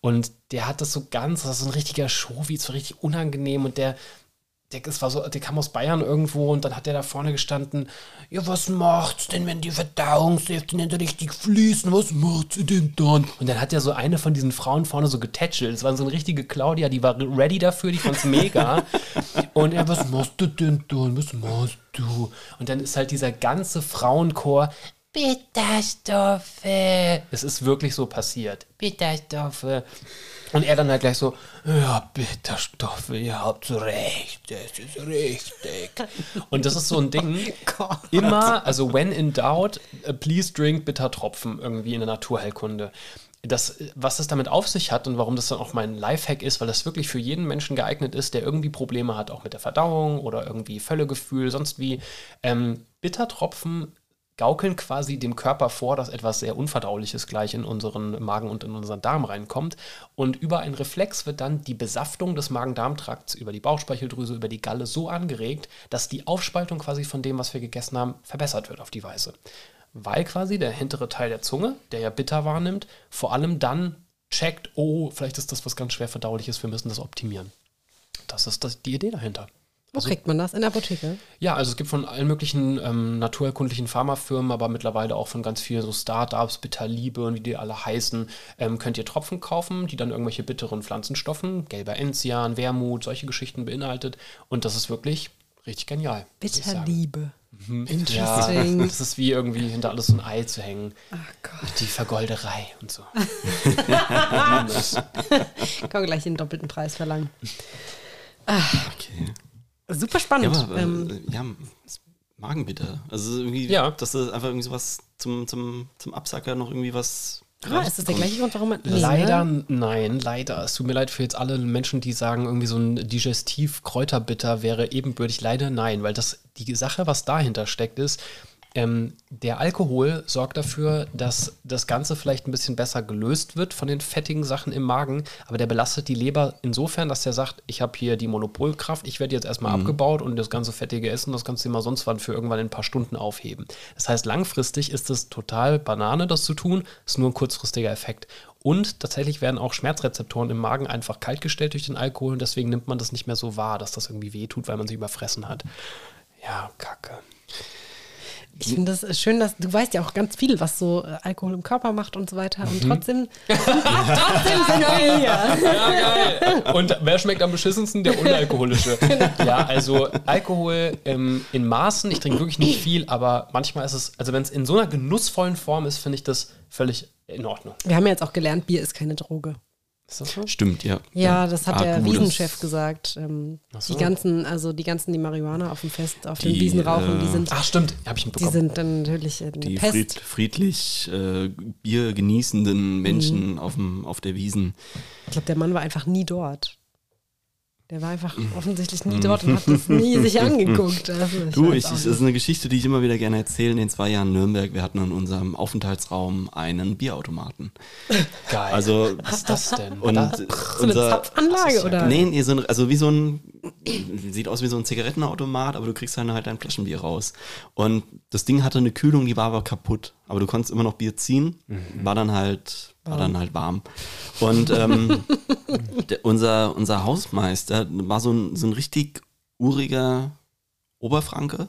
Und der hat das so ganz, das war so ein richtiger Show, es war richtig unangenehm und der, der, das war so, der kam aus Bayern irgendwo und dann hat der da vorne gestanden, ja, was macht's denn, wenn die Verdauungssäfte nicht richtig fließen? Was macht sie denn dann? Und dann hat er so eine von diesen Frauen vorne so getätschelt. Das war so eine richtige Claudia, die war ready dafür, die fand's mega. und er, was machst du denn dann? Was machst du? Und dann ist halt dieser ganze Frauenchor, Bitterstoffe. Es ist wirklich so passiert. Bitterstoffe. Und er dann halt gleich so, ja, Bitterstoffe, ihr habt recht, das ist richtig. Und das ist so ein Ding, Gott. immer, also when in doubt, uh, please drink Bittertropfen irgendwie in der Naturheilkunde. Das, was es damit auf sich hat und warum das dann auch mein Lifehack ist, weil das wirklich für jeden Menschen geeignet ist, der irgendwie Probleme hat, auch mit der Verdauung oder irgendwie Völlegefühl, sonst wie. Ähm, Bittertropfen gaukeln quasi dem Körper vor, dass etwas sehr Unverdauliches gleich in unseren Magen und in unseren Darm reinkommt. Und über einen Reflex wird dann die Besaftung des Magen-Darm-Trakts über die Bauchspeicheldrüse, über die Galle so angeregt, dass die Aufspaltung quasi von dem, was wir gegessen haben, verbessert wird auf die Weise. Weil quasi der hintere Teil der Zunge, der ja bitter wahrnimmt, vor allem dann checkt, oh, vielleicht ist das was ganz schwer verdauliches, wir müssen das optimieren. Das ist das, die Idee dahinter. Wo kriegt man das? In der Apotheke? Ja, also es gibt von allen möglichen ähm, naturerkundlichen Pharmafirmen, aber mittlerweile auch von ganz vielen so Startups, Bitterliebe und wie die alle heißen, ähm, könnt ihr Tropfen kaufen, die dann irgendwelche bitteren Pflanzenstoffen, gelber Enzian, Wermut, solche Geschichten beinhaltet. Und das ist wirklich richtig genial. Bitterliebe. Ja, Interesting. das ist wie irgendwie hinter alles so ein Ei zu hängen. Ach Gott. Die Vergolderei und so. Ich kann gleich den doppelten Preis verlangen. Okay. Super Ja, spannend. aber, ähm, äh, ja, Magenbitter. Also irgendwie, Ja. dass du einfach irgendwie sowas zum, zum, zum Absacker noch irgendwie was. ah, ist das der gleiche Grund, warum man. Nee, Leider, ne? nein, leider. Es tut mir leid für jetzt alle Menschen, die sagen, irgendwie so ein Digestiv-Kräuterbitter wäre ebenbürtig. Leider nein, weil das die Sache, was dahinter steckt, ist, ähm, der Alkohol sorgt dafür, dass das Ganze vielleicht ein bisschen besser gelöst wird von den fettigen Sachen im Magen, aber der belastet die Leber insofern, dass der sagt, ich habe hier die Monopolkraft, ich werde jetzt erstmal abgebaut und das ganze fettige Essen, das kannst du immer sonst wann für irgendwann in ein paar Stunden aufheben. Das heißt, langfristig ist es total Banane, das zu tun, ist nur ein kurzfristiger Effekt. Und tatsächlich werden auch Schmerzrezeptoren im Magen einfach kaltgestellt durch den Alkohol und deswegen nimmt man das nicht mehr so wahr, dass das irgendwie wehtut, weil man sich überfressen hat. Ja, kacke. Ich finde das schön, dass du weißt ja auch ganz viel, was so äh, Alkohol im Körper macht und so weiter. Mhm. Und trotzdem, trotzdem sind wir hier. Ja, geil. Und wer schmeckt am beschissensten? Der unalkoholische. Ja, also Alkohol ähm, in Maßen. Ich trinke wirklich nicht viel, aber manchmal ist es, also wenn es in so einer genussvollen Form ist, finde ich das völlig in Ordnung. Wir haben ja jetzt auch gelernt, Bier ist keine Droge. Ist das so? Stimmt, ja. Ja, das hat der Akku, das- Wiesenchef gesagt. Ähm, so. Die ganzen, also die ganzen, die Marihuana auf dem Fest, auf den Die, Wiesen rauchen, die äh, sind, Ach, stimmt. Habe ich die mitbekommen. sind dann natürlich eine Die Pest. fried, friedlich äh, Bier genießenden Menschen Mhm. auf, dem, auf der Wiesen. Ich glaube, der Mann war einfach nie dort. Der war einfach Mhm. offensichtlich nie dort und hat das nie sich angeguckt. Also, ich Du, ich, das ist eine Geschichte, die ich immer wieder gerne erzähle. In den zwei Jahren Nürnberg, wir hatten in unserem Aufenthaltsraum einen Bierautomaten. Geil. Also, was ist das denn? und Da- so eine Zapfanlage, ja oder? Nee, nee, so ein, also wie so ein, sieht aus wie so ein Zigarettenautomat, aber du kriegst dann halt dein Flaschenbier raus. Und das Ding hatte eine Kühlung, die war aber kaputt. Aber du konntest immer noch Bier ziehen, war dann halt, war dann halt warm. Und ähm, unser, unser Hausmeister war so ein, so ein richtig uriger Oberfranke.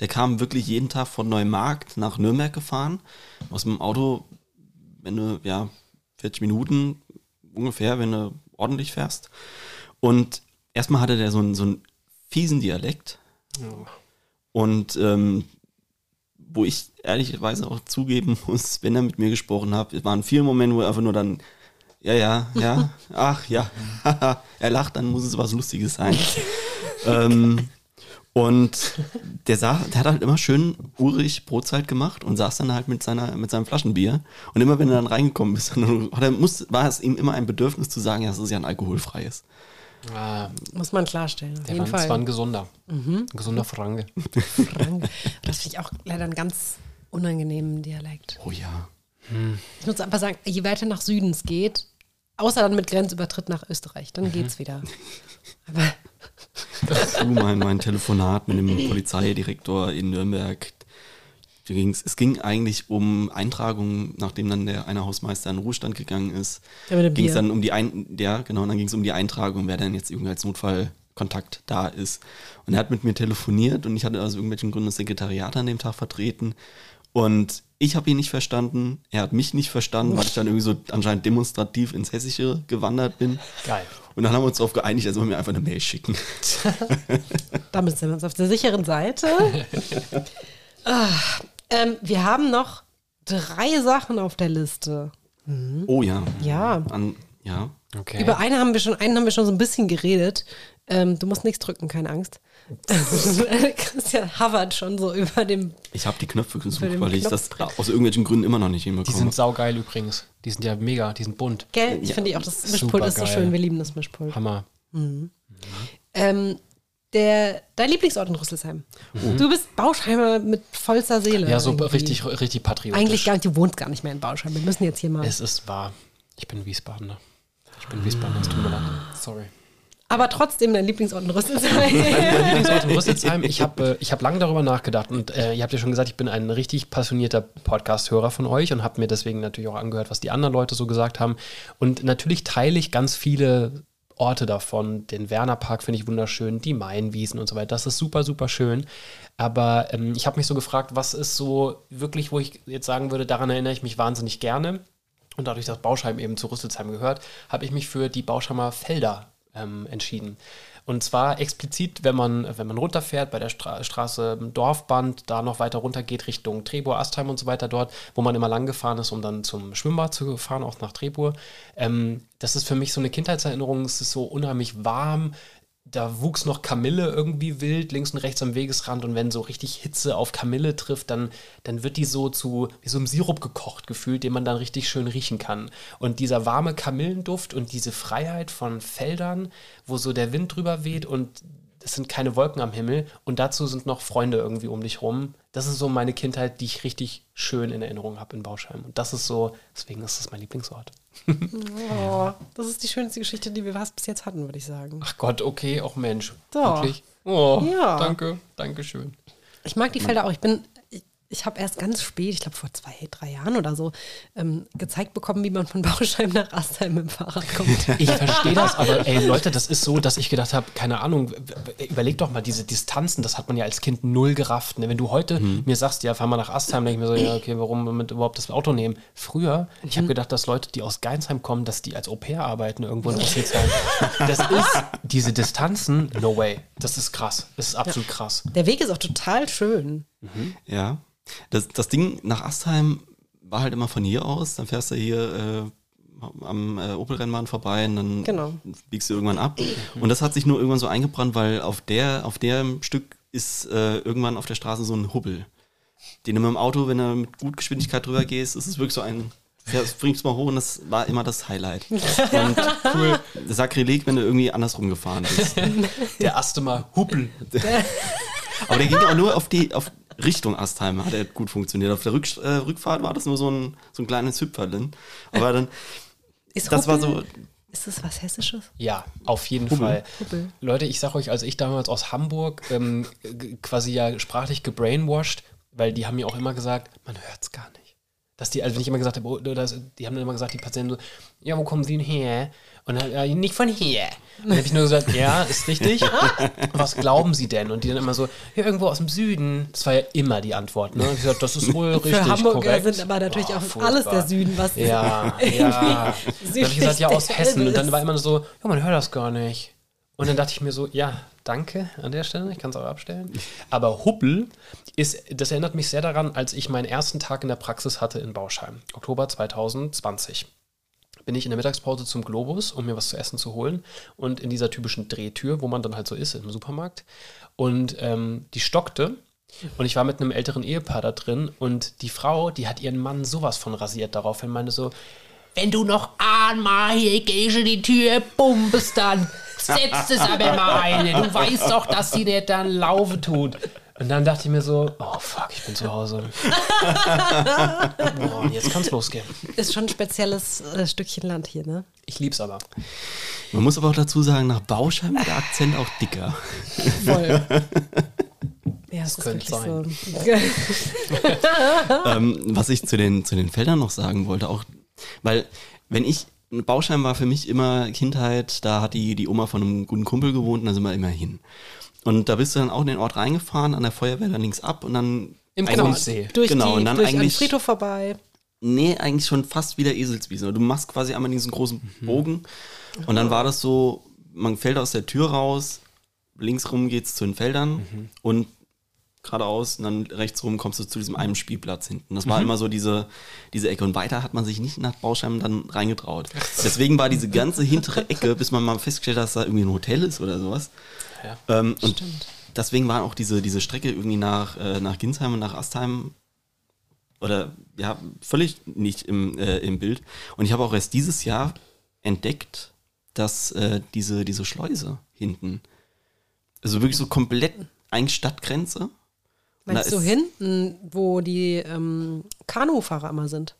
Der kam wirklich jeden Tag von Neumarkt nach Nürnberg gefahren. Aus dem Auto, wenn du, ja, 40 Minuten ungefähr, wenn du ordentlich fährst. Und erstmal hatte der so einen, so einen fiesen Dialekt. Und ähm, wo ich ehrlicherweise auch zugeben muss, wenn er mit mir gesprochen hat, es waren viele Momente, wo er einfach nur dann, ja, ja, ja, ach ja, er lacht, dann muss es was Lustiges sein. ähm, und der, sah, der hat halt immer schön urig Brotzeit gemacht und saß dann halt mit, seiner, mit seinem Flaschenbier. Und immer wenn er dann reingekommen ist, dann muss, war es ihm immer ein Bedürfnis zu sagen, ja, es ist ja ein alkoholfreies. Ah, Muss man klarstellen. Auf der jeden war, das war Fall. ein gesunder. Mhm. Ein gesunder Franke. Frank. Das finde ich auch leider einen ganz unangenehmen Dialekt. Oh ja. Ich muss einfach sagen, je weiter nach Süden es geht, außer dann mit Grenzübertritt nach Österreich, Mhm. dann geht's wieder. Aber Du, mein, mein Telefonat mit dem Polizeidirektor in Nürnberg. Ging's, es ging eigentlich um Eintragungen, nachdem dann der eine Hausmeister in den Ruhestand gegangen ist. Ja, Ging es dann um die Ein ja, genau, dann ging es um die Eintragung, wer denn jetzt irgendwie als Notfallkontakt da ist. Und er hat mit mir telefoniert und ich hatte aus irgendwelchen Gründen das Sekretariat an dem Tag vertreten. Und ich habe ihn nicht verstanden, er hat mich nicht verstanden, weil ich dann irgendwie so anscheinend demonstrativ ins Hessische gewandert bin. Geil. Und dann haben wir uns darauf geeinigt, er soll mir einfach eine Mail schicken. damit sind wir uns auf der sicheren Seite. ah, ähm, wir haben noch drei Sachen auf der Liste. Oh ja. Ja. An, ja. Okay. Über eine haben wir schon, einen haben wir schon so ein bisschen geredet. Ähm, du musst nichts drücken, keine Angst. Christian hovert schon so über dem. Ich habe die Knöpfe gesucht, weil ich das aus irgendwelchen Gründen immer noch nicht die hinbekomme. sind saugeil übrigens. Die sind ja mega, die sind bunt. Gell? Ich Ja. finde auch, das Mischpult ist so schön. Wir lieben das Mischpult. Hammer. Ähm, der, dein Lieblingsort in Rüsselsheim. Du bist Bauschheimer mit vollster Seele. Ja, so irgendwie. richtig, richtig patriotisch. Eigentlich gar nicht, du wohnst gar nicht mehr in Bauschheim. Wir müssen jetzt hier mal. Es ist wahr. Ich bin Wiesbadener. Ich bin Wiesbadener, es tut mir leid. Sorry. Aber trotzdem dein Lieblingsort in Rüsselsheim. Mein Lieblingsort in Rüsselsheim, ich habe äh, ich hab lange darüber nachgedacht und äh, ihr habt ja schon gesagt, ich bin ein richtig passionierter Podcast-Hörer von euch und habe mir deswegen natürlich auch angehört, was die anderen Leute so gesagt haben. Und natürlich teile ich ganz viele Orte davon. Den Wernerpark finde ich wunderschön, die Mainwiesen und so weiter. Das ist super, super schön. Aber ähm, ich habe mich so gefragt, was ist so wirklich, wo ich jetzt sagen würde, daran erinnere ich mich wahnsinnig gerne. Und dadurch, dass Bauschheim eben zu Rüsselsheim gehört, habe ich mich für die Bauschheimer Felder ähm, entschieden. Und zwar explizit, wenn man, wenn man runterfährt bei der Stra Straße Dorfband, da noch weiter runter geht Richtung Trebur, Astheim und so weiter dort, wo man immer lang gefahren ist, um dann zum Schwimmbad zu fahren, auch nach Trebur. Ähm, das ist für mich so eine Kindheitserinnerung. Es ist so unheimlich warm da wuchs noch Kamille irgendwie wild, links und rechts am Wegesrand. Und wenn so richtig Hitze auf Kamille trifft, dann, dann wird die so zu wie so einem Sirup gekocht gefühlt, den man dann richtig schön riechen kann. Und dieser warme Kamillenduft und diese Freiheit von Feldern, wo so der Wind drüber weht und es sind keine Wolken am Himmel und dazu sind noch Freunde irgendwie um dich rum. Das ist so meine Kindheit, die ich richtig schön in Erinnerung habe in Bauscheim. Und das ist so, deswegen ist das mein Lieblingsort. Oh, das ist die schönste Geschichte, die wir bis jetzt hatten, würde ich sagen. Ach Gott, okay, auch Mensch. Doch. Wirklich? Oh, Ja. danke, danke schön. Ich mag die Felder auch. Ich bin, ich, habe erst ganz spät, ich glaube vor zwei, drei Jahren oder so, ähm, gezeigt bekommen, wie man von Bauscheim nach Astheim mit dem Fahrrad kommt. Ich verstehe das, aber ey Leute, das ist so, dass ich gedacht habe, keine Ahnung, überleg doch mal diese Distanzen, das hat man ja als Kind null gerafft. Ne? Wenn du heute mir sagst, ja, fahr mal nach Astheim, denke ich mir so, ja, okay, warum mit überhaupt das Auto nehmen? Früher, ich habe gedacht, dass Leute, die aus Geinsheim kommen, dass die als Au-pair arbeiten irgendwo in Rüsselsheim. Das ist, diese Distanzen, no way. Das ist krass. Das ist absolut krass. Der Weg ist auch total schön. Ja. Das, das Ding nach Astheim war halt immer von hier aus. Dann fährst du hier äh, am äh, Opel-Rennbahn vorbei und dann Genau. biegst du irgendwann ab. Und das hat sich nur irgendwann so eingebrannt, weil auf der, auf dem Stück ist äh, irgendwann auf der Straße so ein Hubbel. Den du mit dem Auto, wenn du mit gut Geschwindigkeit drüber gehst, ist es wirklich so ein. Fährst, bringst mal hoch und das war immer das Highlight. Und cool. Sakrileg, wenn du irgendwie andersrum gefahren bist. Der Astema Huppel. Aber der ging auch nur auf die auf Richtung Astheim, hat er gut funktioniert. Auf der Rück, äh, Rückfahrt war das nur so ein, so ein kleines Hüpferlin. Aber dann, Ist das war Huppel- so, Ist das was Hessisches? Ja, auf jeden Hubbel. Fall. Hubbel. Leute, ich sag euch, als ich damals aus Hamburg ähm, quasi ja sprachlich gebrainwashed, weil die haben mir auch immer gesagt, man hört's gar nicht. Dass die, also wenn ich immer gesagt habe, oh, das, die haben dann immer gesagt, die Patienten so, ja, wo kommen Sie denn her? Und dann, ja, nicht von hier. Und dann habe ich nur gesagt, ja, ist richtig. Was glauben Sie denn? Und die dann immer so, ja, irgendwo aus dem Süden. Das war ja immer die Antwort. Ne? Und ich gesagt, das ist wohl richtig Für Hamburger korrekt. sind aber natürlich Oh, auch furchtbar. alles der Süden, was Ja, ja. Dann habe ich gesagt, ja, aus Hessen. Und dann war immer so, ja, man hört das gar nicht. Und dann dachte ich mir so, ja, danke an der Stelle, ich kann es auch abstellen. Aber Huppel ist, das erinnert mich sehr daran, als ich meinen ersten Tag in der Praxis hatte in Bauscheim, Oktober 2020. Bin ich in der Mittagspause zum Globus, um mir was zu essen zu holen. Und in dieser typischen Drehtür, wo man dann halt so ist im Supermarkt. Und ähm, die stockte. Und ich war mit einem älteren Ehepaar da drin. Und die Frau, die hat ihren Mann sowas von rasiert daraufhin, meinte so, wenn du noch einmal hier gehst in die Tür, bis dann. Setzt es aber mal eine. Du weißt doch, dass sie nicht dann laufen tut. Und dann dachte ich mir so, oh fuck, ich bin zu Hause. Boah, jetzt kann's losgehen. Ist schon ein spezielles äh, Stückchen Land hier, ne? Ich lieb's aber. man muss aber auch dazu sagen, nach Bauschein war der Akzent auch dicker. Voll. Ja, das, ist könnte sein. so. ähm, was ich zu den, zu den Feldern noch sagen wollte, auch, weil, wenn ich, Bauschein war für mich immer Kindheit, da hat die, die Oma von einem guten Kumpel gewohnt und da sind wir immer hin. Und da bist du dann auch in den Ort reingefahren, an der Feuerwehr dann links ab und dann. Im Knappsee. Durch, Genau, die, und dann durch eigentlich- Friedhof vorbei. Nee, eigentlich schon fast wieder Eselswiese. Du machst quasi einmal diesen großen Mhm. Bogen und dann war das so, man fällt aus der Tür raus, links rum geht's zu den Feldern Mhm. und geradeaus und dann rechts rum kommst du zu diesem einen Spielplatz hinten. Das war Mhm. immer so diese, diese Ecke und weiter hat man sich nicht nach Bauscheim dann reingetraut. Deswegen war diese ganze hintere Ecke, bis man mal festgestellt hat, dass da irgendwie ein Hotel ist oder sowas. Ja. Ähm, und deswegen war auch diese, diese Strecke irgendwie nach, äh, nach Ginsheim und nach Astheim oder ja, völlig nicht im, äh, im Bild. Und ich habe auch erst dieses Jahr entdeckt, dass äh, diese, diese Schleuse hinten, also wirklich so komplett eigentlich Stadtgrenze. Meinst du hinten, wo die ähm, Kanufahrer immer sind?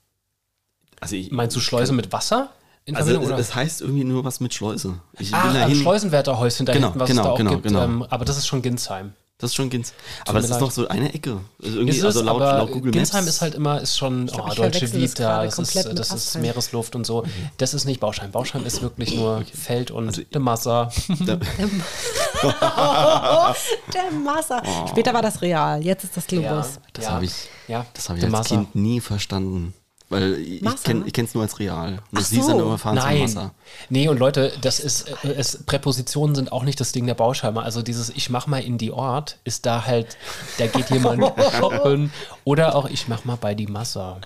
Also ich, Meinst du Schleuse mit Wasser? In also es, es heißt irgendwie nur was mit Schleuse. Ich Ah, bin dahin. Schleusenwärterhäuschen da Genau, hinten, was genau, es da auch genau, gibt. genau. Ähm, aber das ist schon Ginsheim. Das ist schon Gins. Aber das ist noch so eine Ecke. Also irgendwie, Ist es, also laut, aber laut Google Ginsheim Maps. ist halt immer, ist schon glaub, oh, deutsche das Vita, das ist, das ist. Meeresluft und so. Das ist nicht Bauschein. Bauschein ist wirklich nur Feld und Also de Massa. Da, Der Massa. Später war das real, jetzt ist das Globus. das ja. habe ich, ja. das hab ich de als. Kind nie verstanden. Weil ich kenne es nur als real. Und Ach das hieß dann so. immer fahren zum Nein. Wasser. Nee, und Leute, das ist, äh, es, Präpositionen sind auch nicht das Ding der Bauscheimer. Also dieses Ich mach mal in die Ort ist da halt, da geht jemand shoppen. Oder auch Ich mach mal bei die Massa.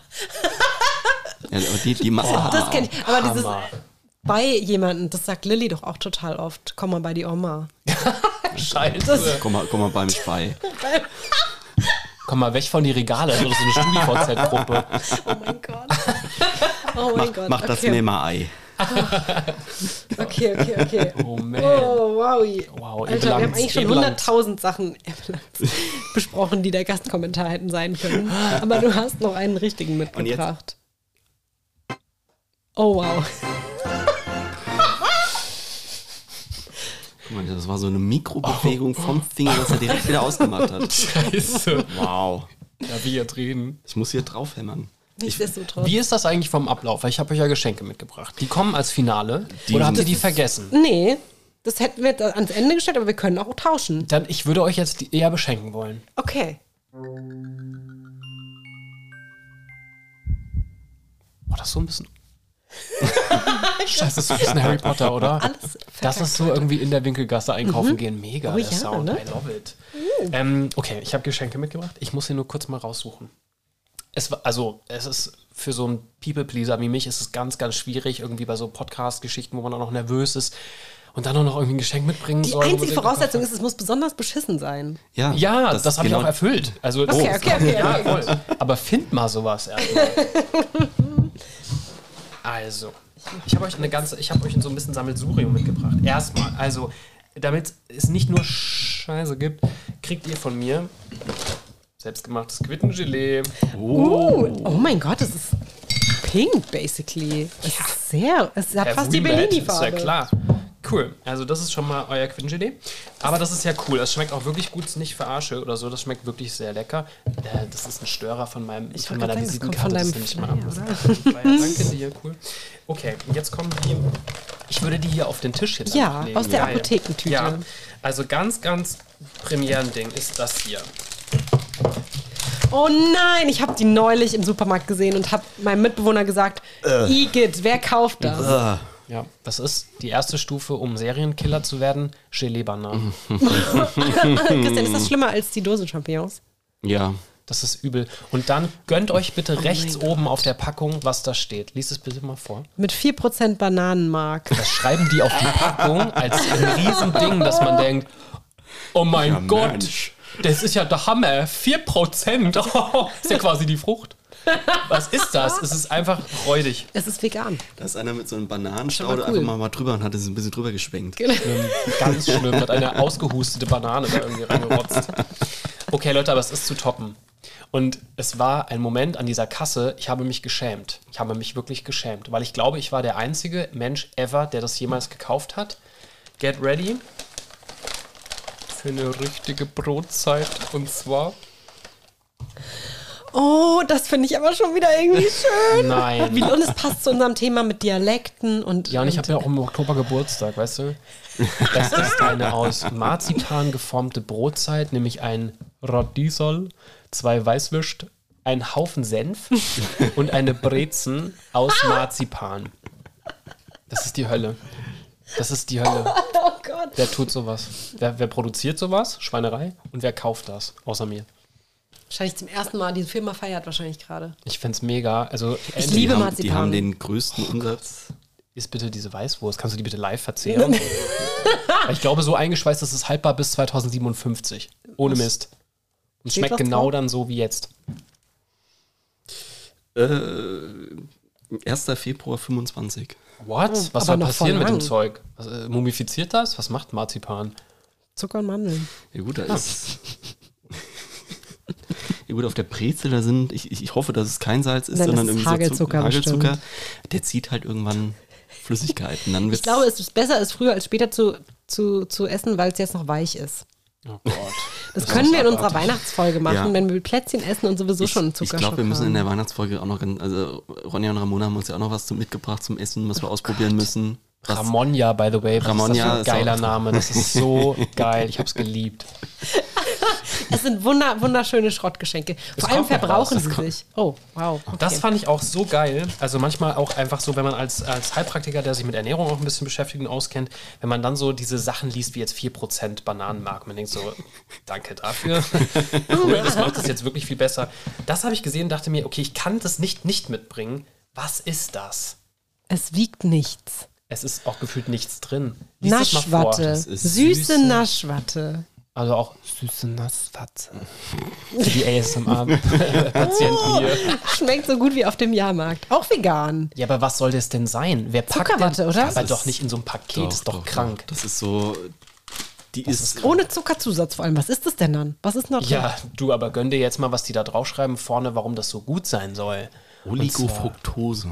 Ja, aber die, die Masse hat Das kenne ich. Aber dieses Hammer. bei jemandem, das sagt Lilly doch auch total oft. Komm mal bei die Oma. Scheiße. Komm mal, komm mal beim Spei. Komm mal weg von die Regale. Das ist so eine StudiVZ-Gruppe. Oh mein Gott. Oh mein Mach, Gott. mach das okay. Nimmer-Ei. Okay, okay, okay. Oh man. Oh, wow. Wow, Alter, wir haben eigentlich schon Ebelanz. 100.000 Sachen besprochen, die der Gastkommentar hätten sein können. Aber du hast noch einen richtigen mitgebracht. Oh, wow. Guck mal, das war so eine Mikrobewegung vom Finger, das er direkt wieder ausgemacht hat. Scheiße. Wow. Ja, wie jetzt reden. Ich muss hier draufhämmern. Nichtsdestotrotz. Wie ist das eigentlich vom Ablauf? Weil ich habe euch ja Geschenke mitgebracht. Die kommen als Finale. Die oder habt ihr die vergessen? Nee, das hätten wir jetzt ans Ende gestellt, aber wir können auch tauschen. Dann, ich würde euch jetzt eher beschenken wollen. Okay. War das so ein bisschen. Scheiße, das ist so ein bisschen Harry Potter, oder? Alles Das ist so irgendwie in der Winkelgasse einkaufen gehen. Mega, Oh der ja, Sound. ne? I love it. Ähm, okay, ich habe Geschenke mitgebracht. Ich muss hier nur kurz mal raussuchen. Es war, also, es ist für so einen People-Pleaser wie mich ist es ganz, ganz schwierig, irgendwie bei so Podcast-Geschichten, wo man auch noch nervös ist und dann auch noch irgendwie ein Geschenk mitbringen Die soll. einzige Voraussetzung ist, es muss besonders beschissen sein. Ja, Ja, das, habe genau- ich auch erfüllt. Also, Okay, okay, okay. Ja, okay. voll. Aber find mal sowas erstmal. Also, ich habe euch eine ganze, ich habe euch so ein bisschen Sammelsurium mitgebracht. Erstmal, also, damit es nicht nur Scheiße gibt, kriegt ihr von mir selbstgemachtes Quittengelee. Uh, oh mein Gott, das ist pink, basically. Es ist sehr, es hat fast die Bellini-Farbe. Ist ja klar. Cool. Also, das ist schon mal euer Quittengelee. Aber das ist ja cool. Das schmeckt auch wirklich gut. Ist nicht verarsche oder so. Das schmeckt wirklich sehr lecker. Äh, das ist ein Störer von, meinem, Ich von meiner sagen, das Visitenkarte. von Das deinem nehme ich mal ab. Das- Ja, danke dir. Cool. Okay, und jetzt kommen die. Ich würde die hier auf den Tisch jetzt Ja, legen. aus der Apothekentüte. Ja, also ganz, ganz Premierending ist das hier. Oh nein, ich habe die neulich im Supermarkt gesehen und habe meinem Mitbewohner gesagt, Igitt, wer kauft das? Ah, Ja, das ist die erste Stufe, um Serienkiller zu werden. Gelee-Bananen. Christian, ist das schlimmer als die Dosen-Champignons? ja. Das ist übel. Und dann gönnt euch bitte rechts Oh mein oben auf der Packung, was da steht. Lies es bitte mal vor. Mit 4% Bananenmark. Das schreiben die auf die Packung als ein Riesending, dass man denkt, oh mein Ja, Gott, Mensch. das ist ja der Hammer. 4%. Oh, ist ja quasi die Frucht. Was ist das? Es ist einfach räudig. Es ist vegan. Da ist einer mit so einem Bananenstaude cool. einfach mal, mal drüber und hat es ein bisschen drüber geschwenkt. Schlimm, ganz schlimm. Hat eine ausgehustete Banane da irgendwie reingerotzt. Okay, Leute, aber es ist zu toppen. Und es war ein Moment an dieser Kasse, ich habe mich geschämt. Ich habe mich wirklich geschämt, weil ich glaube, ich war der einzige Mensch ever, der das jemals gekauft hat. Get ready für eine richtige Brotzeit. Und zwar. Oh, das finde ich aber schon wieder irgendwie schön. Nein. Wie, und es passt zu unserem Thema mit Dialekten und. Ja, und ich habe ja auch im Oktober Geburtstag, weißt du? Das ist eine aus Marzipan geformte Brotzeit, nämlich ein Radiesel, zwei Weißwürst, ein Haufen Senf und eine Brezen aus Marzipan. Das ist die Hölle. Das ist die Hölle. Oh Gott. Wer tut sowas? Wer, wer produziert sowas? Schweinerei. Und wer kauft das? Außer mir. Wahrscheinlich zum ersten Mal. Diese Firma feiert wahrscheinlich gerade. Ich find's mega. Also, Ich endlich liebe die haben, Marzipan. Die haben den größten Umsatz. Ist bitte diese Weißwurst. Kannst du die bitte live verzehren? Ich glaube, so eingeschweißt ist es haltbar bis 2057. Ohne Mist. Und Steht schmeckt was genau drauf? dann so wie jetzt. Äh, 1. Februar 25. What? Oh, Was soll passieren mit dem. Zeug? Was, äh, mumifiziert das? Was macht Marzipan? Zucker und Mandeln. Ja gut, da ist... Ja gut, auf der Brezel, da sind, ich, ich hoffe, dass es kein Salz ist, Nein, sondern ist irgendwie so Zuck- Hagelzucker Hagelzucker. Der zieht halt irgendwann Flüssigkeiten. Dann Ich glaube, es ist besser, es früher als später zu, zu, zu essen, weil es jetzt noch weich ist. Oh Gott. Das, das können wir in unserer Weihnachtsfolge machen, ja. wenn wir Plätzchen essen und sowieso ich, schon Zuckerschock Ich glaube, wir müssen in der Weihnachtsfolge auch noch, also Ronja und Ramona haben uns ja auch noch was zum, mitgebracht zum Essen, was wir oh ausprobieren Gott. müssen. Ramonja, by the way. Was Ramonja ist das für ein geiler Name. Das ist so geil. Ich habe es geliebt. Es sind wunder, wunderschöne Schrottgeschenke. Vor allem verbrauchen sie sich. Oh, wow. Okay. Das fand ich auch so geil. Also manchmal auch einfach so, wenn man als, als Heilpraktiker, der sich mit Ernährung auch ein bisschen beschäftigt und auskennt, wenn man dann so diese Sachen liest, wie jetzt 4% Bananenmark, man denkt so, danke dafür. cool, das macht es jetzt wirklich viel besser. Das habe ich gesehen dachte mir, okay, ich kann das nicht nicht mitbringen. Was ist das? Es wiegt nichts. Es ist auch gefühlt nichts drin. Lies Naschwatte. Süße, süße Naschwatte. Also auch süße Nassfatze. Für die ASMR-Patienten hier. Schmeckt so gut wie auf dem Jahrmarkt. Auch vegan. Ja, aber was soll das denn sein? Wer packt Zuckerwatte, denn, oder? Aber doch nicht in so einem Paket, doch, ist doch, doch krank. Doch. Das ist so. Die ist, ist ohne Zuckerzusatz vor allem. Was ist das denn dann? Was ist noch drin? Ja, du, aber gönn dir jetzt mal, was die da draufschreiben vorne, warum das so gut sein soll. Oligofructose.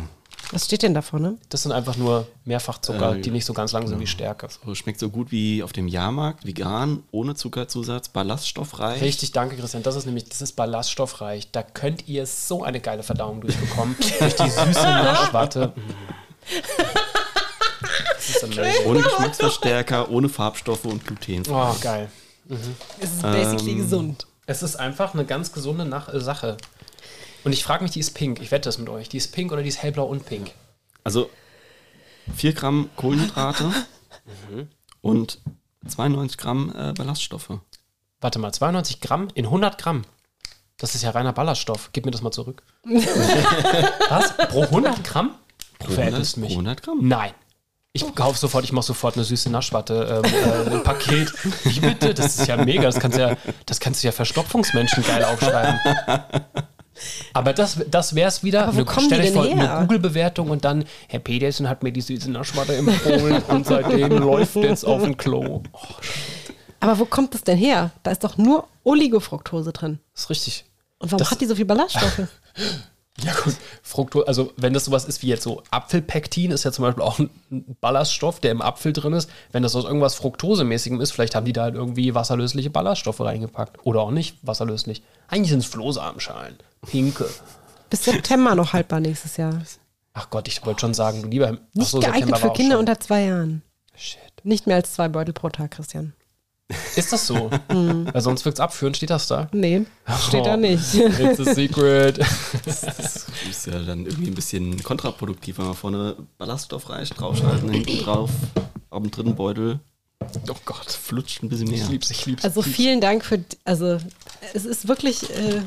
Was steht denn da vorne? Das sind einfach nur Mehrfachzucker, äh, die nicht so ganz lang sind wie Stärke. So, schmeckt so gut wie auf dem Jahrmarkt, vegan, ohne Zuckerzusatz, ballaststoffreich. Richtig, danke Christian. Das ist nämlich, das ist ballaststoffreich. Da könnt ihr so eine geile Verdauung durchbekommen. durch die süße Naschwatte. ohne Geschmacksverstärker, ohne Farbstoffe und Gluten. Oh, geil. Mhm. Es ist basically ähm, gesund. Es ist einfach eine ganz gesunde Nach Sache. Und ich frage mich, die ist pink. Ich wette das mit euch. Die ist pink oder die ist hellblau und pink? Also 4 Gramm Kohlenhydrate und 92 Gramm äh, Ballaststoffe. Warte mal, 92 Gramm in 100 Gramm. Das ist ja reiner Ballaststoff. Gib mir das mal zurück. Was? Pro 100 Gramm? Pro 100, mich. Pro 100 Gramm? Nein. Ich kaufe sofort, ich mache sofort eine süße Naschwatte ähm, äh, Paket. Wie bitte? Das ist ja mega. Das kannst du ja, das kannst du ja Verstopfungsmenschen geil aufschreiben. Aber das, das wäre es wieder. Aber wo kommen stell die vor, her? eine Google-Bewertung und dann, Herr Petersen hat mir die süße Naschwatte empfohlen und seitdem läuft jetzt auf dem Klo. Oh, Aber wo kommt das denn her? Da ist doch nur Oligofructose drin. Das ist richtig. Und warum das, hat die so viel Ballaststoffe? Ja, gut. Fructose, also wenn das sowas ist wie jetzt so Apfelpektin, ist ja zum Beispiel auch ein Ballaststoff, der im Apfel drin ist. Wenn das aus irgendwas Fructosemäßigem ist, vielleicht haben die da halt irgendwie wasserlösliche Ballaststoffe reingepackt. Oder auch nicht wasserlöslich. Eigentlich sind es Flohsamenschalen. Pinke. Bis September noch haltbar nächstes Jahr. Ach Gott, ich wollte schon sagen, du lieber. Nicht so, geeignet September für Kinder unter zwei Jahren. Shit. Nicht mehr als zwei Beutel pro Tag, Christian. Ist das so? Mhm. Weil sonst wird es abführen, steht das da? Nee, steht oh, da nicht. It's a secret. Das, das ist ja dann irgendwie ein bisschen kontraproduktiv, wenn man vorne ballaststoffreich draufschalten, hinten drauf, auf dem dritten Beutel. Oh Gott, flutscht ein bisschen mehr. Ich lieb's, ich lieb's. Also vielen Dank für, also es ist wirklich äh,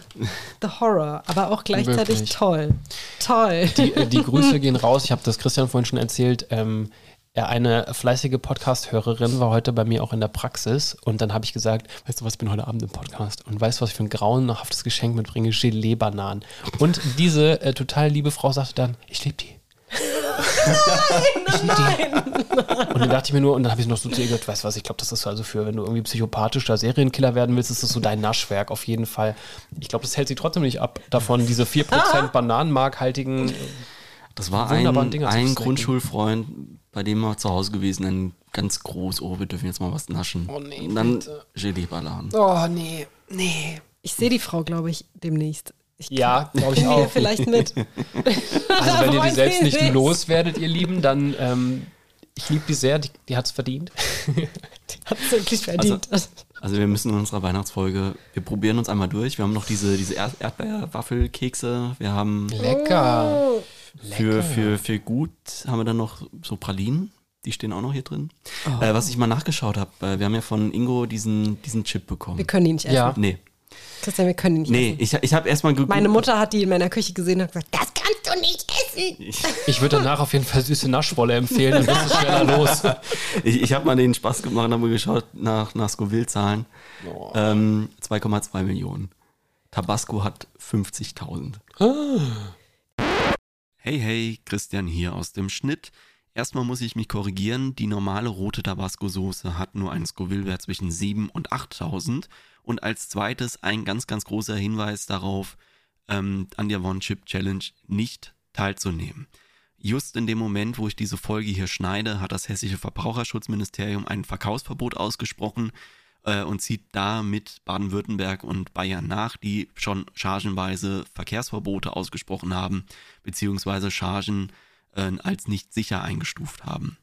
the Horror, aber auch gleichzeitig wirklich. toll. Toll. Die, äh, die Grüße gehen raus. Ich habe das Christian vorhin schon erzählt. Ähm, ja, eine fleißige Podcast-Hörerin war heute bei mir auch in der Praxis und dann habe ich gesagt, weißt du was, ich bin heute Abend im Podcast und weißt du, was ich für ein grauenhaftes Geschenk mitbringe? Gelee-Bananen. Und diese äh, total liebe Frau sagte dann, ich liebe die. nein, nein, Und dann dachte ich mir nur, und dann habe ich noch so zu ihr gesagt, weißt du was, ich glaube, das ist also für, wenn du irgendwie psychopathischer Serienkiller werden willst, ist das so dein Naschwerk auf jeden Fall. Ich glaube, das hält sie trotzdem nicht ab, davon diese 4% Bananenmarkhaltigen. Das war ein, ein Grundschulfreund, bei dem wir zu Hause gewesen, ein ganz groß, oh, wir dürfen jetzt mal was naschen. Oh nee, Und dann Gelee-Bananen. Oh nee, nee. Ich sehe die Frau, glaube ich, demnächst. Ich ja, glaube ich auch. vielleicht mit. Also wenn ihr die selbst nicht loswerdet, ihr Lieben, dann ähm, ich liebe die sehr, die, die hat es verdient. die hat es wirklich verdient. Also, also, wir müssen in unserer Weihnachtsfolge, wir probieren uns einmal durch. Wir haben noch diese, diese Erdbeerwaffelkekse. Wir haben Lecker. Oh. Für, für, für gut haben wir dann noch so Pralinen. Die stehen auch noch hier drin. Oh. Äh, was ich mal nachgeschaut habe, äh, wir haben ja von Ingo diesen, diesen Chip bekommen. Wir können ihn nicht essen. Ja. Nee. Christian, wir können ihn nicht nee, essen. Nee, ich, ich habe erstmal geguckt. Meine Mutter hat die in meiner Küche gesehen und hat gesagt, das kannst du nicht essen. Ich, ich würde danach auf jeden Fall süße Naschwolle empfehlen, dann bist du schneller los. ich ich habe mal den Spaß gemacht und habe geschaut nach, nach Scoville-Zahlen. Oh. Ähm, 2,2 Millionen. Tabasco hat 50.000. Ah. Hey, hey, Christian hier aus dem Schnitt. Erstmal muss ich mich korrigieren, die normale rote Tabasco-Soße hat nur einen Scoville-Wert zwischen 7 und 8000. Und als zweites ein ganz, ganz großer Hinweis darauf, ähm, an der One-Chip-Challenge nicht teilzunehmen. Just in dem Moment, wo ich diese Folge hier schneide, hat das hessische Verbraucherschutzministerium ein Verkaufsverbot ausgesprochen. Äh, und zieht da mit Baden-Württemberg und Bayern nach, die schon chargenweise Verkehrsverbote ausgesprochen haben, beziehungsweise Chargen äh, als nicht sicher eingestuft haben.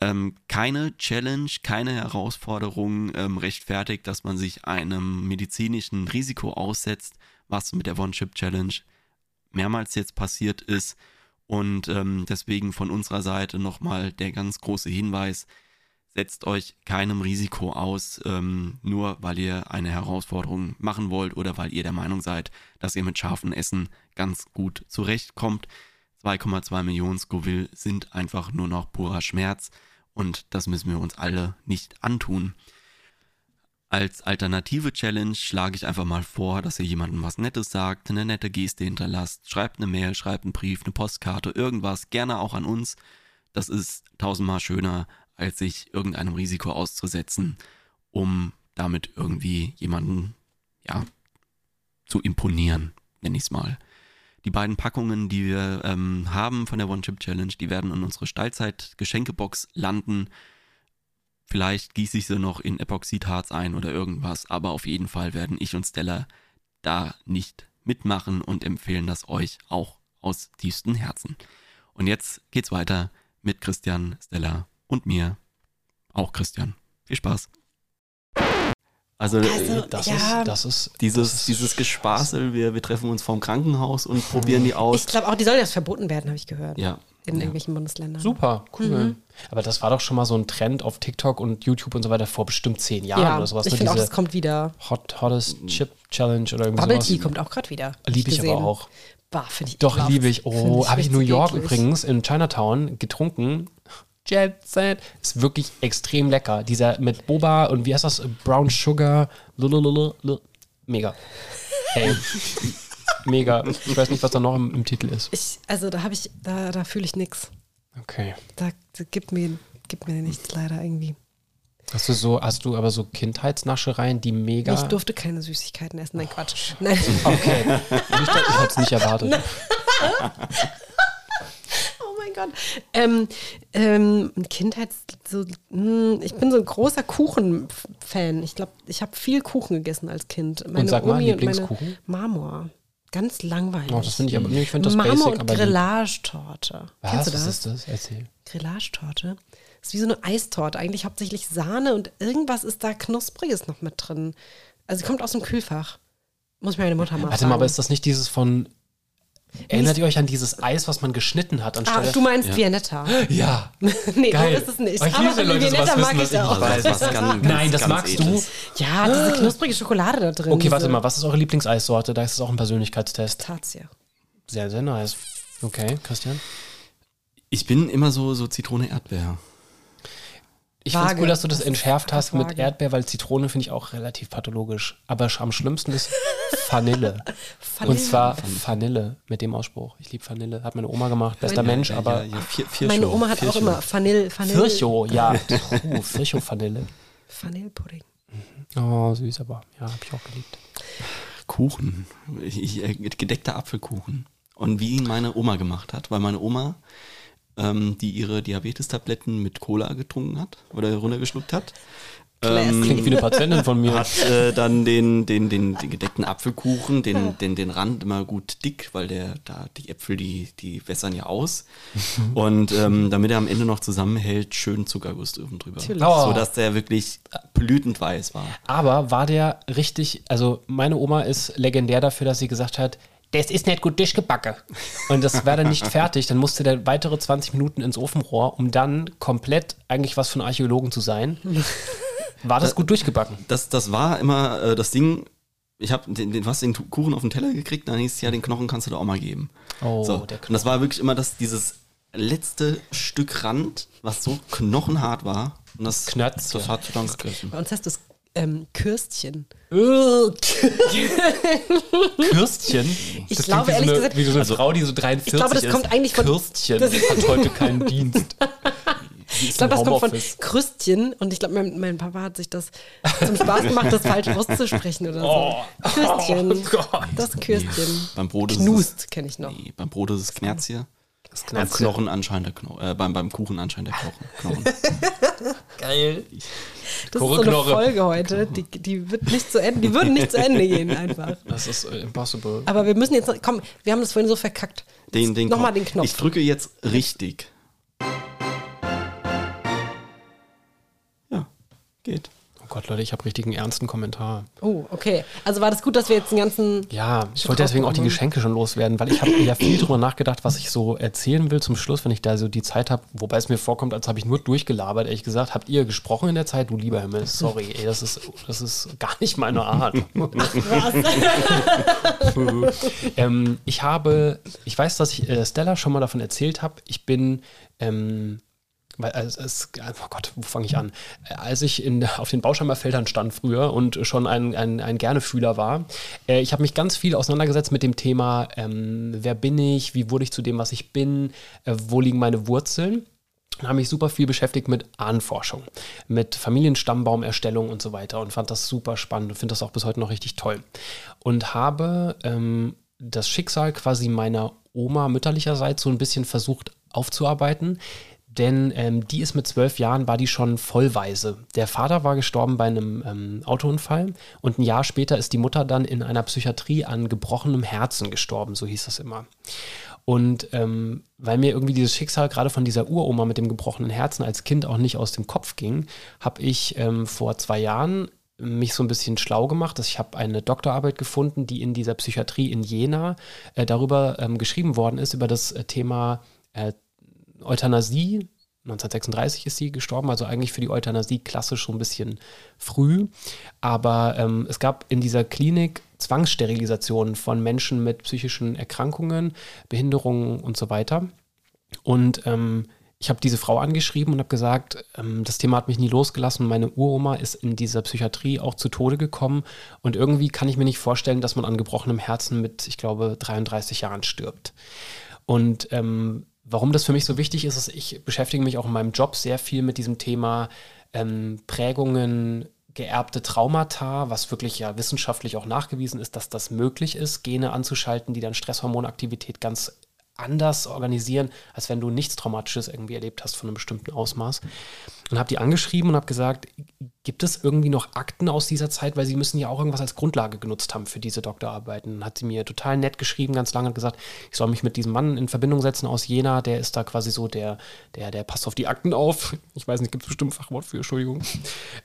Ähm, keine Challenge, keine Herausforderung ähm, rechtfertigt, dass man sich einem medizinischen Risiko aussetzt, was mit der One-Chip-Challenge mehrmals jetzt passiert ist. Und ähm, deswegen von unserer Seite nochmal der ganz große Hinweis, setzt euch keinem Risiko aus, ähm, nur weil ihr eine Herausforderung machen wollt oder weil ihr der Meinung seid, dass ihr mit scharfen Essen ganz gut zurechtkommt. 2,2 Millionen Scoville sind einfach nur noch purer Schmerz und das müssen wir uns alle nicht antun. Als alternative Challenge schlage ich einfach mal vor, dass ihr jemandem was Nettes sagt, eine nette Geste hinterlasst, schreibt eine Mail, schreibt einen Brief, eine Postkarte, irgendwas, gerne auch an uns. Das ist tausendmal schöner, als sich irgendeinem Risiko auszusetzen, um damit irgendwie jemanden, ja, zu imponieren, nenne ich es mal. Die beiden Packungen, die wir ähm, haben von der One-Chip-Challenge, die werden in unsere Steilzeit-Geschenkebox landen. Vielleicht gieße ich sie noch in Epoxidharz ein oder irgendwas, aber auf jeden Fall werden ich und Stella da nicht mitmachen und empfehlen das euch auch aus tiefstem Herzen. Und jetzt geht's weiter mit Christian, Stella und mir. Auch Christian. Viel Spaß. Also, Also, Das, ja. ist, das ist dieses, das ist dieses Gespaßel, wir, wir treffen uns vorm Krankenhaus und probieren die aus. Ich glaube auch, die soll jetzt verboten werden, habe ich gehört. ja. In ja. irgendwelchen Bundesländern. Super, cool. Aber das war doch schon mal so ein Trend auf TikTok und YouTube und so weiter vor bestimmt zehn Jahren Ja, oder sowas. ich ne? finde auch, das kommt wieder. Hot, Hottest Chip Challenge oder irgendwie Bubble sowas. Tea kommt auch gerade wieder. Liebe ich gesehen. aber auch. Bah, finde ich Doch, liebe ich. Oh, habe ich in New York eklig. übrigens in Chinatown getrunken. Jet Set. Ist wirklich extrem lecker. Dieser mit Boba und wie heißt das? Brown Sugar. Lulululu. Mega. Ey. Mega. Ich weiß nicht, was da noch im, im Titel ist. Ich, also da habe ich, da, da fühle ich nichts. Okay. Da, da gibt mir, gibt mir nichts leider irgendwie. Hast du so, hast du aber so Kindheitsnaschereien, die mega. Ich durfte keine Süßigkeiten essen. Nein, Quatsch. Nein. Okay. Ich, ich hätte es nicht erwartet. Gott. Ähm, ähm, Kindheits, so, hm, ich bin so ein großer Kuchen-Fan. Ich glaube, ich habe viel Kuchen gegessen als Kind. Meine sag mal, Omi und meine Lieblingskuchen? Marmor. Ganz langweilig. Oh, das finde ich aber, nee, ich finde das Marmor basic, und. Grillage-Torte. Was, Kennst du was das? ist das? Erzähl. Grillage-Torte. Das ist wie so eine Eistorte. Eigentlich hauptsächlich Sahne und irgendwas ist da Knuspriges noch mit drin. Also sie kommt aus dem Kühlfach. Muss meine Mutter mal Warte mal, aber ist das nicht dieses von. Erinnert ihr euch an dieses Eis, was man geschnitten hat ah, anstelle? du meinst Ja. Viennetta. ja. nee, Geil. so ist es nicht. Ich liebe, wenn Leute Viennetta sowas mag wissen, ich auch. nicht weiß, was ganz, Nein, das ganz magst edles. Ja, diese knusprige Schokolade da drin. Okay, warte mal, was ist eure Lieblingseissorte? Da ist es auch ein Persönlichkeitstest. Tazie. Sehr, sehr nice. Okay, Christian. Ich bin immer so, so Zitrone-Erdbeer. Ich finde es cool, dass du das Das entschärft hast mit. Erdbeer, weil Zitrone finde ich auch relativ pathologisch. Aber am schlimmsten ist Vanille. Vanille. Und zwar Vanille mit dem Ausspruch. Ich liebe Vanille. Hat meine Oma gemacht. Bester Meine- Mensch, aber ja, ja, vier, vier Meine Oma hat auch immer Vanille, Vanille, Fircho, ja. Uh, Fircho-Vanille. Vanillepudding. Oh, süß, aber ja, habe ich auch geliebt. Kuchen. Ich, äh, gedeckter Apfelkuchen. Und wie ihn meine Oma gemacht hat, weil meine Oma, ähm, die ihre Diabetestabletten mit Cola getrunken hat oder runtergeschluckt hat, ähm, Klingt wie eine Patientin von mir. hat äh, dann den, den, den, den gedeckten Apfelkuchen, den, den, den Rand immer gut dick, weil der da die Äpfel, die, die wässern ja aus. Und ähm, damit er am Ende noch zusammenhält, schön Zuckerguss oben drüber. Oh. So dass der wirklich blütend weiß war. Aber war der richtig, also meine Oma ist legendär dafür, dass sie gesagt hat, das ist nicht gut durchgebacken. Und das war dann nicht fertig. Dann musste der weitere 20 Minuten ins Ofenrohr, um dann komplett eigentlich was von Archäologen zu sein. War das gut durchgebacken? Das, das war immer äh, das Ding. Ich habe den, den, hast den Kuchen auf den Teller gekriegt, dann hieß es ja, den Knochen kannst du da auch mal geben. Oh, so. der Und das war wirklich immer das, dieses letzte Stück Rand, was so knochenhart war. Und das, Knatzt, das ja. hat dann gegriffen. Bei uns heißt das ähm, Kürstchen. Kürstchen? Ich Das glaube, klingt wie ehrlich so eine, gesagt- wie so eine Frau, die so 43 Ich glaube, das ist. kommt eigentlich von- Kürstchen das- hat heute keinen Dienst. Ich glaube, das kommt von Krüstchen und ich glaube, mein, mein Papa hat sich das zum Spaß gemacht, das falsch auszusprechen oder so. Oh. Kürstchen. Oh Gott. Das Kürstchen. Beim Brot ist Knust kenne ich noch. nee, beim Brot ist es Knerzchen. Das beim Knochen anscheinend der Knochen, äh, beim, beim Kuchen anscheinend der Knochen. Geil. Das ist so eine Folge heute, die, die wird nicht zu Ende, die würden nicht zu Ende gehen einfach. Das ist uh, impossible. Aber wir müssen jetzt, komm, wir haben das vorhin so verkackt. Den, den Nochmal den Knopf. Ich drücke jetzt richtig. Ja, geht. Gott, Leute, ich habe richtig einen ernsten Kommentar. Oh, okay. Also war das gut, dass wir jetzt den ganzen. Ja, ich wollte deswegen auch die Geschenke schon loswerden, weil ich habe ja viel drüber nachgedacht, was ich so erzählen will zum Schluss, wenn ich da so die Zeit habe. Wobei es mir vorkommt, als habe ich nur durchgelabert, ehrlich gesagt. Habt ihr gesprochen in der Zeit? Du lieber Himmel, sorry, ey, das ist, das ist gar nicht meine Art. was? ähm, ich habe, ich weiß, dass ich äh, Stella schon mal davon erzählt habe. Ich bin. Ähm, weil es, es, oh Gott, wo fange ich an? Als ich in, auf den Bauschheimer stand früher und schon ein, ein, ein Gernefühler war, äh, ich habe mich ganz viel auseinandergesetzt mit dem Thema, ähm, wer bin ich, wie wurde ich zu dem, was ich bin, äh, wo liegen meine Wurzeln und habe mich super viel beschäftigt mit Ahnenforschung, mit Familienstambaumerstellung und so weiter und fand das super spannend und finde das auch bis heute noch richtig toll. Und habe ähm, das Schicksal quasi meiner Oma mütterlicherseits so ein bisschen versucht aufzuarbeiten, denn ähm, die ist mit zwölf Jahren, war die schon vollweise. Der Vater war gestorben bei einem ähm, Autounfall und ein Jahr später ist die Mutter dann in einer Psychiatrie an gebrochenem Herzen gestorben, so hieß das immer. Und ähm, weil mir irgendwie dieses Schicksal gerade von dieser Uroma mit dem gebrochenen Herzen als Kind auch nicht aus dem Kopf ging, habe ich ähm, vor zwei Jahren mich so ein bisschen schlau gemacht. Ich habe eine Doktorarbeit gefunden, die in dieser Psychiatrie in Jena äh, darüber ähm, geschrieben worden ist, über das äh, Thema äh, Euthanasie. 1936 ist sie gestorben, also eigentlich für die Euthanasie klassisch so ein bisschen früh. Aber ähm, es gab in dieser Klinik Zwangssterilisationen von Menschen mit psychischen Erkrankungen, Behinderungen und so weiter. Und ähm, ich habe diese Frau angeschrieben und habe gesagt, ähm, das Thema hat mich nie losgelassen. Meine Uroma ist in dieser Psychiatrie auch zu Tode gekommen. Und irgendwie kann ich mir nicht vorstellen, dass man an gebrochenem Herzen mit, ich glaube, 33 Jahren stirbt. Und ähm, Warum das für mich so wichtig ist, ist, ich beschäftige mich auch in meinem Job sehr viel mit diesem Thema ähm, Prägungen, geerbte Traumata, was wirklich ja wissenschaftlich auch nachgewiesen ist, dass das möglich ist, Gene anzuschalten, die dann Stresshormonaktivität ganz anders organisieren, als wenn du nichts Traumatisches irgendwie erlebt hast von einem bestimmten Ausmaß. Und habe die angeschrieben und habe gesagt, gibt es irgendwie noch Akten aus dieser Zeit, weil sie müssen ja auch irgendwas als Grundlage genutzt haben für diese Doktorarbeiten. Dann hat sie mir total nett geschrieben, ganz lange und gesagt, ich soll mich mit diesem Mann in Verbindung setzen aus Jena, der ist da quasi so der, der, der passt auf die Akten auf. Ich weiß nicht, gibt es bestimmt ein Fachwort für, Entschuldigung.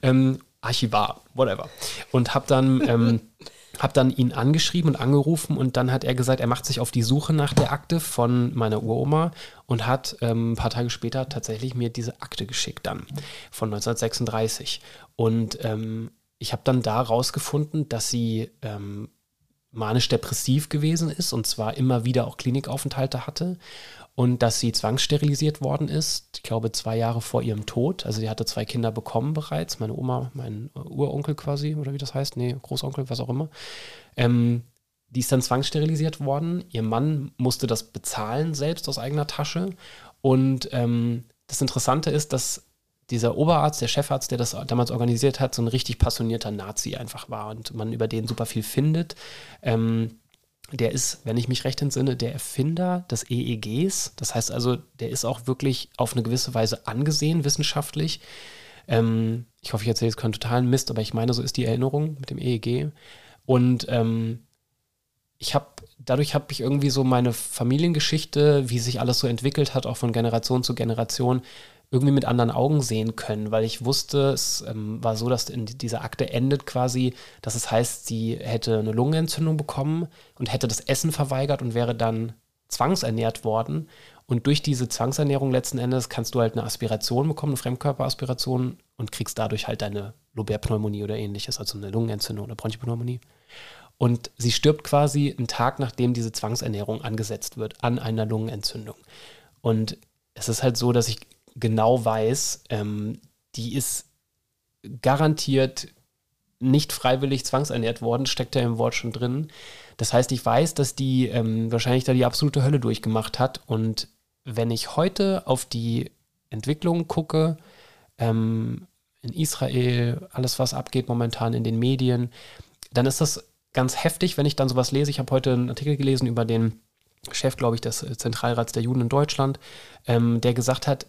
Ähm, Archivar, whatever. Und habe dann ähm, habe dann ihn angeschrieben und angerufen und dann hat er gesagt, er macht sich auf die Suche nach der Akte von meiner Uroma und hat ähm, ein paar Tage später tatsächlich mir diese Akte geschickt dann von 1936. Und ähm, ich habe dann da rausgefunden, dass sie ähm, manisch-depressiv gewesen ist und zwar immer wieder auch Klinikaufenthalte hatte und dass sie zwangssterilisiert worden ist, ich glaube zwei Jahre vor ihrem Tod. Also sie hatte zwei Kinder bekommen bereits, meine Oma, mein Uronkel quasi, oder wie das heißt, nee, Großonkel, was auch immer. Ähm, die ist dann zwangssterilisiert worden. Ihr Mann musste das bezahlen selbst aus eigener Tasche. Und ähm, das Interessante ist, dass dieser Oberarzt, der Chefarzt, der das damals organisiert hat, so ein richtig passionierter Nazi einfach war und man über den super viel findet. Ähm, der ist, wenn ich mich recht entsinne, der Erfinder des EEGs. Das heißt also, der ist auch wirklich auf eine gewisse Weise angesehen wissenschaftlich. Ähm, ich hoffe, ich erzähle jetzt keinen totalen Mist, aber ich meine, so ist die Erinnerung mit dem EEG. Und ähm, ich habe, dadurch habe ich irgendwie so meine Familiengeschichte, wie sich alles so entwickelt hat, auch von Generation zu Generation, irgendwie mit anderen Augen sehen können, weil ich wusste, es ähm, war so, dass in dieser Akte endet quasi, dass es heißt, sie hätte eine Lungenentzündung bekommen und hätte das Essen verweigert und wäre dann zwangsernährt worden. Und durch diese Zwangsernährung letzten Endes kannst du halt eine Aspiration bekommen, eine Fremdkörperaspiration und kriegst dadurch halt eine Lobärpneumonie oder ähnliches, also eine Lungenentzündung oder Bronchipneumonie. Und sie stirbt quasi einen Tag, nachdem diese Zwangsernährung angesetzt wird, an einer Lungenentzündung. Und es ist halt so, dass ich genau weiß, ähm, die ist garantiert nicht freiwillig zwangsernährt worden, steckt ja im Wort schon drin. Das heißt, ich weiß, dass die ähm, wahrscheinlich da die absolute Hölle durchgemacht hat. Und wenn ich heute auf die Entwicklung gucke, ähm, in Israel, alles, was abgeht momentan in den Medien, dann ist das ganz heftig, wenn ich dann sowas lese. Ich habe heute einen Artikel gelesen über den Chef, glaube ich, des Zentralrats der Juden in Deutschland, ähm, der gesagt hat,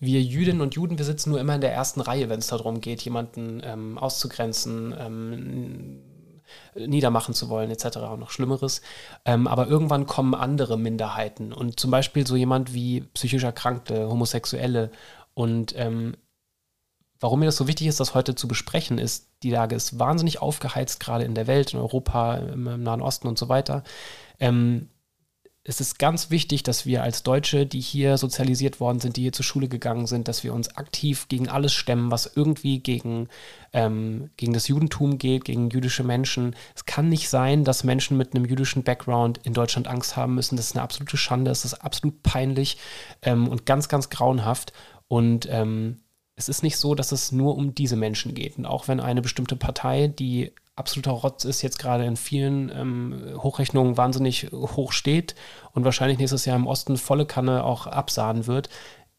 wir Jüdinnen und Juden, wir sitzen nur immer in der ersten Reihe, wenn es darum geht, jemanden ähm, auszugrenzen, ähm, niedermachen zu wollen, etc. und noch Schlimmeres. Ähm, aber irgendwann kommen andere Minderheiten und zum Beispiel so jemand wie psychisch Erkrankte, Homosexuelle. Und ähm, warum mir das so wichtig ist, das heute zu besprechen, ist, die Lage ist wahnsinnig aufgeheizt, gerade in der Welt, in Europa, im, im Nahen Osten und so weiter. Ähm, es ist ganz wichtig, dass wir als Deutsche, die hier sozialisiert worden sind, die hier zur Schule gegangen sind, dass wir uns aktiv gegen alles stemmen, was irgendwie gegen, ähm, gegen das Judentum geht, gegen jüdische Menschen. Es kann nicht sein, dass Menschen mit einem jüdischen Background in Deutschland Angst haben müssen. Das ist eine absolute Schande, das ist absolut peinlich ähm, und ganz, ganz grauenhaft. Und ähm, es ist nicht so, dass es nur um diese Menschen geht. Und auch wenn eine bestimmte Partei, die absoluter Rotz ist, jetzt gerade in vielen ähm, Hochrechnungen wahnsinnig hoch steht und wahrscheinlich nächstes Jahr im Osten volle Kanne auch absahen wird,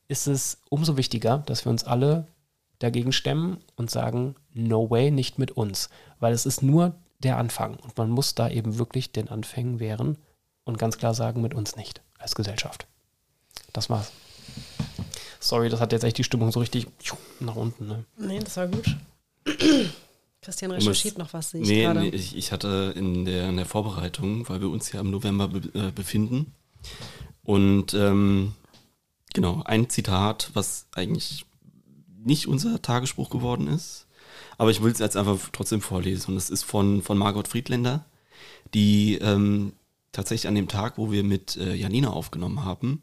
ist es umso wichtiger, dass wir uns alle dagegen stemmen und sagen, no way, nicht mit uns. Weil es ist nur der Anfang und man muss da eben wirklich den Anfängen wehren und ganz klar sagen, mit uns nicht als Gesellschaft. Das war's. Sorry, das hat jetzt echt die Stimmung so richtig nach unten. Ne? Nee, das war gut. Christian recherchiert noch was, sehe ich nee, gerade. Nee, ich, ich, hatte in der, in der, Vorbereitung, weil wir uns ja im November be, äh, befinden, und ähm, genau, ein Zitat, was eigentlich nicht unser Tagesspruch geworden ist, aber ich will es jetzt einfach trotzdem vorlesen. Und das ist von, von Margot Friedländer, die ähm, tatsächlich an dem Tag, wo wir mit äh, Janina aufgenommen haben,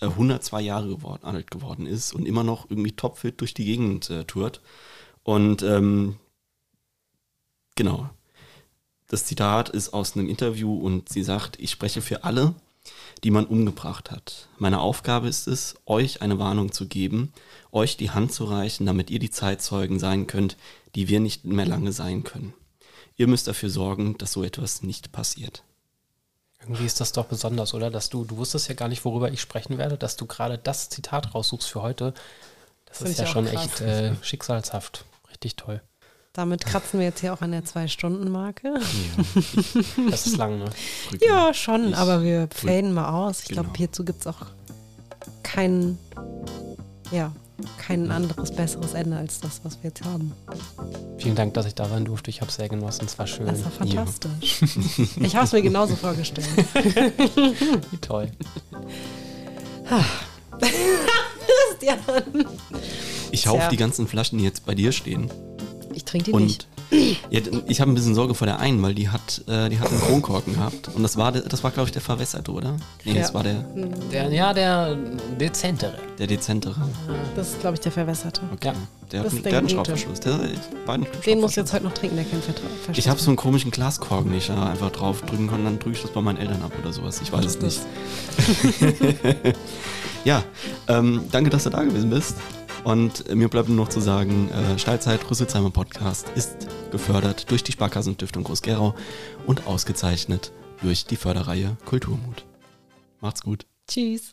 102 Jahre geworden, alt geworden ist und immer noch irgendwie topfit durch die Gegend äh, tourt. Und ähm, Genau. Das Zitat ist aus einem Interview und sie sagt, ich spreche für alle, die man umgebracht hat. Meine Aufgabe ist es, euch eine Warnung zu geben, euch die Hand zu reichen, damit ihr die Zeitzeugen sein könnt, die wir nicht mehr lange sein können. Ihr müsst dafür sorgen, dass so etwas nicht passiert. Irgendwie ist das doch besonders, oder? Dass du, du wusstest ja gar nicht, worüber ich sprechen werde, dass du gerade das Zitat raussuchst für heute. Das, das ist ja schon krass. echt äh, schicksalshaft. Richtig toll. Damit kratzen wir jetzt hier auch an der Zwei-Stunden-Marke. Ja. Das ist lang, ne? ja, schon, aber wir faden mal aus. Ich genau. glaube, hierzu gibt es auch kein, ja, kein anderes, besseres Ende als das, was wir jetzt haben. Vielen Dank, dass ich da sein durfte. Ich habe es sehr genossen. Es war schön. Das war fantastisch. Ja. Ich habe es mir genauso vorgestellt. Wie toll. Christian. Ich hoffe, ja. die ganzen Flaschen, die jetzt bei dir stehen, ich trinke die und nicht. Ja, ich habe ein bisschen Sorge vor der einen, weil die hat, äh, die hat einen Kronkorken gehabt. Und das war, das war glaube ich, der verwässerte, oder? Nee, ja. das war der, der. Ja, der dezentere. Der dezentere. Das ist, glaube ich, der verwässerte. Okay. Ja. Der, hat, der hat einen Schraubverschluss. Der, beiden Den muss jetzt heute noch trinken, der kennt Verschluss. Ich habe so einen komischen Glaskorken, den ich da einfach drauf drücken kann, dann drücke ich das bei meinen Eltern ab oder sowas. Ich weiß es nicht. ja, ähm, danke, dass du da gewesen bist. Und mir bleibt nur noch zu sagen, äh, Steilzeit Rüsselsheimer Podcast ist gefördert durch die Sparkassenstiftung Groß-Gerau und ausgezeichnet durch die Förderreihe Kulturmut. Macht's gut. Tschüss.